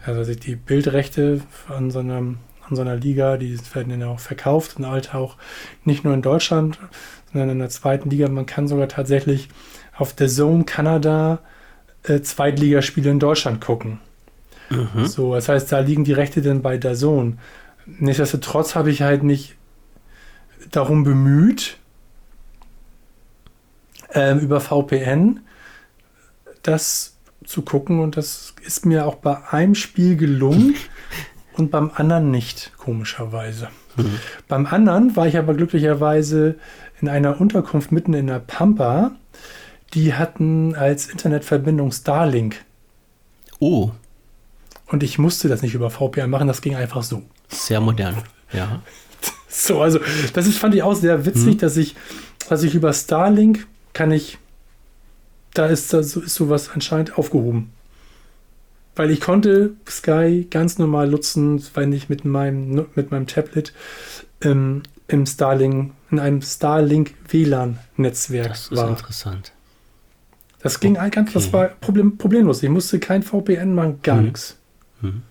also die Bildrechte an so, einem, an so einer Liga, die werden ja auch verkauft und halt auch nicht nur in Deutschland, sondern in der zweiten Liga. Man kann sogar tatsächlich auf der Zone Kanada äh, Zweitligaspiele in Deutschland gucken. Mhm. So, das heißt, da liegen die Rechte dann bei der Zone. Nichtsdestotrotz habe ich halt mich darum bemüht, ähm, über VPN das zu gucken und das ist mir auch bei einem Spiel gelungen und beim anderen nicht, komischerweise. Mhm. Beim anderen war ich aber glücklicherweise in einer Unterkunft mitten in der Pampa. Die hatten als Internetverbindung Starlink. Oh. Und ich musste das nicht über VPN machen, das ging einfach so. Sehr modern, ja. So, also das ist, fand ich auch sehr witzig, hm. dass ich, dass ich über Starlink kann ich, da ist, da ist sowas anscheinend aufgehoben. Weil ich konnte Sky ganz normal nutzen, wenn ich mit meinem, mit meinem Tablet ähm, im Starlink, in einem Starlink WLAN-Netzwerk war. Das ist war. interessant. Das ging okay. ganz, das war problem, problemlos. Ich musste kein VPN machen, gar hm. nichts. Hm.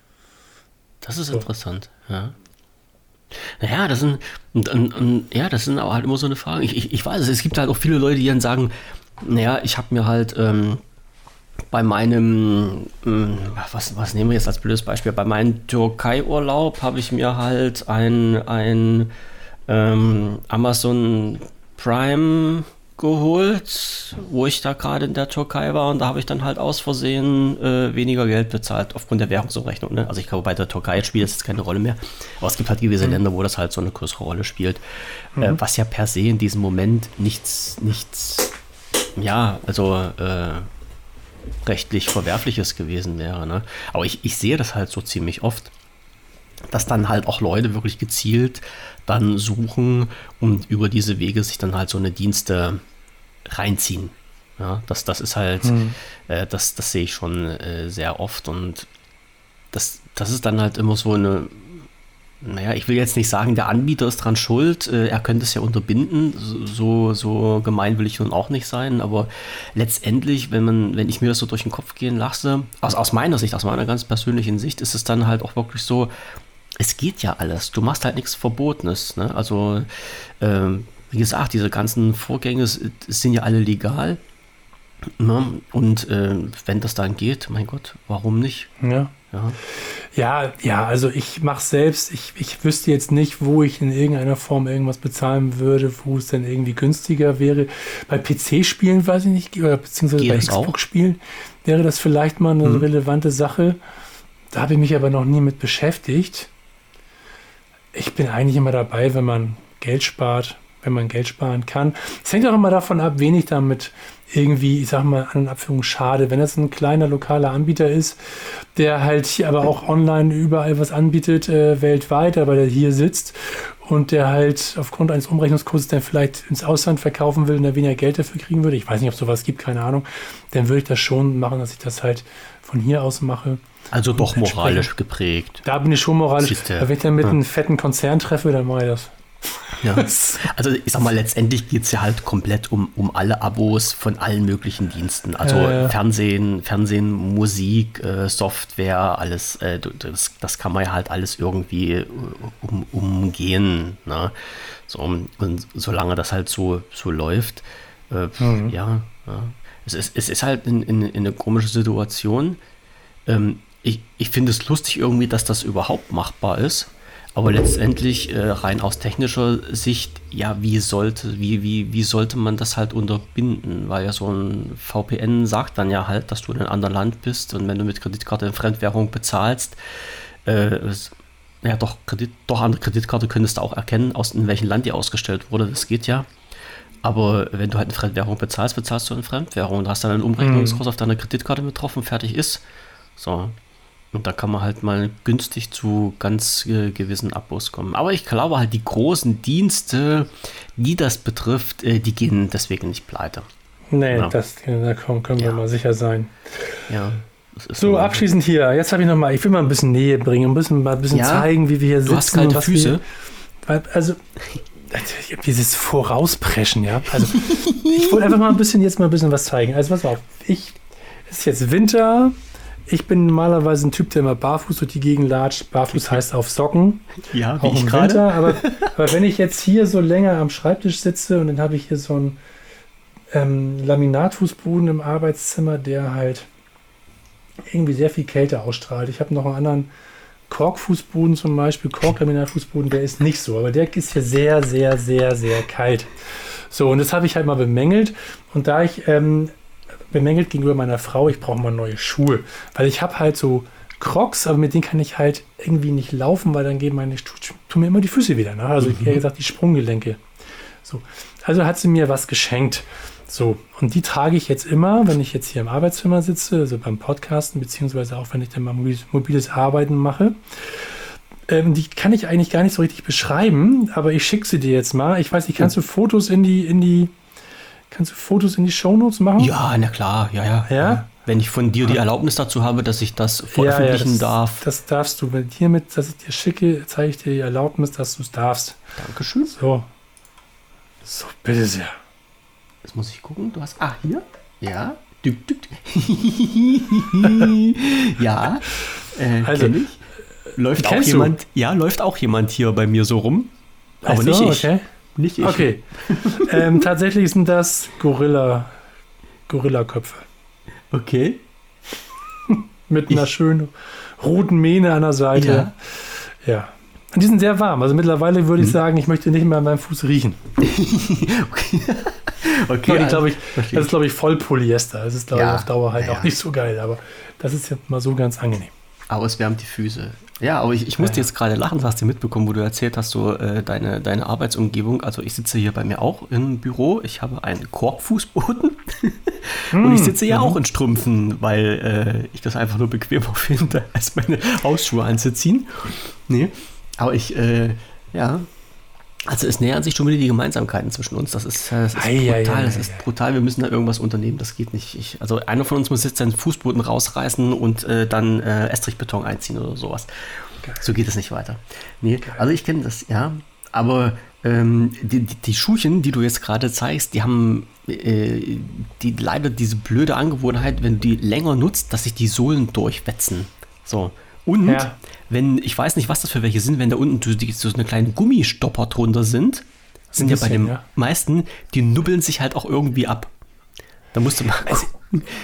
Das ist so. interessant, ja. Naja, das sind, und, und, und, ja, das sind aber halt immer so eine Frage. Ich, ich, ich weiß, es gibt halt auch viele Leute, die dann sagen, naja, ich habe mir halt ähm, bei meinem, ähm, was, was nehmen wir jetzt als blödes Beispiel, bei meinem Türkei-Urlaub habe ich mir halt ein, ein ähm, Amazon Prime geholt, wo ich da gerade in der Türkei war und da habe ich dann halt aus Versehen äh, weniger Geld bezahlt aufgrund der Währungsumrechnung. Ne? Also ich glaube, bei der Türkei spielt das jetzt keine Rolle mehr, aber es gibt halt gewisse mhm. Länder, wo das halt so eine größere Rolle spielt, äh, mhm. äh, was ja per se in diesem Moment nichts, nichts, ja, also äh, rechtlich verwerfliches gewesen wäre. Ne? Aber ich, ich sehe das halt so ziemlich oft dass dann halt auch Leute wirklich gezielt dann suchen und über diese Wege sich dann halt so eine Dienste reinziehen. Ja, das, das ist halt, mhm. äh, das, das sehe ich schon äh, sehr oft und das, das ist dann halt immer so eine, naja, ich will jetzt nicht sagen, der Anbieter ist dran schuld, äh, er könnte es ja unterbinden, so, so gemein will ich nun auch nicht sein, aber letztendlich, wenn man, wenn ich mir das so durch den Kopf gehen lasse, aus, aus meiner Sicht, aus meiner ganz persönlichen Sicht, ist es dann halt auch wirklich so, es geht ja alles. Du machst halt nichts Verbotenes. Ne? Also, ähm, wie gesagt, diese ganzen Vorgänge sind ja alle legal. Ne? Und äh, wenn das dann geht, mein Gott, warum nicht? Ja. Ja, ja, ja also ich mache selbst. Ich, ich wüsste jetzt nicht, wo ich in irgendeiner Form irgendwas bezahlen würde, wo es dann irgendwie günstiger wäre. Bei PC-Spielen weiß ich nicht, oder beziehungsweise geht bei Xbox-Spielen wäre das vielleicht mal eine mhm. relevante Sache. Da habe ich mich aber noch nie mit beschäftigt ich bin eigentlich immer dabei, wenn man Geld spart, wenn man Geld sparen kann. Es hängt auch immer davon ab, wen ich damit irgendwie, ich sag mal, an Abführung schade. Wenn das ein kleiner lokaler Anbieter ist, der halt hier aber auch online überall was anbietet, äh, weltweit, aber der hier sitzt und der halt aufgrund eines Umrechnungskurses dann vielleicht ins Ausland verkaufen will und der weniger Geld dafür kriegen würde, ich weiß nicht, ob es sowas gibt, keine Ahnung, dann würde ich das schon machen, dass ich das halt von hier aus mache. Also doch moralisch geprägt. Da bin ich schon moralisch. Wenn ich dann mit ja. einem fetten Konzern treffe, dann mache ich das. Ja. Also ich sag mal, letztendlich geht es ja halt komplett um, um alle Abos von allen möglichen Diensten. Also äh, Fernsehen, Fernsehen, Musik, äh, Software, alles, äh, das, das kann man ja halt alles irgendwie äh, um, umgehen. Ne? So, und solange das halt so, so läuft, äh, mhm. ja, ja. Es, ist, es ist halt in, in, in eine komische Situation. Ähm, ich, ich finde es lustig irgendwie, dass das überhaupt machbar ist. Aber letztendlich, äh, rein aus technischer Sicht, ja, wie sollte, wie, wie, wie sollte man das halt unterbinden? Weil ja so ein VPN sagt dann ja halt, dass du in einem anderen Land bist und wenn du mit Kreditkarte in Fremdwährung bezahlst, äh, ja doch, Kredit, doch an der Kreditkarte könntest du auch erkennen, aus in welchem Land die ausgestellt wurde. Das geht ja. Aber wenn du halt in Fremdwährung bezahlst, bezahlst du in Fremdwährung und hast dann einen Umrechnungskurs auf deiner Kreditkarte mit drauf und fertig ist. So, und da kann man halt mal günstig zu ganz äh, gewissen Abos kommen. Aber ich glaube halt, die großen Dienste, die das betrifft, äh, die gehen deswegen nicht pleite. Nee, ja. das, da können, können ja. wir mal sicher sein. Ja. So, abschließend hier. Jetzt habe ich noch mal, ich will mal ein bisschen Nähe bringen, ein bisschen, mal ein bisschen ja, zeigen, wie wir hier du sitzen. Du hast kalte Füße. Wir, also, dieses Vorauspreschen, ja. Also, ich wollte einfach mal ein bisschen, jetzt mal ein bisschen was zeigen. Also, pass auf. Ich, es ist jetzt Winter, ich bin normalerweise ein Typ, der immer barfuß durch die Gegend latscht. Barfuß heißt auf Socken. Ja, auch ich gerade. Aber, aber wenn ich jetzt hier so länger am Schreibtisch sitze und dann habe ich hier so einen ähm, Laminatfußboden im Arbeitszimmer, der halt irgendwie sehr viel Kälte ausstrahlt. Ich habe noch einen anderen Korkfußboden zum Beispiel, Korklaminatfußboden, der ist nicht so, aber der ist hier sehr, sehr, sehr, sehr kalt. So, und das habe ich halt mal bemängelt. Und da ich ähm, bemängelt gegenüber meiner Frau, ich brauche mal neue Schuhe. Weil ich habe halt so Crocs, aber mit denen kann ich halt irgendwie nicht laufen, weil dann gehen meine, tun mir immer die Füße wieder. Ne? Also mhm. eher gesagt die Sprunggelenke. So. Also hat sie mir was geschenkt. So, und die trage ich jetzt immer, wenn ich jetzt hier im Arbeitszimmer sitze, also beim Podcasten, beziehungsweise auch wenn ich dann mal mobiles, mobiles Arbeiten mache. Ähm, die kann ich eigentlich gar nicht so richtig beschreiben, aber ich schicke sie dir jetzt mal. Ich weiß nicht, kannst du Fotos in die, in die, Kannst du Fotos in die Shownotes machen? Ja, na klar, ja, ja. Ja? Wenn ich von dir die Erlaubnis dazu habe, dass ich das veröffentlichen ja, das, darf. Das darfst du. Wenn hiermit, dass ich dir schicke, zeige ich dir die Erlaubnis, dass du es darfst. Dankeschön. So. So, bitte sehr. Jetzt muss ich gucken. Du hast. Ah, hier? Ja. Dück, dück. ja. Äh, also, ich. Läuft auch jemand. Du? Ja, läuft auch jemand hier bei mir so rum. Aber so, nicht ich. Okay. Nicht ich. Okay. ähm, tatsächlich sind das Gorilla, Gorillaköpfe. Okay. Mit einer schönen roten Mähne an der Seite. Ja. ja. Und die sind sehr warm. Also mittlerweile würde ich hm. sagen, ich möchte nicht mehr an meinem Fuß riechen. okay. okay ich glaube, ich, das ist, glaube ich, voll Polyester. Das ist, glaube ja. ich, auf Dauer halt ja, auch nicht so geil. Aber das ist ja mal so ganz angenehm. Aber es wärmt die Füße. Ja, aber ich, ich musste ja, jetzt gerade lachen, hast du mitbekommen, wo du erzählt hast, so äh, deine, deine Arbeitsumgebung. Also ich sitze hier bei mir auch im Büro. Ich habe einen Korbfußboden und ich sitze ja mhm. auch in Strümpfen, weil äh, ich das einfach nur bequemer finde, als meine Hausschuhe anzuziehen. Nee, aber ich, äh, ja, also es nähern sich schon wieder die Gemeinsamkeiten zwischen uns. Das ist, das ist ei, brutal. Ei, ei, das ist brutal. Wir müssen da irgendwas unternehmen. Das geht nicht. Ich, also einer von uns muss jetzt seinen Fußboden rausreißen und äh, dann äh, Estrichbeton einziehen oder sowas. Geil. So geht es nicht weiter. Nee, Geil. also ich kenne das, ja. Aber ähm, die, die, die, Schuhchen, die du jetzt gerade zeigst, die haben äh, die leider diese blöde Angewohnheit, wenn du die länger nutzt, dass sich die Sohlen durchwetzen. So. Und ja. wenn, ich weiß nicht, was das für welche sind, wenn da unten so, so eine kleine Gummistopper drunter sind, sind ja bei den ja. meisten, die nubbeln sich halt auch irgendwie ab. Da musst du mal. Also,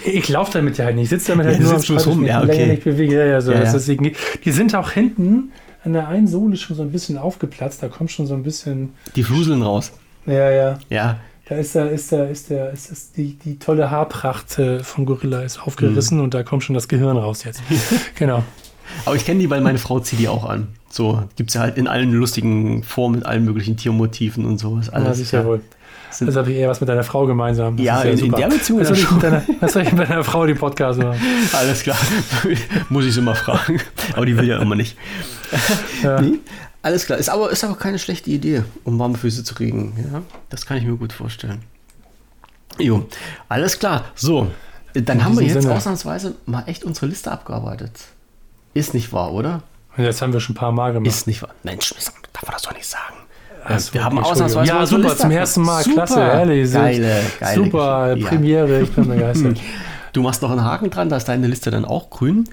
ich laufe damit ja halt nicht. Ich sitze damit halt ja, nur am Schreibtisch, rum. Ja, okay. nicht bewege. Ja, ja, so, ja, ja. die sind auch hinten an der einen Sohle schon so ein bisschen aufgeplatzt. Da kommt schon so ein bisschen. Die Fluseln raus. Ja, ja. Ja. Da ist da, ist da, ist der, ist das die, die tolle Haarpracht äh, von Gorilla ist aufgerissen mhm. und da kommt schon das Gehirn raus jetzt. genau. Aber ich kenne die, weil meine Frau zieht die auch an. So gibt es ja halt in allen lustigen Formen, mit allen möglichen Tiermotiven und sowas. Alles, ja, sicher ja. wohl. Sind das habe ich eher was mit deiner Frau gemeinsam. Das ja, ja in, in, der Beziehung was soll, ich mit deiner, was soll ich mit deiner Frau die Podcast machen? Alles klar. Muss ich sie mal fragen. Aber die will ja immer nicht. Ja. Nee? Alles klar. Ist aber, ist aber keine schlechte Idee, um warme Füße zu kriegen. Ja? Das kann ich mir gut vorstellen. Jo, alles klar. So, dann haben wir jetzt Sinne. ausnahmsweise mal echt unsere Liste abgearbeitet. Ist nicht wahr, oder? Jetzt haben wir schon ein paar Mal gemacht. Ist nicht wahr. Mensch, darf man das doch nicht sagen. Also, wir haben ausnahmsweise Ja, super, Liste zum ersten Mal. Super. Klasse, ehrlich. Geile, geile Super, Geschichte. Premiere, ich bin begeistert. Du machst noch einen Haken dran, da ist deine Liste dann auch grün.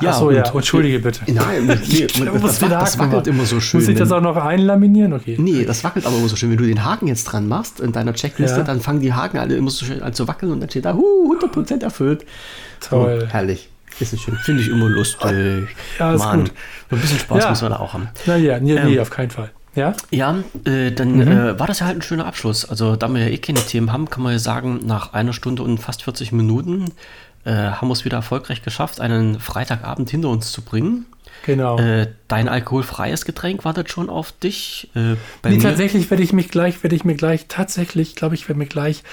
Ja, Achso, ja, entschuldige bitte. Nein, nee, das, das, das wackelt immer so schön. Muss ich das auch noch einlaminieren? Okay. Nee, das wackelt aber immer so schön. Wenn du den Haken jetzt dran machst in deiner Checkliste, ja. dann fangen die Haken alle immer so schön an zu wackeln und dann steht da, huh, 100% erfüllt. Toll. Oh, herrlich. Ist nicht schön. Finde ich immer lustig. Ja, ist Mann, gut. Ein bisschen Spaß Ja. müssen wir da auch haben. Naja, nee, nee, Ähm. auf keinen Fall. Ja? Ja, äh, dann äh, war das ja halt ein schöner Abschluss. Also, da wir ja eh keine Themen haben, kann man ja sagen, nach einer Stunde und fast 40 Minuten äh, haben wir es wieder erfolgreich geschafft, einen Freitagabend hinter uns zu bringen. Genau. Äh, dein alkoholfreies Getränk wartet schon auf dich. Äh, nee, tatsächlich werde ich mich gleich, werde ich mir gleich, tatsächlich, glaube ich, werde mir gleich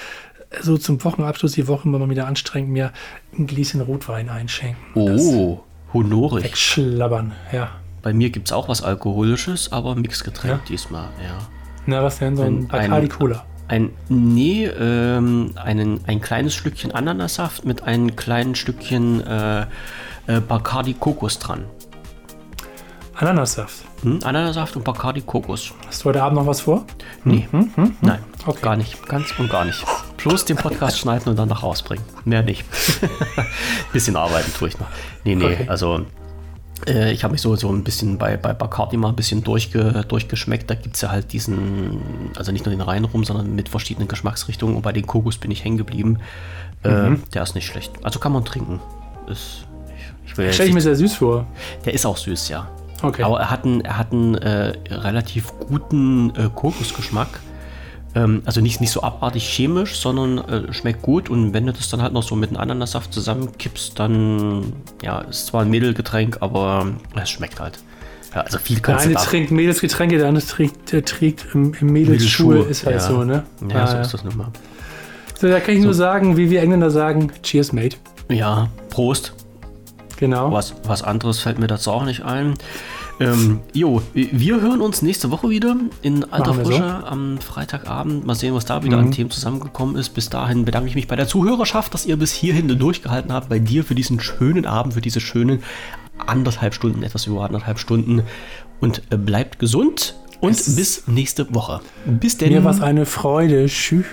so zum Wochenabschluss die Woche immer mal wieder anstrengend mir ein Gläschen Rotwein einschenken. oh, honorig. Wegschlabbern, ja. Bei mir gibt es auch was Alkoholisches, aber Mixgetränk Ja? diesmal, ja. Na, was denn? So ein Ein- Bacardi ein- Cola. Ein, nee, ähm, einen, ein kleines Stückchen Ananassaft mit einem kleinen Stückchen äh, äh, Bacardi Kokos dran. Ananassaft. Hm? Ananassaft und Bacardi Kokos. Hast du heute Abend noch was vor? Nee, nein, Okay. gar nicht, ganz und gar nicht. Bloß den Podcast schneiden und dann noch rausbringen. Mehr nicht. bisschen arbeiten tue ich noch. Nee, nee, Okay. also äh, ich habe mich so, so ein bisschen bei, bei Bacardi mal ein bisschen durchge, durchgeschmeckt. Da gibt es ja halt diesen, also nicht nur den reinen rum, sondern mit verschiedenen Geschmacksrichtungen. Und bei den Kokos bin ich hängen geblieben. Äh, der ist nicht schlecht. Also kann man trinken. Ist, ich, ich will Stell ich mir sehr süß vor. der ist auch süß, ja. Okay. Aber er hat einen, er hat einen äh, relativ guten äh, Kokosgeschmack. Ähm, also nicht, nicht so abartig chemisch, sondern äh, schmeckt gut. Und wenn du das dann halt noch so mit einem Ananassaft zusammenkippst, dann ja, ist zwar ein Mädelgetränk, aber es schmeckt halt. Ja, also viel Der eine trinkt Mädelsgetränke, der andere trägt, der trägt im, im Mädelsschuhe. Mädelschuhe, Ist halt ja. so, ne? Ja, Ah, so ist das nun mal. So, da kann ich nur sagen, wie wir Engländer sagen, Cheers, mate. Ja, Prost. Genau. Was, was anderes fällt mir dazu auch nicht ein. Ähm, jo, wir hören uns nächste Woche wieder in alter Machen wir so. Mhm. Frische am Freitagabend. Mal sehen, was da wieder an Themen zusammengekommen ist. Bis dahin bedanke ich mich bei der Zuhörerschaft, dass ihr bis hierhin durchgehalten habt. Bei dir für diesen schönen Abend, für diese schönen anderthalb Stunden, etwas über anderthalb Stunden. Und äh, bleibt gesund und Es- bis nächste Woche. Bis denn. Mir war es eine Freude. Tschüss.